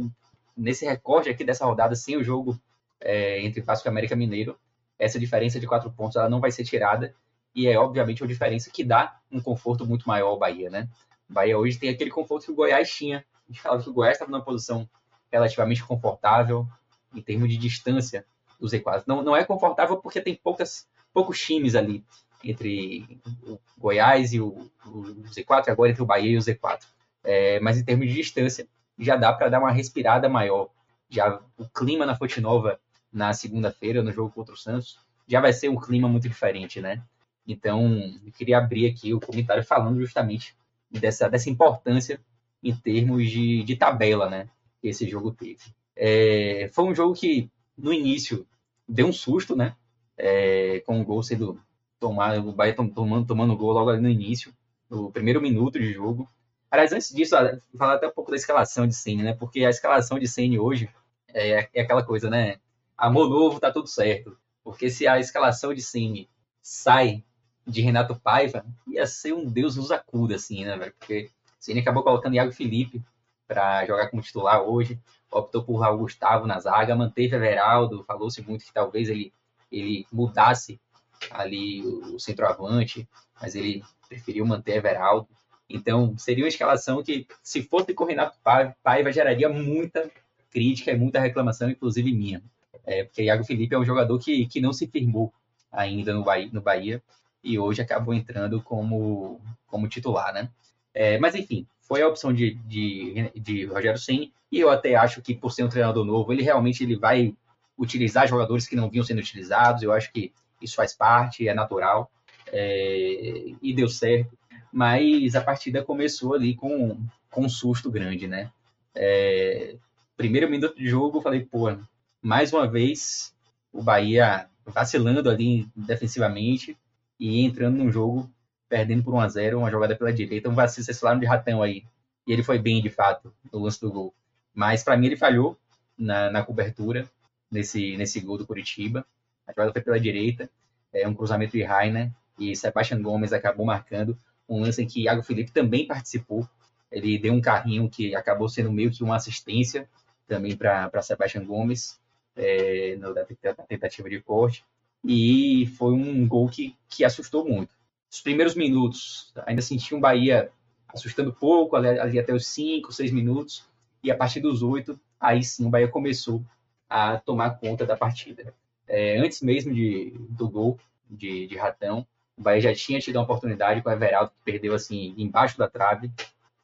nesse recorde aqui dessa rodada, sem o jogo é, entre Vasco e América Mineiro, essa diferença de quatro pontos ela não vai ser tirada e é obviamente uma diferença que dá um conforto muito maior ao Bahia, né? O Bahia hoje tem aquele conforto que o Goiás tinha. A gente falava que o Goiás estava numa posição relativamente confortável em termos de distância do Z4. Não, não é confortável porque tem poucas, poucos times ali entre o Goiás e o, o Z4, agora entre o Bahia e o Z4. É, mas em termos de distância, já dá para dar uma respirada maior. Já o clima na Fonte Nova na segunda-feira, no jogo contra o Santos, já vai ser um clima muito diferente, né? Então, eu queria abrir aqui o comentário falando justamente dessa, dessa importância em termos de, de tabela, né? Que esse jogo teve. É, foi um jogo que, no início, deu um susto, né? É, com o gol sendo tomado, o Bahia tomando, tomando gol logo ali no início, no primeiro minuto de jogo. Aliás, antes disso, falar até um pouco da escalação de Ceni, né? Porque a escalação de Ceni hoje é, é, aquela coisa, né? Amor novo, tá tudo certo. Porque se a escalação de Ceni sai de Renato Paiva, ia ser um Deus nos acuda, assim, né, velho? Porque Ceni acabou colocando Iago Felipe para jogar como titular hoje, optou por Raul Gustavo na zaga, manteve Everaldo, falou-se muito que talvez ele, ele mudasse ali o centroavante, mas ele preferiu manter Everaldo. Então, seria uma escalação que, se fosse com Renato Paiva, geraria muita crítica e muita reclamação, inclusive minha. É, porque Iago Felipe é um jogador que, que não se firmou ainda no Bahia, no Bahia e hoje acabou entrando como, como titular, né? É, mas, enfim, foi a opção de, de, de Rogério Senni, e eu até acho que, por ser um treinador novo, ele realmente ele vai utilizar jogadores que não vinham sendo utilizados, eu acho que isso faz parte, é natural, é, e deu certo mas a partida começou ali com, com um susto grande, né? É, primeiro minuto de jogo, eu falei, pô, mais uma vez o Bahia vacilando ali defensivamente e entrando num jogo perdendo por 1 a 0 uma jogada pela direita, um vacilo, vocês falaram de ratão aí. E ele foi bem, de fato, no lance do gol. Mas para mim ele falhou na, na cobertura nesse, nesse gol do Curitiba. A jogada foi pela direita, é um cruzamento de Rainer e Sebastian Gomes acabou marcando um lance em que Iago Felipe também participou. Ele deu um carrinho que acabou sendo meio que uma assistência também para Sebastião Gomes é, da, tentativa de corte. E foi um gol que, que assustou muito. Os primeiros minutos, ainda senti um Bahia assustando pouco, ali, ali até os 5, 6 minutos. E a partir dos 8, aí sim o Bahia começou a tomar conta da partida. É, antes mesmo de, do gol de, de Ratão, o Bahia já tinha tido uma oportunidade com o Everaldo, que perdeu assim, embaixo da trave.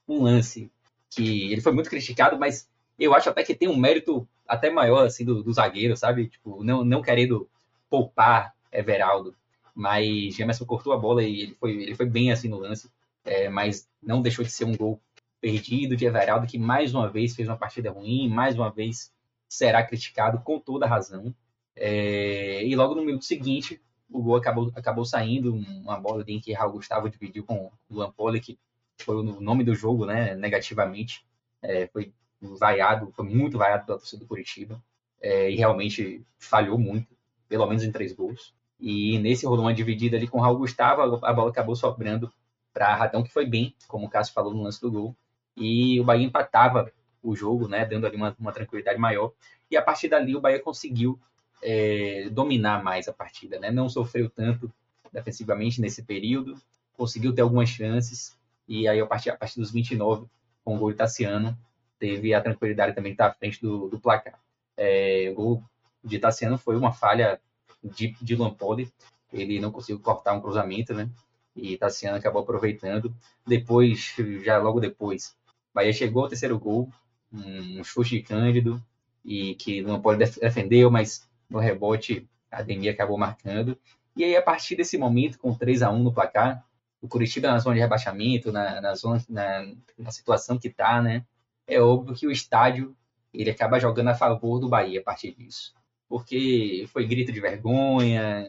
Um lance que ele foi muito criticado, mas eu acho até que tem um mérito até maior assim do, do zagueiro, sabe? Tipo, não, não querendo poupar Everaldo, mas Gemerson cortou a bola e ele foi, ele foi bem assim no lance, é, mas não deixou de ser um gol perdido de Everaldo, que mais uma vez fez uma partida ruim, mais uma vez será criticado com toda razão. É, e logo no minuto seguinte, o gol acabou, acabou saindo, uma bola em que Raul Gustavo dividiu com o Luan Poli, que foi o nome do jogo, né, negativamente. É, foi vaiado, foi muito vaiado pela torcida do Curitiba. é, e realmente falhou muito, pelo menos em três gols. E nesse rolou uma dividida ali com o Raul Gustavo, a bola acabou sobrando para Radão, que foi bem, como o Cássio falou no lance do gol. E o Bahia empatava o jogo, né, dando ali uma, uma tranquilidade maior. E a partir dali o Bahia conseguiu é, dominar mais a partida, né? Não sofreu tanto defensivamente nesse período, conseguiu ter algumas chances. E aí, a partir, a partir dos 29, com o gol de Tassiano, teve a tranquilidade também de estar à frente do, do placar. É, o gol de Tassiano foi uma falha de, Lampoli, ele não conseguiu cortar um cruzamento, né? E Tassiano acabou aproveitando. Depois, já logo depois, Bahia chegou ao terceiro gol, um chute de Cândido, e que Lampoli defendeu, mas no rebote a Ademir acabou marcando. E aí, a partir desse momento, com 3 a 1 no placar, o Curitiba na zona de rebaixamento, na, na zona, na, na situação que está, né? É óbvio que o estádio ele acaba jogando a favor do Bahia a partir disso. Porque foi grito de vergonha,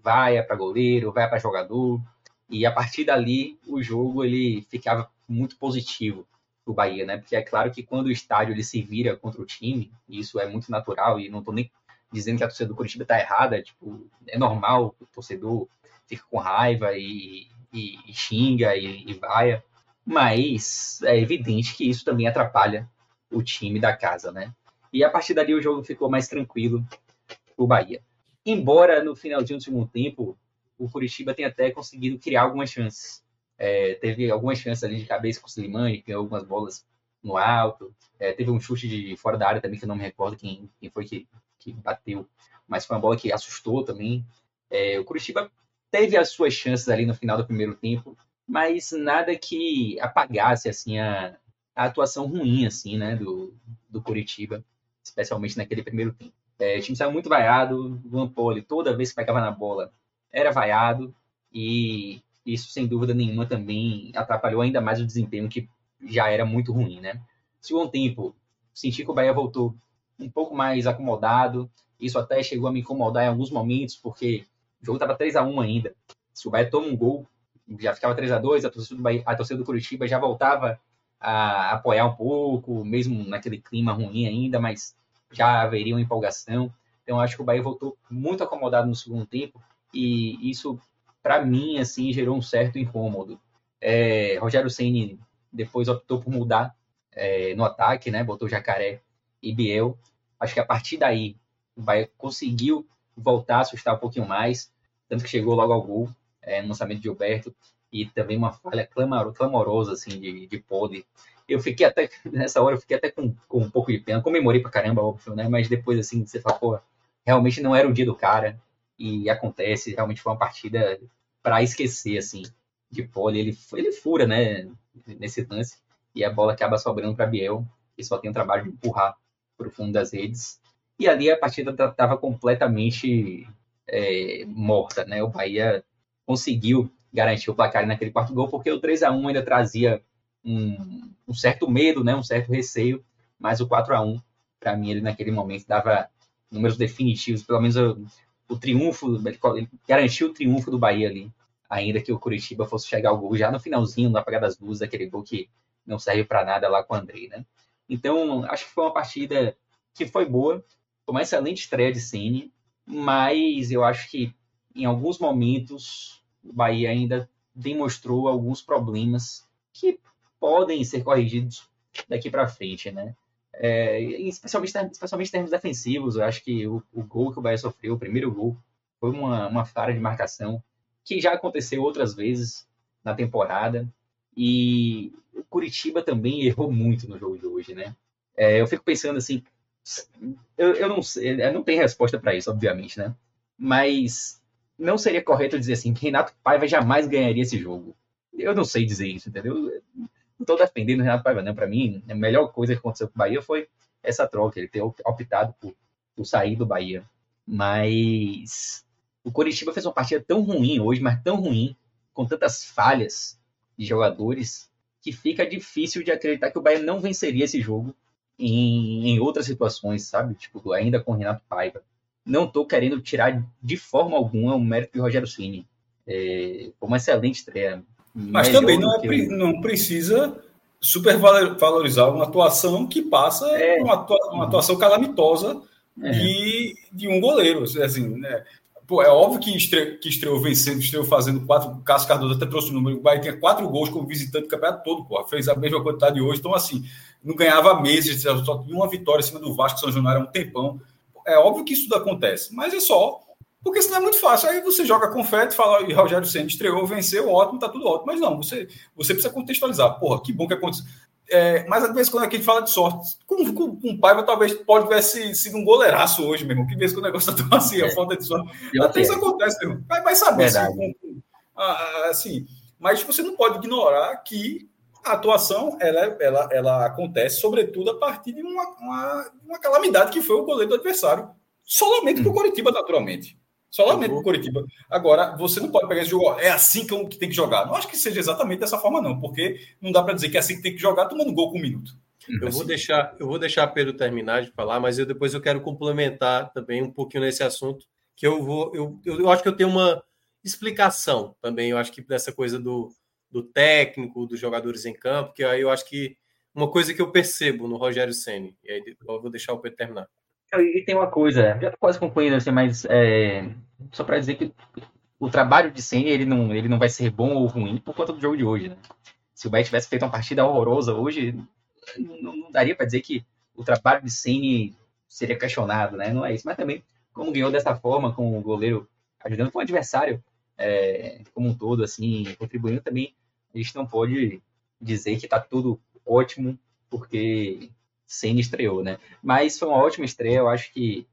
vai para goleiro, vai para jogador. E a partir dali, o jogo ele ficava muito positivo para o Bahia, né? Porque é claro que quando o estádio ele se vira contra o time, isso é muito natural, e não estou nem dizendo que a torcida do Curitiba está errada, tipo, é normal o torcedor fica com raiva e, e, e xinga e, e vaia, mas é evidente que isso também atrapalha o time da casa, né? E a partir dali o jogo ficou mais tranquilo o Bahia. Embora no finalzinho do segundo tempo o Curitiba tenha até conseguido criar algumas chances. É, teve algumas chances ali de cabeça com o Slimani, que algumas bolas no alto. É, teve um chute de fora da área também, que eu não me recordo quem, quem foi que, que bateu, mas foi uma bola que assustou também. É, o Curitiba teve as suas chances ali no final do primeiro tempo, mas nada que apagasse assim a, a atuação ruim assim, né, do, do Curitiba, especialmente naquele primeiro tempo. É, o time saiu muito vaiado, o Lampoli, toda vez que pegava na bola, era vaiado, e isso, sem dúvida nenhuma, também atrapalhou ainda mais o desempenho, que já era muito ruim, né? Segundo tempo, senti que o Bahia voltou um pouco mais acomodado, isso até chegou a me incomodar em alguns momentos, porque o jogo estava 3 a 1 ainda. Se o Bahia toma um gol, já ficava 3 a 2 a torcida do, Bahia, a torcida do Curitiba já voltava a apoiar um pouco, mesmo naquele clima ruim ainda, mas já haveria uma empolgação. Então acho que o Bahia voltou muito acomodado no segundo tempo e isso para mim assim gerou um certo incômodo. É, Rogério Ceni depois optou por mudar é, no ataque, né? Botou Jacaré e Biel. Acho que a partir daí o Bahia conseguiu voltar a assustar um pouquinho mais, tanto que chegou logo ao gol é, no lançamento de Gilberto e também uma falha clamorosa assim de, de. Eu fiquei até [laughs] nessa hora eu fiquei até com, com um pouco de pena, comemorei pra caramba, óbvio, né? Mas depois assim você fala, pô, realmente não era o dia do cara e acontece, realmente foi uma partida para esquecer assim de Pole, ele ele fura, né, nesse lance e a bola acaba sobrando para Biel, que só tem o trabalho de empurrar para o fundo das redes. E ali a partida estava completamente é, morta, né? O Bahia conseguiu garantir o placar naquele quarto gol, porque o 3 a 1 ainda trazia um, um certo medo, né? Um certo receio, mas o 4 a 1 para mim ele naquele momento dava números definitivos, pelo menos o, o triunfo, ele garantiu o triunfo do Bahia ali, ainda que o Curitiba fosse chegar ao gol já no finalzinho, no apagar das luzes, aquele gol que não serve para nada lá com o Andrei, né? Então, acho que foi uma partida que foi boa, foi uma excelente estreia de Cine, mas eu acho que em alguns momentos o Bahia ainda demonstrou alguns problemas que podem ser corrigidos daqui para frente, né? É, especialmente, especialmente em termos defensivos, eu acho que o, o, gol que o Bahia sofreu, o primeiro gol, foi uma, uma falha de marcação que já aconteceu outras vezes na temporada. E o Curitiba também errou muito no jogo de hoje, né? É, eu fico pensando assim, eu, eu não sei, não tenho resposta para isso, obviamente, né? Mas não seria correto dizer assim que Renato Paiva jamais ganharia esse jogo. Eu não sei dizer isso, entendeu? Estou defendendo o Renato Paiva. Para mim, a melhor coisa que aconteceu com o Bahia foi essa troca, ele ter optado por, por sair do Bahia. Mas o Coritiba fez uma partida tão ruim hoje, mas tão ruim, com tantas falhas de jogadores, que fica difícil de acreditar que o Bahia não venceria esse jogo em, em outras situações, sabe? Tipo, ainda com o Renato Paiva. Não estou querendo tirar de forma alguma o mérito de Rogério Ceni. É, foi uma excelente estreia. Mas também não, é, não precisa supervalorizar uma atuação que passa é, uma, atua, uma atuação calamitosa é. de, de um goleiro. Assim, né? Pô, é óbvio que, estre, que estreou vencendo, estreou fazendo quatro. O Cássio Cardoso até trouxe o número. O Bahia tinha quatro gols como visitante do campeonato todo, pô. Fez a mesma quantidade hoje. Então, assim, não ganhava meses, só tinha uma vitória em cima do Vasco São Januário há um tempão. É óbvio que isso tudo acontece, mas é só. Porque senão é muito fácil. Aí você joga confete, fala, e Rogério Senna estreou, venceu, ótimo, tá tudo ótimo. Mas não, você, você precisa contextualizar. Porra, que bom que aconteceu. É, mas às vezes quando a gente fala de sorte, com, com, com o Paiva talvez pode tivesse sido um goleiraço hoje, mesmo. Que vez que o negócio tá tão assim, a é. falta de sorte. Até isso acontece, mesmo. Vai, vai saber. Assim, assim, mas você não pode ignorar que a atuação ela, ela, ela acontece, sobretudo, a partir de uma, uma, uma calamidade que foi o goleiro do adversário. Solamente hum. para o Coritiba, naturalmente. Solamente para o Coritiba. Agora, você não pode pegar esse jogo, é assim que, que tem que jogar. Não acho que seja exatamente dessa forma, não, porque não dá para dizer que é assim que tem que jogar tomando gol com um minuto. Eu assim. vou deixar, eu vou deixar Pedro terminar de falar, mas eu depois eu quero complementar também um pouquinho nesse assunto, que eu vou, eu, eu, eu acho que eu tenho uma explicação também, eu acho que dessa coisa do, do técnico, dos jogadores em campo, que aí eu acho que uma coisa que eu percebo no Rogério Ceni. E aí eu vou deixar o Pedro terminar. E tem uma coisa, já tô quase concluindo, assim, mas é, só para dizer que o trabalho de Ceni ele não, ele não vai ser bom ou ruim por conta do jogo de hoje, né? Se o Bahia tivesse feito uma partida horrorosa hoje, não, não daria para dizer que o trabalho de Ceni seria questionado, né? Não é isso. Mas também, como ganhou dessa forma, com o goleiro ajudando com o adversário é, como um todo, assim, contribuindo também, a gente não pode dizer que está tudo ótimo porque Senna estreou, né? Mas foi uma ótima estreia, eu acho que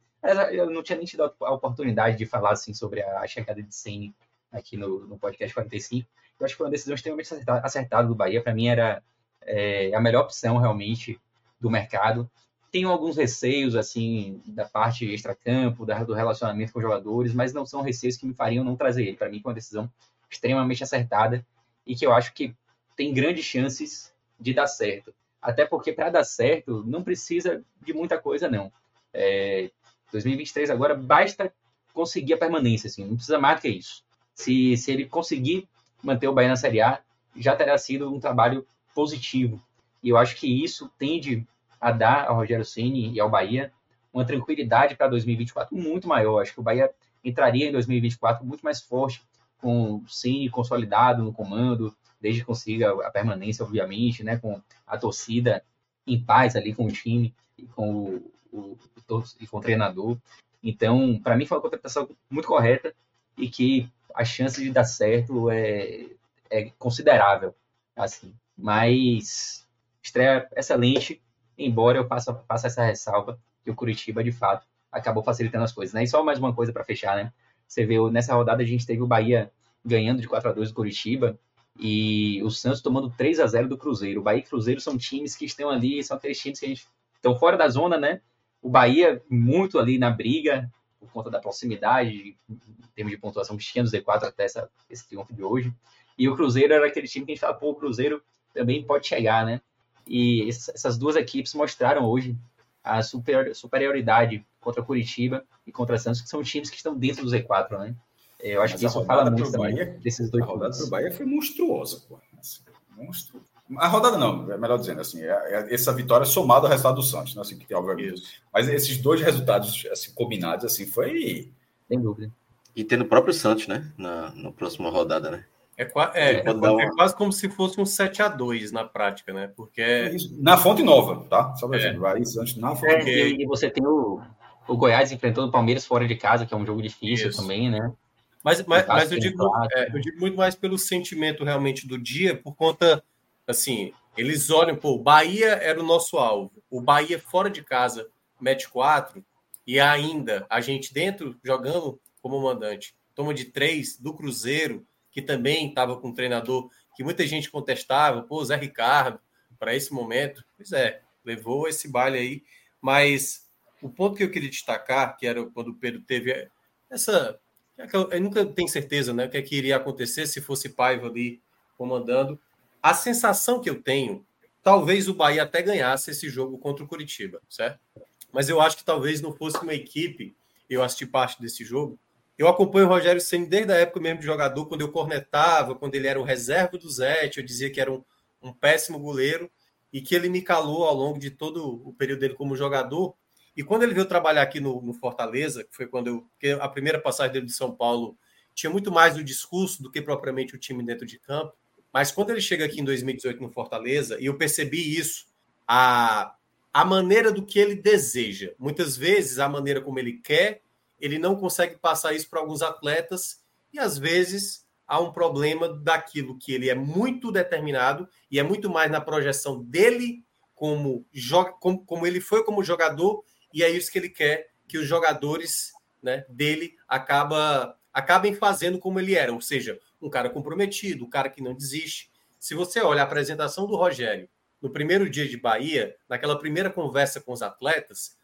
eu não tinha nem tido a oportunidade de falar assim sobre a chegada de Senna aqui no, no podcast 45. Eu acho que foi uma decisão extremamente acertada do Bahia. Para mim era é, a melhor opção realmente do mercado. Tenho alguns receios assim da parte extracampo, da, do relacionamento com os jogadores, mas não são receios que me fariam não trazer ele. Para mim foi uma decisão extremamente acertada e que eu acho que tem grandes chances de dar certo. Até porque para dar certo não precisa de muita coisa, não. É, 2023 agora basta conseguir a permanência, assim, não precisa mais do que isso. Se, se ele conseguir manter o Bahia na Série A, já terá sido um trabalho positivo. E eu acho que isso tende a dar ao Rogério Ceni e ao Bahia uma tranquilidade para 2024 muito maior. Acho que o Bahia entraria em 2024 muito mais forte, com o Ceni consolidado no comando, desde que consiga a permanência, obviamente, né, com a torcida em paz ali com o time e com o, o, o e com o treinador. Então, para mim foi uma contratação muito correta e que a chance de dar certo é, é considerável, assim. Mas estreia excelente, embora eu passe, passe essa ressalva que o Curitiba, de fato, acabou facilitando as coisas. Né? E só mais uma coisa para fechar, né? Você vê, nessa rodada a gente teve o Bahia ganhando de 4 a 2 do Curitiba e o Santos tomando 3 a 0 do Cruzeiro. O Bahia e Cruzeiro são times que estão ali, são aqueles times que a gente estão fora da zona, né? O Bahia muito ali na briga por conta da proximidade em termos de pontuação tinha no Z4 até essa, esse triunfo de hoje. E o Cruzeiro era aquele time que a gente fala, pô, o Cruzeiro também pode chegar, né? E essas duas equipes mostraram hoje a superioridade contra Curitiba e contra Santos, que são times que estão dentro do Z4, né? Eu acho Mas que isso fala muito também Bahia, desses dois A rodada do Bahia foi monstruosa, pô. Assim, monstru... A rodada não, é melhor dizendo assim, é, é essa vitória somada ao resultado do Santos, né, assim, que tem obviamente. Mas esses dois resultados assim, combinados assim foi sem dúvida. E tendo o próprio Santos, né, na, na próxima rodada, né? É, é, é, é, quase como se fosse um 7 a 2 na prática, né? Porque é na fonte nova, tá? Só pra é. vai Santos na fonte. É, e você tem o, o Goiás enfrentando o Palmeiras fora de casa, que é um jogo difícil Isso. também, né? Mas, mas, mas eu, digo, é, eu digo muito mais pelo sentimento realmente do dia, por conta, assim, eles olham, pô, o Bahia era o nosso alvo. O Bahia fora de casa mete quatro, e ainda a gente dentro jogando como mandante. Toma de três do Cruzeiro, que também estava com um treinador que muita gente contestava, pô, Zé Ricardo, para esse momento. Pois é, levou esse baile aí. Mas o ponto que eu queria destacar, que era quando o Pedro teve essa eu nunca tenho certeza né, o que, é que iria acontecer se fosse Paiva ali comandando. A sensação que eu tenho, talvez o Bahia até ganhasse esse jogo contra o Curitiba, certo? Mas eu acho que talvez não fosse uma equipe, eu assisti parte desse jogo. Eu acompanho o Rogério Senna desde a época mesmo de jogador, quando eu cornetava, quando ele era o reserva do Zete, eu dizia que era um, um péssimo goleiro e que ele me calou ao longo de todo o período dele como jogador. E quando ele veio trabalhar aqui no, no Fortaleza, que foi quando eu. A primeira passagem dele de São Paulo tinha muito mais o discurso do que propriamente o time dentro de campo. Mas quando ele chega aqui em 2018 no Fortaleza, e eu percebi isso, a, a maneira do que ele deseja. Muitas vezes, a maneira como ele quer, ele não consegue passar isso para alguns atletas, e às vezes há um problema daquilo que ele é muito determinado e é muito mais na projeção dele como, como, como ele foi como jogador e é isso que ele quer que os jogadores né, dele acaba, acabem fazendo como ele era, ou seja, um cara comprometido, um cara que não desiste. Se você olha a apresentação do Rogério no primeiro dia de Bahia, naquela primeira conversa com os atletas,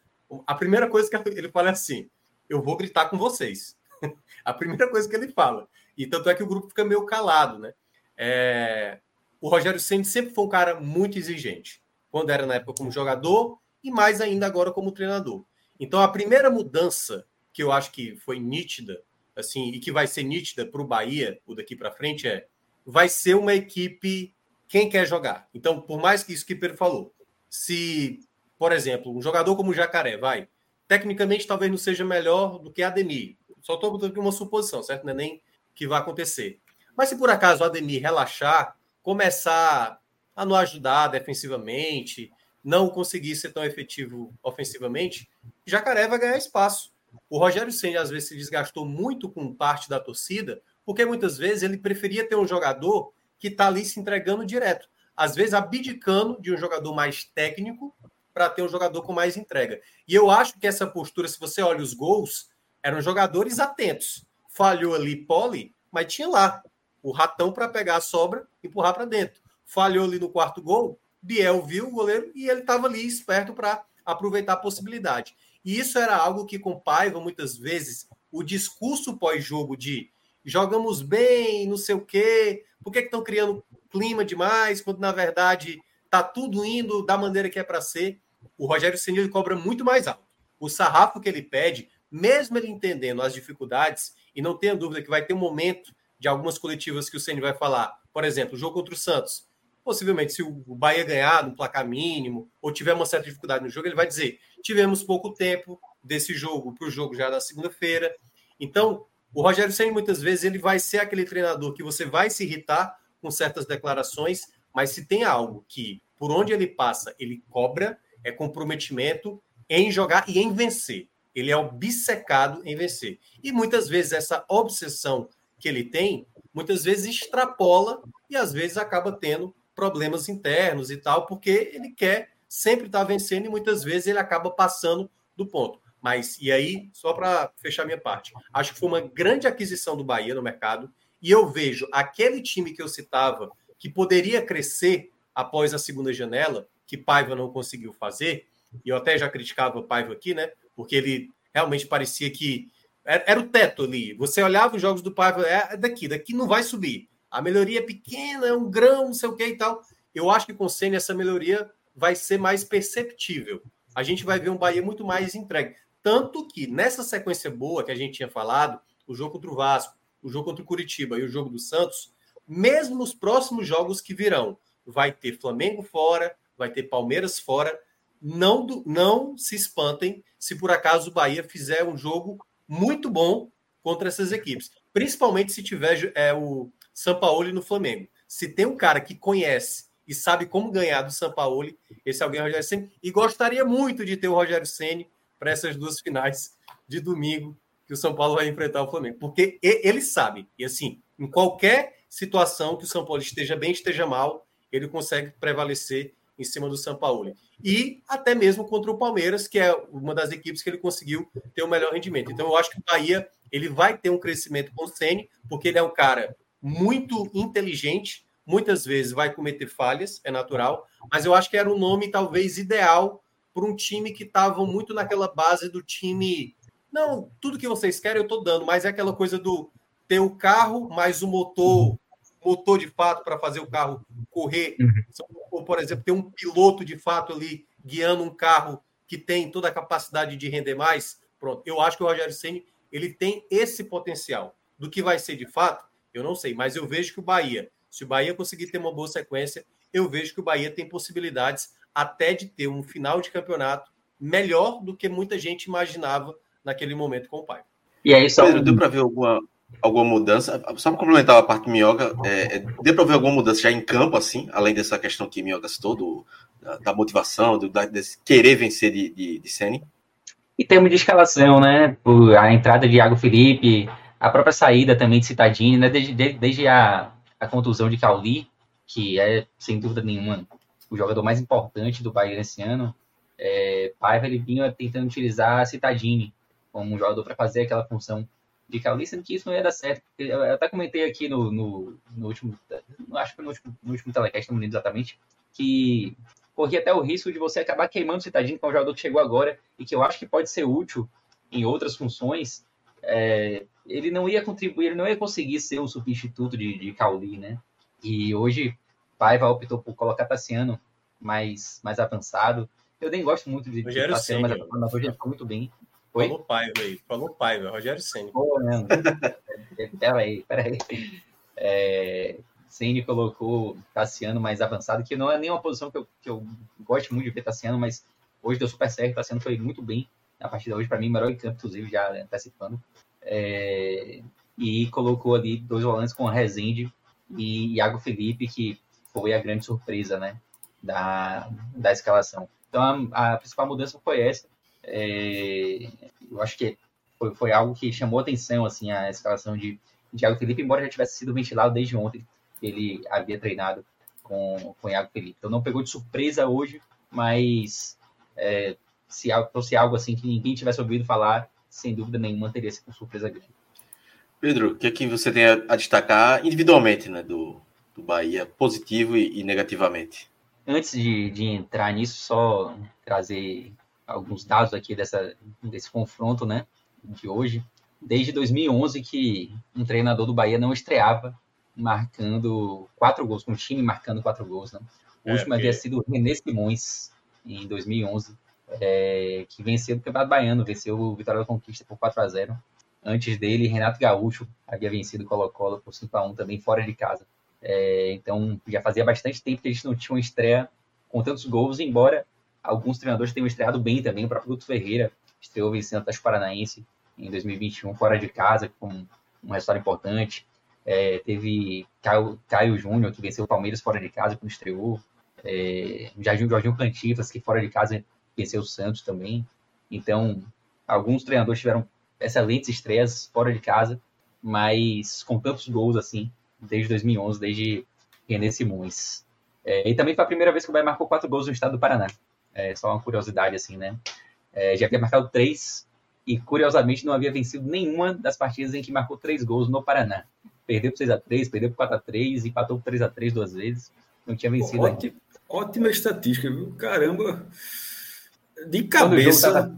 a primeira coisa que ele fala é assim: eu vou gritar com vocês. [laughs] a primeira coisa que ele fala. E tanto é que o grupo fica meio calado, né? É... O Rogério Ceni sempre foi um cara muito exigente, quando era na época como jogador e mais ainda agora como treinador. Então a primeira mudança que eu acho que foi nítida, assim, e que vai ser nítida para o Bahia, o daqui para frente é, vai ser uma equipe quem quer jogar. Então, por mais que isso que Pedro falou, se, por exemplo, um jogador como o Jacaré, vai, tecnicamente talvez não seja melhor do que Ademir. Só estou botando uma suposição, certo? Não é nem que vai acontecer. Mas se por acaso o Ademir relaxar, começar a não ajudar defensivamente, não conseguir ser tão efetivo ofensivamente, Jacaré vai ganhar espaço. O Rogério Senna às vezes se desgastou muito com parte da torcida, porque muitas vezes ele preferia ter um jogador que está ali se entregando direto. Às vezes abdicando de um jogador mais técnico para ter um jogador com mais entrega. E eu acho que essa postura, se você olha os gols, eram jogadores atentos. Falhou ali Poli, mas tinha lá o ratão para pegar a sobra e empurrar para dentro. Falhou ali no quarto gol, Biel viu o goleiro e ele estava ali esperto para aproveitar a possibilidade. E isso era algo que com Paiva, muitas vezes, o discurso pós-jogo de jogamos bem, não sei o quê, por que estão criando clima demais, quando na verdade está tudo indo da maneira que é para ser. O Rogério Ceni cobra muito mais alto. O sarrafo que ele pede, mesmo ele entendendo as dificuldades, e não tenha dúvida que vai ter um momento de algumas coletivas que o Ceni vai falar, por exemplo, o jogo contra o Santos possivelmente, se o Bahia ganhar no placar mínimo ou tiver uma certa dificuldade no jogo, ele vai dizer: tivemos pouco tempo desse jogo para o jogo já da segunda-feira. Então, o Rogério Senna, muitas vezes, ele vai ser aquele treinador que você vai se irritar com certas declarações, mas se tem algo que, por onde ele passa, ele cobra, é comprometimento em jogar e em vencer. Ele é obcecado em vencer. E muitas vezes essa obsessão que ele tem, muitas vezes extrapola e às vezes acaba tendo problemas internos e tal, porque ele quer sempre estar vencendo e muitas vezes ele acaba passando do ponto. Mas, e aí, só para fechar minha parte, acho que foi uma grande aquisição do Bahia no mercado e eu vejo aquele time que eu citava que poderia crescer após a segunda janela, que Paiva não conseguiu fazer, e eu até já criticava o Paiva aqui, né? Porque ele realmente parecia que era, era o teto ali. Você olhava os jogos do Paiva, é daqui, daqui não vai subir a melhoria é pequena, é um grão, não sei o que e tal. Eu acho que com o Senna essa melhoria vai ser mais perceptível. A gente vai ver um Bahia muito mais entregue. Tanto que nessa sequência boa que a gente tinha falado, o jogo contra o Vasco, o jogo contra o Curitiba e o jogo do Santos, mesmo nos próximos jogos que virão, vai ter Flamengo fora, vai ter Palmeiras fora. Não, não se espantem se por acaso o Bahia fizer um jogo muito bom contra essas equipes. Principalmente se tiver é, o, Sampaoli no Flamengo. Se tem um cara que conhece e sabe como ganhar do Sampaoli, esse alguém é o Rogério Ceni. E gostaria muito de ter o Rogério Ceni para essas duas finais de domingo que o São Paulo vai enfrentar o Flamengo, porque ele sabe. E assim, em qualquer situação que o São Paulo esteja bem, esteja mal, ele consegue prevalecer em cima do São Paulo. E até mesmo contra o Palmeiras, que é uma das equipes que ele conseguiu ter o melhor rendimento. Então eu acho que o Bahia ele vai ter um crescimento com o Ceni, porque ele é um cara muito inteligente, muitas vezes vai cometer falhas, é natural, mas eu acho que era um nome talvez ideal para um time que estava muito naquela base do time. Não, tudo que vocês querem eu estou dando, mas é aquela coisa do ter o carro, mais o motor, motor de fato para fazer o carro correr. Uhum. Ou, por exemplo, ter um piloto de fato ali guiando um carro que tem toda a capacidade de render mais. Pronto, eu acho que o Rogério Ceni ele tem esse potencial. Do que vai ser de fato, eu não sei, mas eu vejo que o Bahia, se o Bahia conseguir ter uma boa sequência, eu vejo que o Bahia tem possibilidades até de ter um final de campeonato melhor do que muita gente imaginava naquele momento com o pai. E aí, só... Pedro, deu para ver alguma, alguma mudança? Só para complementar a parte Minhoca, é, é, deu para ver alguma mudança já em campo, assim, além dessa questão que Minhoca citou, do, da, da motivação, do, da, desse querer vencer de, de, de Sene? Em termos de escalação, né? A entrada de Iago Felipe, a própria saída também de Citadini, né? Desde, desde a, a contusão de Cauli, que é, sem dúvida nenhuma, o jogador mais importante do Bahia esse ano, é, Paiva ele vinha tentando utilizar Citadini como um jogador para fazer aquela função de Cauli, sendo que isso não ia dar certo. Eu, até comentei aqui no, no, no último, acho que no último, no último telecast, não me lembro exatamente, que corria até o risco de você acabar queimando o Citadini, que é um jogador que chegou agora e que eu acho que pode ser útil em outras funções. É, ele não ia contribuir, ele não ia conseguir ser o substituto de, de Cauli, né? E hoje Paiva optou por colocar Tassiano mais, mais avançado. Eu nem gosto muito de, de Tassiano, Senna, mas hoje ele ficou muito bem. Oi? Falou Paiva aí, falou Paiva, Rogério Senna. Pô, não. [laughs] peraí, peraí. É, Ceni colocou Tassiano mais avançado, que não é nem uma posição que eu, que eu gosto muito de ver Tassiano, mas hoje deu super certo. Tassiano foi muito bem na partida hoje, para mim, melhor em campo, inclusive, já antecipando. É, e colocou ali dois volantes com a Rezende e Iago Felipe, que foi a grande surpresa né, da, da escalação. Então, a, a principal mudança foi essa. É, eu acho que foi, foi algo que chamou atenção, assim, a escalação de Iago Felipe, embora já tivesse sido ventilado desde ontem ele havia treinado com, com o Iago Felipe. Então não pegou de surpresa hoje, mas é, se fosse algo assim que ninguém tivesse ouvido falar, sem dúvida nenhuma teria sido surpresa grande. Pedro, o que, é que você tem a, destacar individualmente né, do, do Bahia, positivo e, e negativamente? Antes de, de, entrar nisso, só trazer alguns dados aqui dessa, desse confronto né, de hoje. Desde 2011 que um treinador do Bahia não estreava marcando quatro gols, com o time marcando quatro gols, né? O é, último havia sido o René Simões, em 2011, é, que venceu o Campeonato Baiano, venceu o Vitória da Conquista por 4 a 0 Antes dele, Renato Gaúcho havia vencido o Colo-Colo por 5 a 1 também fora de casa. É, então, já fazia bastante tempo que a gente não tinha uma estreia com tantos gols, embora alguns treinadores tenham estreado bem também. O próprio Guto Ferreira estreou vencendo o Atlético Paranaense em 2021, fora de casa, com um resultado importante. É, teve Caio, Caio Júnior, que venceu o Palmeiras fora de casa quando estreou. É, Jorginho, Jorginho Cantifas, que fora de casa venceu o Santos também. Então, alguns treinadores tiveram excelentes estreias fora de casa, mas com tantos gols assim, desde 2011, desde René Simões. É, e também foi a primeira vez que o Bahia marcou quatro gols no estado do Paraná. É só uma curiosidade, assim, né? É, já havia marcado três e, curiosamente, não havia vencido nenhuma das partidas em que marcou três gols no Paraná perdeu por 6x3, perdeu por 4x3, empatou por 3x3 duas vezes. Não tinha vencido ótima, ótima, estatística, viu? Caramba. De cabeça. Tava...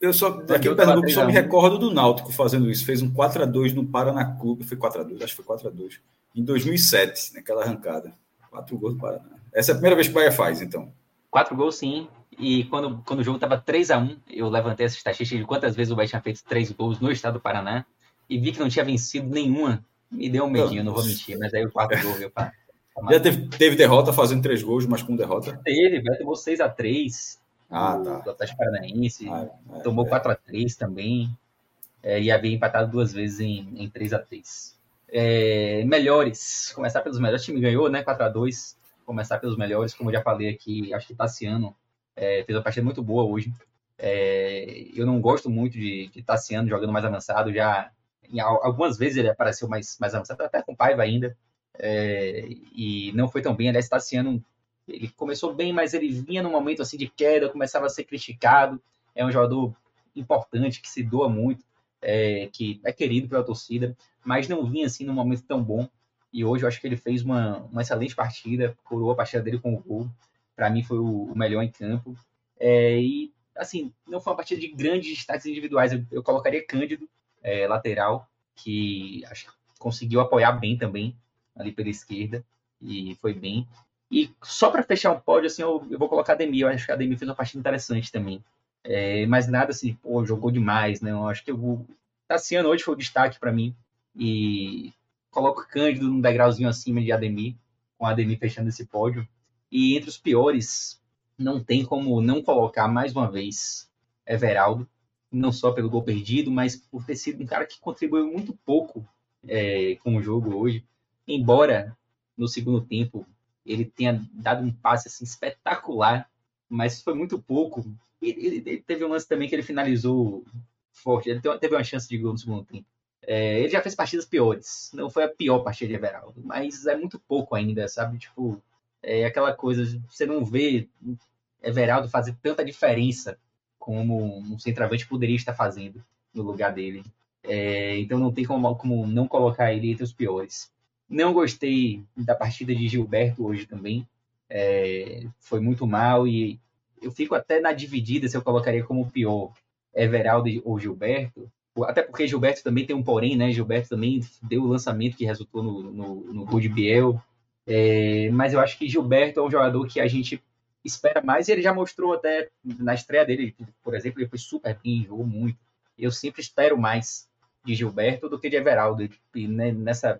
Eu só, aqui em Pernambuco, só me recordo do Náutico fazendo isso. Fez um 4x2 no Paraná Clube. Foi 4x2, acho que foi 4x2. Em 2007, naquela arrancada. Quatro gols do Paraná. Essa é a primeira vez que o Bahia faz, então. Quatro gols, sim. E quando, quando o jogo estava 3x1, eu levantei essa estatística de quantas vezes o Bahia tinha feito três gols no estado do Paraná. E vi que não tinha vencido nenhuma me deu um medinho, não, não vou mentir, mas aí o quarto gol veio para. Já teve, teve, derrota fazendo três gols, mas com derrota? Teve, vai tomou 6x3 ah, tá. do Atlético Paranaense, ah, é, tomou é. 4x3 também, é, e havia empatado duas vezes em, em 3x3. É, melhores, começar pelos melhores, o time ganhou, né, 4x2, começar pelos melhores, como eu já falei aqui, acho que Tassiano é, fez uma partida muito boa hoje. Eu não gosto muito de, de Tassiano jogando mais avançado, já em, algumas vezes ele apareceu mais, mais avançado, até com Paiva ainda, e não foi tão bem. Aliás, Tassiano, ele começou bem, mas ele vinha num momento assim de queda, começava a ser criticado. É um jogador importante, que se doa muito, é, que é querido pela torcida, mas não vinha assim num momento tão bom. E hoje eu acho que ele fez uma, uma excelente partida, coroou a partida dele com o gol. Para mim foi o, o, melhor em campo. É, e, assim, não foi uma partida de grandes destaques individuais. Eu, eu colocaria Cândido, é, lateral, que acho que conseguiu apoiar bem também ali pela esquerda e foi bem. E só para fechar um pódio, assim, eu, eu, vou colocar a Demi. Eu acho que a Demi fez uma partida interessante também. É, mas nada assim, pô, jogou demais, né? Eu acho que o Tassiano hoje foi o destaque para mim. E coloco Cândido num degrauzinho acima de Ademir, com Ademir fechando esse pódio. E entre os piores, não tem como não colocar mais uma vez Everaldo, não só pelo gol perdido, mas por ter sido um cara que contribuiu muito pouco é, com o jogo hoje. Embora no segundo tempo ele tenha dado um passe assim, espetacular, mas foi muito pouco. Ele, ele, teve um lance também que ele finalizou forte, ele teve uma chance de gol no segundo tempo. É, ele já fez partidas piores, não foi a pior partida de Everaldo, mas é muito pouco ainda, sabe? Tipo, é aquela coisa, você não vê Everaldo fazer tanta diferença como um centroavante poderia estar fazendo no lugar dele. É, então não tem como, como não colocar ele entre os piores. Não gostei da partida de Gilberto hoje também. É, foi muito mal e eu fico até na dividida se eu colocaria como pior Everaldo ou Gilberto. Até porque Gilberto também tem um porém, né? Gilberto também deu o lançamento que resultou no, no, no gol de Biel. É, mas eu acho que Gilberto é um jogador que a gente espera mais, e ele já mostrou até na estreia dele, por exemplo, ele foi super bem, jogou muito. Eu sempre espero mais de Gilberto do que de Everaldo. E né, nessa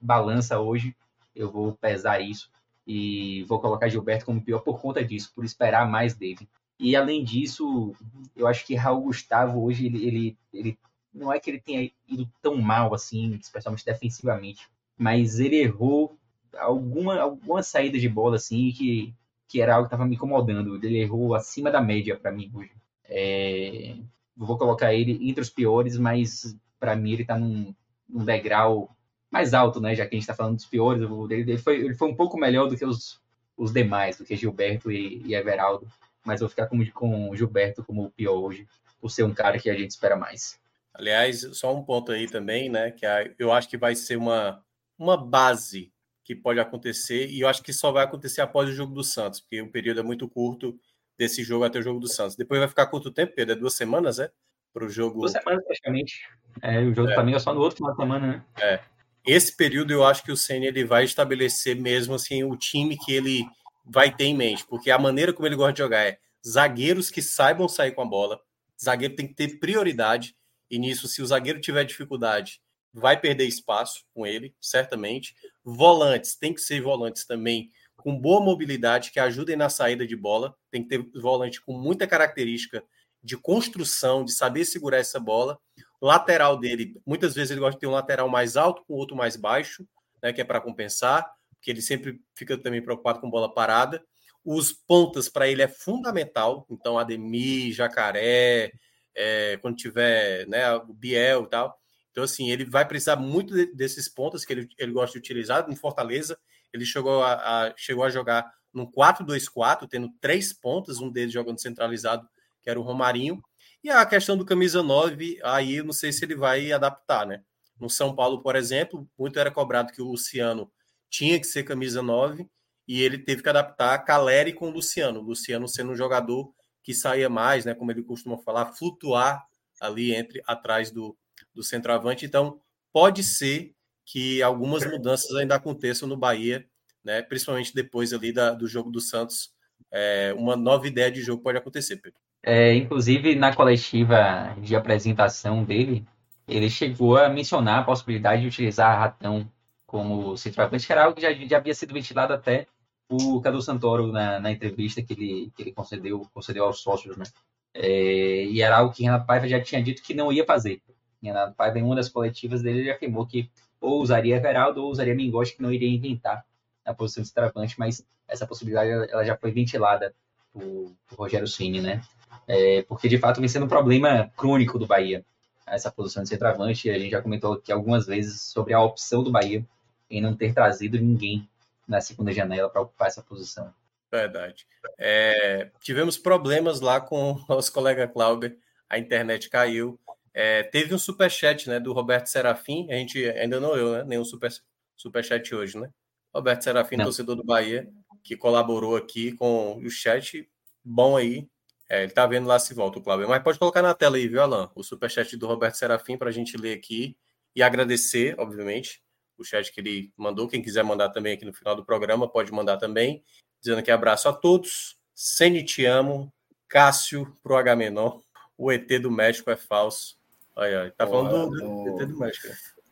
balança hoje, eu vou pesar isso e vou colocar Gilberto como pior por conta disso, por esperar mais dele. E além disso, eu acho que Raul Gustavo hoje ele, ele, ele não é que ele tenha ido tão mal assim, especialmente defensivamente, mas ele errou alguma alguma saída de bola assim que que era algo que estava me incomodando. Ele errou acima da média para mim hoje. É, vou colocar ele entre os piores, mas para mim ele está num, num, degrau mais alto, né? Já que a gente está falando dos piores, ele, foi, ele foi um pouco melhor do que os, os demais, do que Gilberto e, e Everaldo. Mas vou ficar com, com Gilberto como o pior hoje, por ser um cara que a gente espera mais. Aliás, só um ponto aí também, né? Que eu acho que vai ser uma, uma base que pode acontecer, e eu acho que só vai acontecer após o jogo do Santos, porque o período é muito curto desse jogo até o jogo do Santos. Depois vai ficar quanto tempo, Pedro? É duas semanas, é? Para o jogo. Duas semanas, praticamente. É, o jogo é. também é só no outro final de semana, né? É. Esse período eu acho que o Senna ele vai estabelecer mesmo assim o time que ele vai ter em mente, porque a maneira como ele gosta de jogar é zagueiros que saibam sair com a bola. Zagueiro tem que ter prioridade, e nisso, se o zagueiro tiver dificuldade, vai perder espaço com ele, certamente. Volantes, tem que ser volantes também com boa mobilidade, que ajudem na saída de bola. Tem que ter volante com muita característica de construção, de saber segurar essa bola. Lateral dele, muitas vezes ele gosta de ter um lateral mais alto com outro mais baixo, né, que é para compensar, porque ele sempre fica também preocupado com bola parada. Os pontas para ele é fundamental, então Ademir, Jacaré, é, quando tiver né, o Biel e tal, então, assim, ele vai precisar muito desses pontos que ele, ele gosta de utilizar. No Fortaleza, ele chegou a, a chegou a jogar num 4-2-4, tendo três pontas, um deles jogando centralizado, que era o Romarinho. E a questão do camisa 9, aí não sei se ele vai adaptar, né? No São Paulo, por exemplo, muito era cobrado que o Luciano tinha que ser camisa 9 e ele teve que adaptar Caleri com o Luciano. O Luciano sendo um jogador que saía mais, né, como ele costuma falar, flutuar ali entre atrás do, do centroavante. Então, pode ser que algumas mudanças ainda aconteçam no Bahia, né? principalmente depois ali da, do jogo do Santos. É, uma nova ideia de jogo pode acontecer, Pedro. É, inclusive, na coletiva de apresentação dele, ele chegou a mencionar a possibilidade de utilizar Ratão como centroavante, que era algo que já, já havia sido ventilado até o Cadu Santoro na, na entrevista que ele, que ele concedeu, concedeu aos sócios, né? É, e era algo que Renato Paiva já tinha dito que não ia fazer. Renato Paiva, em uma das coletivas dele, ele afirmou que ou usaria Everaldo ou usaria Mingote, que não iria inventar na posição de centroavante, mas essa possibilidade ela já foi ventilada por, por Rogério Ceni, né? É, porque de fato vem sendo um problema crônico do Bahia essa posição de centroavante. A gente já comentou aqui algumas vezes sobre a opção do Bahia em não ter trazido ninguém na segunda janela para ocupar essa posição. Verdade. É, tivemos problemas lá com [laughs] o nosso colega Clauber, a internet caiu. É, teve um superchat né, do Roberto Serafim, a gente ainda não eu, né? Nenhum super, superchat hoje, né? Roberto Serafim, não. torcedor do Bahia, que colaborou aqui com o chat. Bom aí. É, ele tá vendo lá se volta o Cláudio. Mas pode colocar na tela aí, viu, Alan? O superchat do Roberto Serafim para a gente ler aqui e agradecer, obviamente, o chat que ele mandou. Quem quiser mandar também aqui no final do programa, pode mandar também. Dizendo aqui abraço a todos. Sene te amo. Cássio pro H-Menor. O ET do México é falso. Olha, olha. Tá falando do, do, do, do México.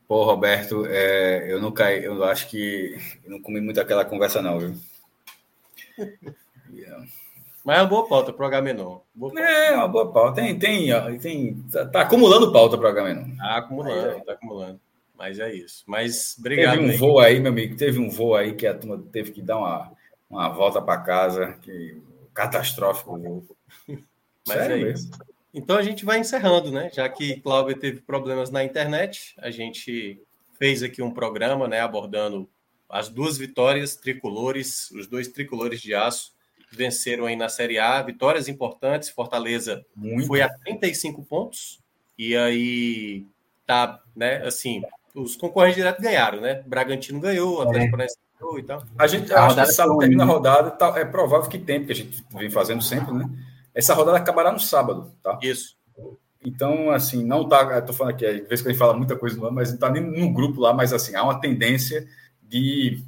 Pô, Roberto, é, eu não caí, eu acho que eu não comi muito aquela conversa, não, viu? [laughs] Mas é uma boa pauta para o Agamenon. É, uma boa pauta. Tem, tem, tem, tá, tá acumulando pauta para o Agamenon. Tá acumulando, tá acumulando. Mas é isso. Mas obrigado. Teve um aí. voo aí, meu amigo. Teve um voo aí que a turma teve que dar uma, uma volta para casa, que catastrófico o voo. [laughs] Mas Sério é mesmo? isso. Então a gente vai encerrando, né? Já que Cláudio teve problemas na internet, a gente fez aqui um programa, né, abordando as duas vitórias tricolores, os dois tricolores de aço venceram aí na Série A, vitórias importantes. Fortaleza Muito. foi a 35 pontos e aí tá, né, assim, os concorrentes diretos ganharam, né? Bragantino ganhou, o Atlético é. Paranaense ganhou e tal. A gente a acha que sábado termina a rodada, tá, é provável que tem, porque a gente vem fazendo sempre, né? Essa rodada acabará no sábado, tá? Isso. Então, assim, não tá. Estou falando aqui, às vezes que a gente fala muita coisa no ano, mas não está nem no grupo lá, mas assim, há uma tendência de.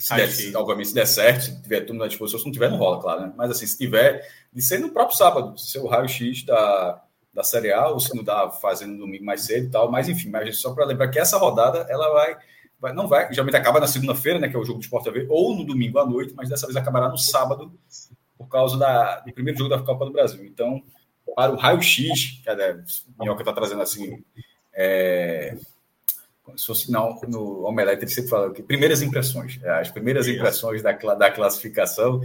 Se der, obviamente, se der certo, se tiver tudo na disposição, se não tiver, não rola, claro, né? Mas assim, se tiver, de ser no próprio sábado, se ser o raio-x da, da Série A, ou se não dá fazendo no domingo mais cedo e tal, mas enfim, mas só para lembrar que essa rodada ela vai, vai não vai, geralmente acaba na segunda-feira, né, que é o jogo do Sport TV, ou no domingo à noite, mas dessa vez acabará no sábado, por causa da, do primeiro jogo da Copa do Brasil. Então, para o raio-x, que a Minhoca está trazendo assim, é, se fosse no Omelete, ele sempre fala que primeiras impressões, é, as primeiras impressões da, da classificação,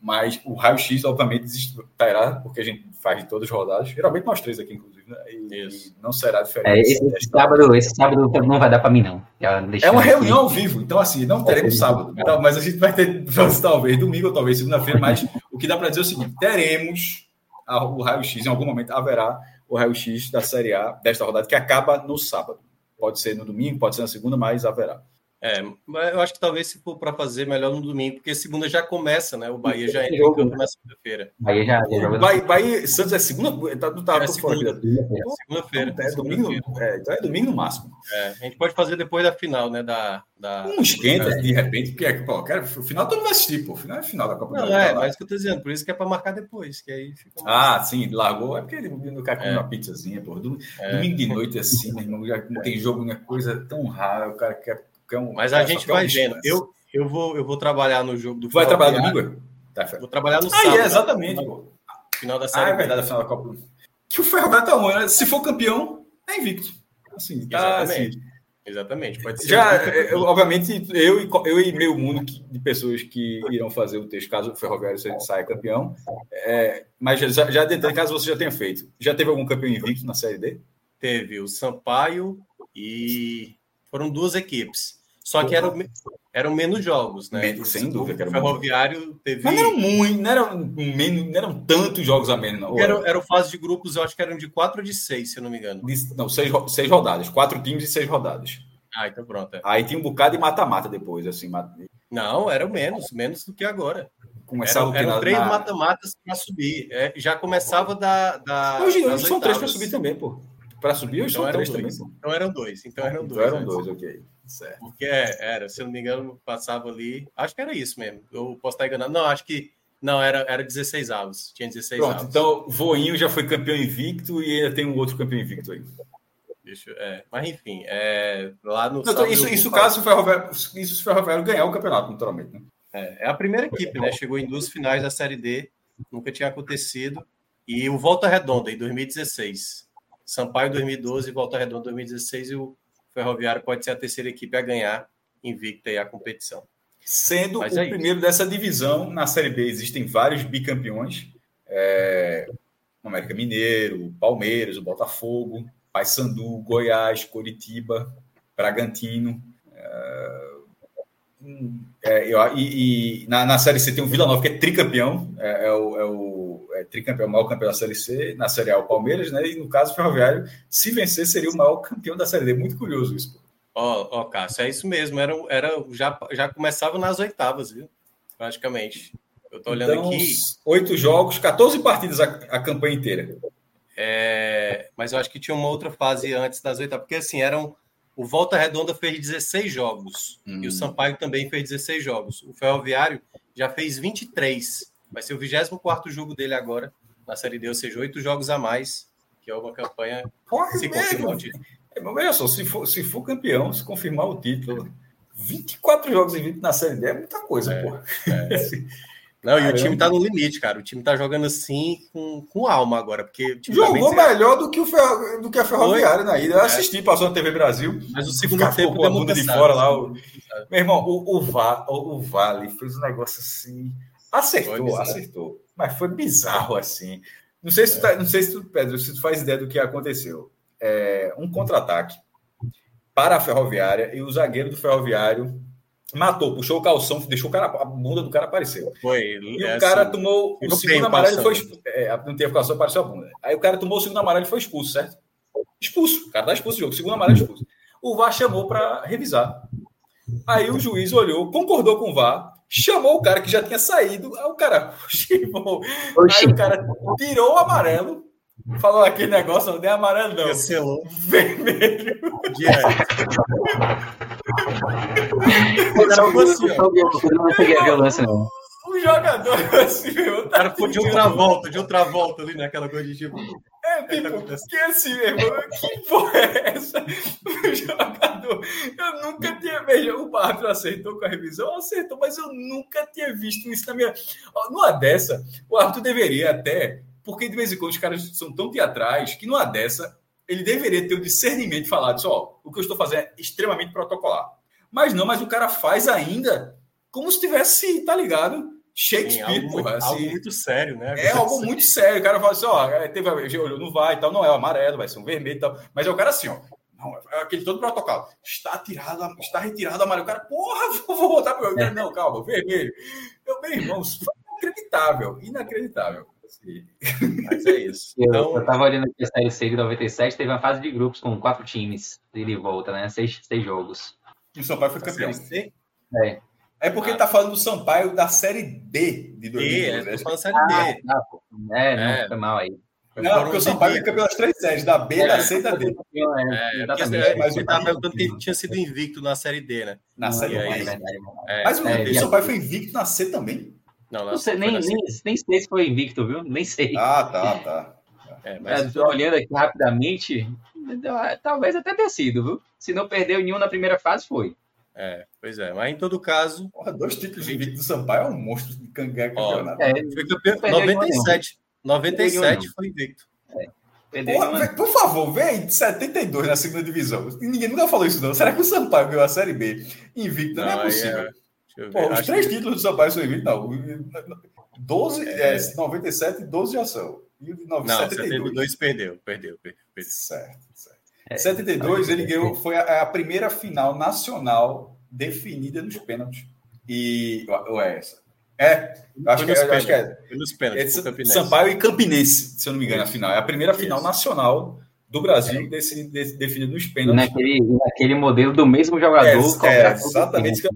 mas o raio-x, obviamente, estará, porque a gente faz de todas as rodadas, geralmente nós três aqui, inclusive, né? e, e, não será diferente. É, esse, sábado, esse sábado não vai dar para mim, não. É uma reunião ao vivo, então assim, não teremos sábado, então, mas a gente vai ter, talvez, domingo ou talvez segunda-feira, mas o que dá para dizer é o seguinte, teremos o raio-x, em algum momento haverá o raio-x da Série A desta rodada, que acaba no sábado. Pode ser no domingo, pode ser na segunda, mas haverá. É, eu acho que talvez se for para fazer melhor no domingo, porque segunda já começa, né? O Bahia já entra em campo na segunda-feira. Bahia já. já Bahia, Bahia, Santos é segunda. Tá, não tá é segunda-feira. Segunda-feira. É, domingo, é, então é domingo no máximo. É, a gente pode fazer depois da final, né? Da, da... Um esquenta de repente, porque é, pô, quero, o final todo mundo vai assistir, pô. O final é final da Copa Não, do é, mas que eu tô dizendo, por isso que é para marcar depois, que aí fica... Ah, sim, largou. É porque ele não quer comer é. uma pizzazinha, pô. Domingo, é. domingo de noite assim, meu irmão, já não tem jogo, uma coisa tão rara, o cara quer Cão, Mas a gente vai vendo. Eu, eu, vou, eu vou trabalhar no jogo do Vai trabalhar domingo? Tá, vou trabalhar no ah, sábado. É, exatamente. Pô. Final da série. Ah, é verdade, a final da Copa. Que o Ferroviário tá ruim, né? Se for campeão, é invicto. Assim, tá, Exatamente. Assim. Exatamente, pode ser. Já, eu, obviamente, eu e, eu e meio mundo de pessoas que irão fazer o texto caso o Ferroviário saia campeão. É, mas já, já dentro, caso você já tenha feito, já teve algum campeão invicto na Série D? Teve o Sampaio e foram duas equipes. Só que eram, eram menos jogos, né? Menos, sem dúvida. O Ferroviário teve. Mas não eram muito, não eram, menos, não eram tantos jogos a menos, não. Era, era fase de grupos, eu acho que eram de quatro ou de seis, se eu não me engano. De, não, seis, seis rodadas. Quatro times e seis rodadas. Ah, então pronto. É. Aí tinha um bocado de mata-mata depois, assim. Não, era menos, menos do que agora. Começava eram, eram três na... mata-matas para subir. É, já começava da. da hoje, hoje são três para subir também, pô. Para subir, hoje então são três dois. também. Pô. Então eram dois. Então eram então dois. Então eram dois, ok. Certo. Porque era, se eu não me engano, passava ali. Acho que era isso mesmo. Eu posso estar enganado. Não, acho que. Não, era, era 16 avos. Tinha 16 Pronto, avos. Então, Voinho já foi campeão invicto e ainda tem um outro campeão invicto aí. Deixa, é, mas enfim, é, lá no. Não, então, isso, isso caso o Ferroviário, isso o Ferroviário ganhar o campeonato, naturalmente. Né? É, é a primeira equipe, né? Chegou em duas finais da Série D, nunca tinha acontecido. E o Volta Redonda em 2016. Sampaio 2012, Volta Redonda 2016 e o Ferroviário pode ser a terceira equipe a ganhar invicta aí a competição. Sendo Mas o é primeiro dessa divisão, na Série B existem vários bicampeões. É, o América Mineiro, Palmeiras, o Botafogo, Paysandu, Goiás, Coritiba, Bragantino. É, é, e, e na, na, Série C tem o Vila Nova, que é tricampeão, é, é o, é o é tricampeão, o maior campeão da Série C, na Série A o Palmeiras, né? E no caso o Ferroviário, se vencer, seria o maior campeão da Série D. Muito curioso isso. Ó, oh, oh, Cássio, é isso mesmo. Era, era, já, já começava nas oitavas, viu? Praticamente. Eu tô olhando então, aqui. Oito jogos, 14 partidas a, a campanha inteira. É, mas eu acho que tinha uma outra fase antes das oitavas, porque assim, eram. O Volta Redonda fez 16 jogos hum. e o hum. Sampaio também fez 16 jogos. O Ferroviário já fez 23. Vai ser o 24 jogo dele agora na Série D, ou seja, oito jogos a mais, que é uma campanha Porra, se confirmar o título. É, olha só, se for, se for campeão, se confirmar o título, 24 jogos em 20 na Série D é muita coisa, é, porra. É. [laughs] Não, e o time tá no limite, cara. O time tá jogando assim com, com alma agora, porque jogou tá melhor do que, o Ferro, do que a Ferroviária na ida. Eu é. assisti, passou na TV Brasil. Mas o segundo tempo com a bunda de fora lá. O... Meu irmão, o, o, Va, o, o Vale fez um negócio assim. Acertou, acertou. Mas foi bizarro assim. Não sei se, tu, tá, não sei se tu, Pedro, se tu faz ideia do que aconteceu. É, um contra-ataque para a Ferroviária e o zagueiro do Ferroviário matou, puxou o calção, deixou o cara, a bunda do cara aparecer. Foi. E é o cara assim, tomou o segundo amarelo e foi expulso. É, não teve calção, apareceu a bunda. Aí o cara tomou o segundo amarelo e foi expulso, certo? Expulso. O cara tá expulso do jogo. Segundo amarelo expulso. O VAR chamou para revisar. Aí o juiz olhou, concordou com o VAR, chamou o cara que já tinha saído. Aí o cara, aí o cara tirou o amarelo, falou aquele negócio, não tem amarelo não. Cancelou. Vermelho. O cara ficou assim, ó. não peguei a violência, não. O jogador assim, meu, tá [laughs] o cara foi de outra volta, de outra volta ali naquela coisa de tipo. É, tipo, que assim, meu irmão, que porra é essa? O jogador, eu nunca tinha veja, o árbitro acertou com a revisão, acertou, mas eu nunca tinha visto isso na minha. Numa dessa, o árbitro deveria até, porque de vez em quando os caras são tão teatrais que numa dessa ele deveria ter o discernimento de falar disso, ó, o que eu estou fazendo é extremamente protocolar. Mas não, mas o cara faz ainda como se tivesse, tá ligado? Shakespeare, Sim, porra. Assim, algo muito sério, né? É algo muito sério. O cara fala assim, ó, é, teve, olhou, não vai tal, não é o amarelo, vai ser um vermelho e tal. Mas é o cara assim, ó. Não, é aquele todo protocolo. Está tirado, está retirado amarelo. O cara, porra, vou, [laughs] vou voltar para o é. Não, calma, vermelho. Meu bem, irmão, isso foi inacreditável, inacreditável. [laughs] Mas é isso. Eu, então... eu tava olhando aqui a Série C de 97, teve uma fase de grupos com quatro times de e volta, né? Seis, seis jogos. E o Sampaio foi campeão. É. É porque ah. ele tá falando do Sampaio da Série D de 2012. É, né? falando Série D. Ah, não, é, não, é. foi mal aí. Não, porque o Sampaio é campeão das três séries, da B, é, da C e da D. É, é, mas ele estava perguntando que ele tinha sido invicto na Série D, né? Na Série D. Mas o é, Sampaio foi invicto na C também? Não, não sei, nem, nem, nem sei se foi invicto, viu? Nem sei. Ah, tá, tá. É, mas... olhando aqui rapidamente, talvez até tenha sido, viu? Se não perdeu nenhum na primeira fase, foi. É, pois é. Mas em todo caso. Porra, dois títulos de invicto do Sampaio é um monstro de cangueca campeonato. É, foi campeão. 97. 97 foi invicto. É. Porra, por favor, vem 72 na segunda divisão. Ninguém nunca falou isso, não. Será que o Sampaio ganhou a Série B invicto? Não, não é possível. É... Pô, os três que... títulos do Sampaio são invictos, não. 12, é... É, 97 e 12 já são. E 9, não, 72. 72 perdeu, perdeu, perdeu. perdeu. Certo. É, 72, ele ganhou, foi a, a, primeira final nacional definida nos pênaltis. E. Ou é essa? É, acho que, é, acho que é. Nos pênaltis, é Sampaio e Campinense, se eu não me engano, a final. É a primeira final Isso. nacional do Brasil é. desse, nos pênaltis. Naquele, naquele modelo do mesmo jogador. É, é exatamente isso que eu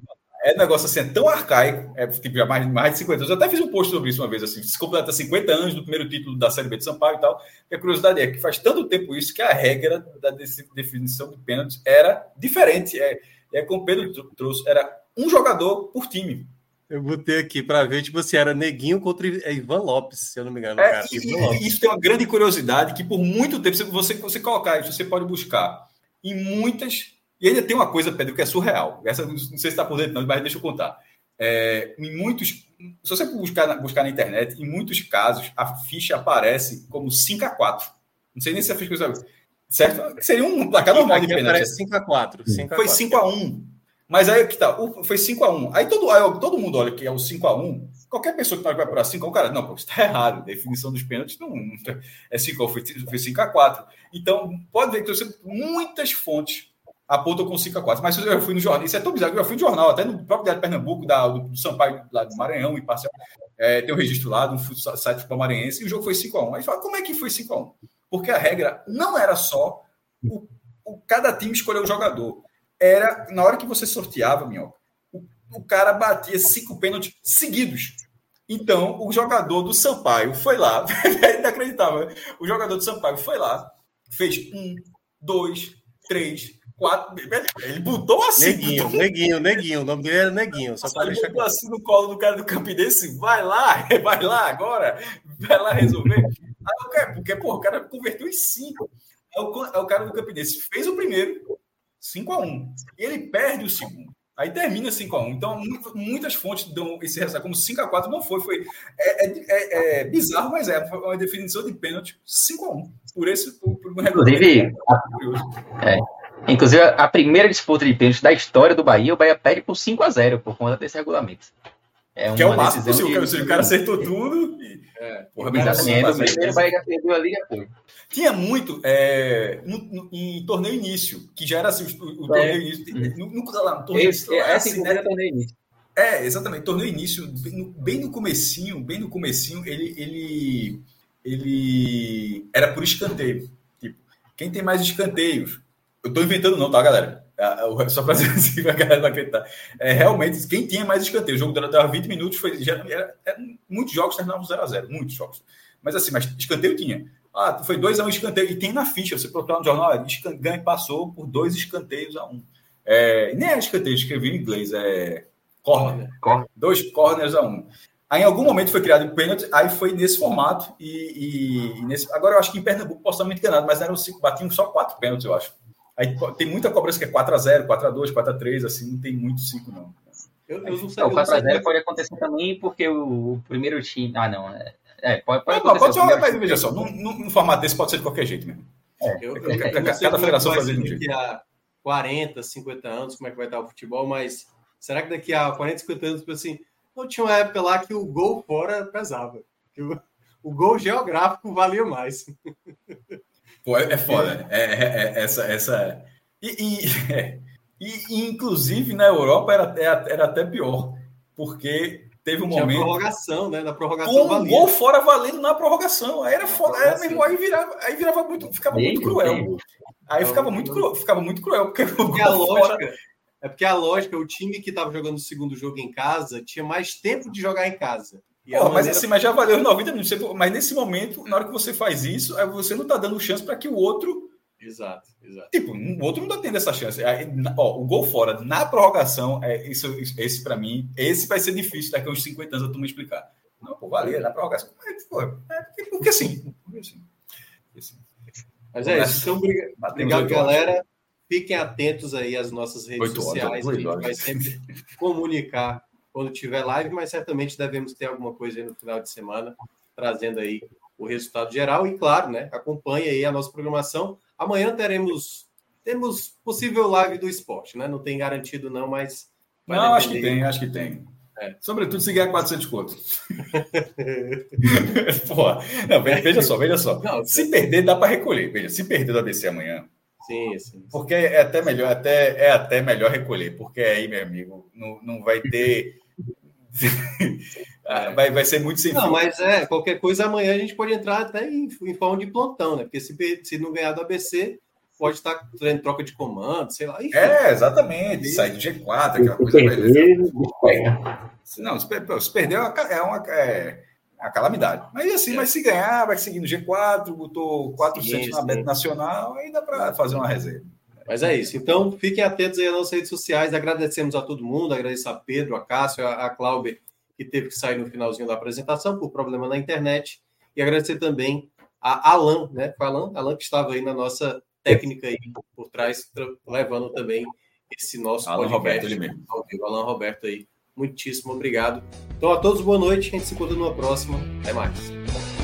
é um negócio assim, é tão arcaico, é tipo, já mais, mais de 50 anos. Eu até fiz um post sobre isso uma vez, assim, se completa 50 anos do primeiro título da Série B de São Paulo e tal. E a curiosidade é que faz tanto tempo isso que a regra da definição de pênaltis era diferente. É, é como o Pedro trouxe, era um jogador por time. Eu botei aqui para ver, tipo assim, era Neguinho contra Ivan Lopes, se eu não me engano. É, cara, e, isso tem uma grande curiosidade que por muito tempo, você, você colocar isso, você pode buscar em muitas e ainda tem uma coisa, Pedro, que é surreal. Essa não sei se está por dentro, não, mas deixa eu contar. É, em muitos, se você buscar, buscar na internet, em muitos casos a ficha aparece como 5 a 4 Não sei nem se a ficha certo? Seria um placar normal de pênalti. Parece 5 a 4 Foi 5 a 1 Mas aí que tá, foi 5 a 1 Aí todo, aí todo mundo olha que é o 5 a 1 Qualquer pessoa que vai para 5 a 1 cara, não, isso está errado. A definição dos pênaltis não, é 5 a 1 foi 5 a 4 Então, pode ver que muitas fontes apontam com 5 a 4. Mas eu fui no jornal, isso é tão bizarro, eu fui no jornal, até no próprio Diário de Pernambuco, da, do, do Sampaio, lá do Maranhão, e parcial, é, tem um registro lá no site futebol maranhense, e o jogo foi 5 a 1 Aí fala, como é que foi 5 a 1 Porque a regra não era só o, o cada time escolher o jogador. Era, na hora que você sorteava, Minhoca, o, o cara batia cinco pênaltis seguidos. Então, o jogador do Sampaio foi lá, [laughs] é inacreditável, o jogador do Sampaio foi lá, fez um, dois, três, quatro. Ele botou assim. Neguinho, neguinho, neguinho. O nome dele era Neguinho. Só deixar botou assim no colo do cara do Campinense. Vai lá, [laughs] vai lá agora. Vai lá resolver. Aí, cara, porque, pô, o cara converteu em cinco. Aí o, aí o cara do Campinense fez o primeiro, 5 a 1 E ele perde o segundo. Aí termina 5x1. Então, muitas fontes dão esse resultado como 5x4. Não foi. foi é, é, é, é bizarro, mas é uma definição de pênalti 5x1. Por esse. Por, por um Inclusive, é, inclusive, a primeira disputa de pênalti da história do Bahia, o Bahia perde por 5x0 por conta desse regulamento. É que é o máximo possível. De... O cara acertou tudo. E... É, porra, Exatamente. O primeiro Bahia já perdeu ali depois. Tinha muito é, no, no, em torneio início, que já era assim, o, o é. torneio início. No, no, lá, no torneio Esse, início. É, assim, né? torneio início. É, exatamente. Torneio início, bem no, bem no comecinho, bem no comecinho, ele, ele, ele era por escanteio. Tipo, quem tem mais escanteios? Eu tô inventando não, tá, galera? Só para [laughs] dizer assim, a galera não acreditar. É, realmente, quem tinha mais escanteio, o jogo durava 20 minutos, foi, já, era, era, muitos jogos terminavam 0x0, muitos jogos. Mas assim, mas escanteio tinha. Ah, foi 2 a 1 um escanteio. E tem na ficha, você procurar no jornal, ganha passou por dois escanteios a um. É, nem é escanteio, escrevi em inglês, é corner. corner. Dois corners a um. Aí, em algum momento foi criado o pênalti, aí foi nesse formato. E, e, e, nesse, agora eu acho que em Pernambuco posso estar muito enganado, mas eram cinco, batiam só quatro pênaltis, eu acho. Aí tem muita cobrança que é 4x0, 4x2, 4x3, assim, não tem muito 5, não. Eu, eu não sei, o 4x0 pode acontecer também porque o, primeiro time. Ah, não. É, é, pode, pode não, acontecer. Pode ser, mas veja só, num, num, formato desse pode ser de qualquer jeito mesmo. É, eu, eu, eu, cada federação faz de um jeito. Daqui a 40, 50 anos, como é que vai estar o futebol, mas será que daqui a 40, 50 anos, tipo assim, não tinha uma época lá que o gol fora pesava. Que o, o gol geográfico valia mais. [laughs] Pô, é, é foda. É, é, é, essa, essa... E, e, é, [laughs] e, inclusive, na Europa era, era até pior, porque teve um Tinha momento. prorrogação, né? Na prorrogação. Com um gol fora valendo na prorrogação. Aí era foda. Aí, mesmo, aí, virava, aí virava muito. Ficava muito cruel. Aí ficava muito cruel, ficava muito cruel, porque, porque a lógica. Fora... É porque a lógica, o time que estava jogando o segundo jogo em casa tinha mais tempo de jogar em casa. Pô, maneira... Mas assim, mas já valeu 90 minutos. Mas nesse momento, na hora que você faz isso, você não está dando chance para que o outro. Exato, exato. Tipo, o outro não está tendo essa chance. Aí, ó, o gol fora na prorrogação, é, isso, esse para mim, esse vai ser difícil daqui a uns 50 anos eu me explicar. Não, pô, valeu, na prorrogação. Mas, pô, é, porque assim. Porque assim. assim. Mas é isso. Então, obrigado, obrigado galera. Fiquem atentos aí às nossas redes sociais. Horas, a gente vai sempre comunicar quando tiver live, mas certamente devemos ter alguma coisa aí no final de semana, trazendo aí o resultado geral. E claro, né? Acompanhe aí a nossa programação. Amanhã teremos temos possível live do esporte, né? Não tem garantido, não, mas. Não, acho que tem, acho que tem. É. Sobretudo se ganhar 400 contos. Porra. Não, veja só, veja só. Não, se perder, dá para recolher. Veja, se perder do ABC amanhã. Sim, sim, sim. Porque é até melhor, até, é até melhor recolher, porque aí, meu amigo, não, não vai ter [laughs] vai, vai ser muito sem Não, mas é, qualquer coisa amanhã a gente pode entrar até em, em forma de plantão, né? Porque se, se não ganhar do ABC, pode estar tendo troca de comando, sei lá. Enfim. É, exatamente. Sair do G4, aquela coisa. Perder, se, não, se, se perder é uma, é uma calamidade. Mas assim, é. mas se ganhar, vai seguir no G4, botou 400 na meta nacional, aí dá para fazer uma reserva. Mas é isso. Então, fiquem atentos aí às nossas redes sociais. Agradecemos a todo mundo, agradeço a Pedro, a Cássio, a, a Cláudia, que teve que sair no finalzinho da apresentação por problema na internet. E agradecer também a Alan, né? Foi Alan, Alan que estava aí na nossa técnica aí por trás, levando também esse nosso Alan Roberto, ele mesmo. Alan Roberto aí. Muitíssimo obrigado. Então, a todos, boa noite. A gente se encontra numa próxima. Até mais.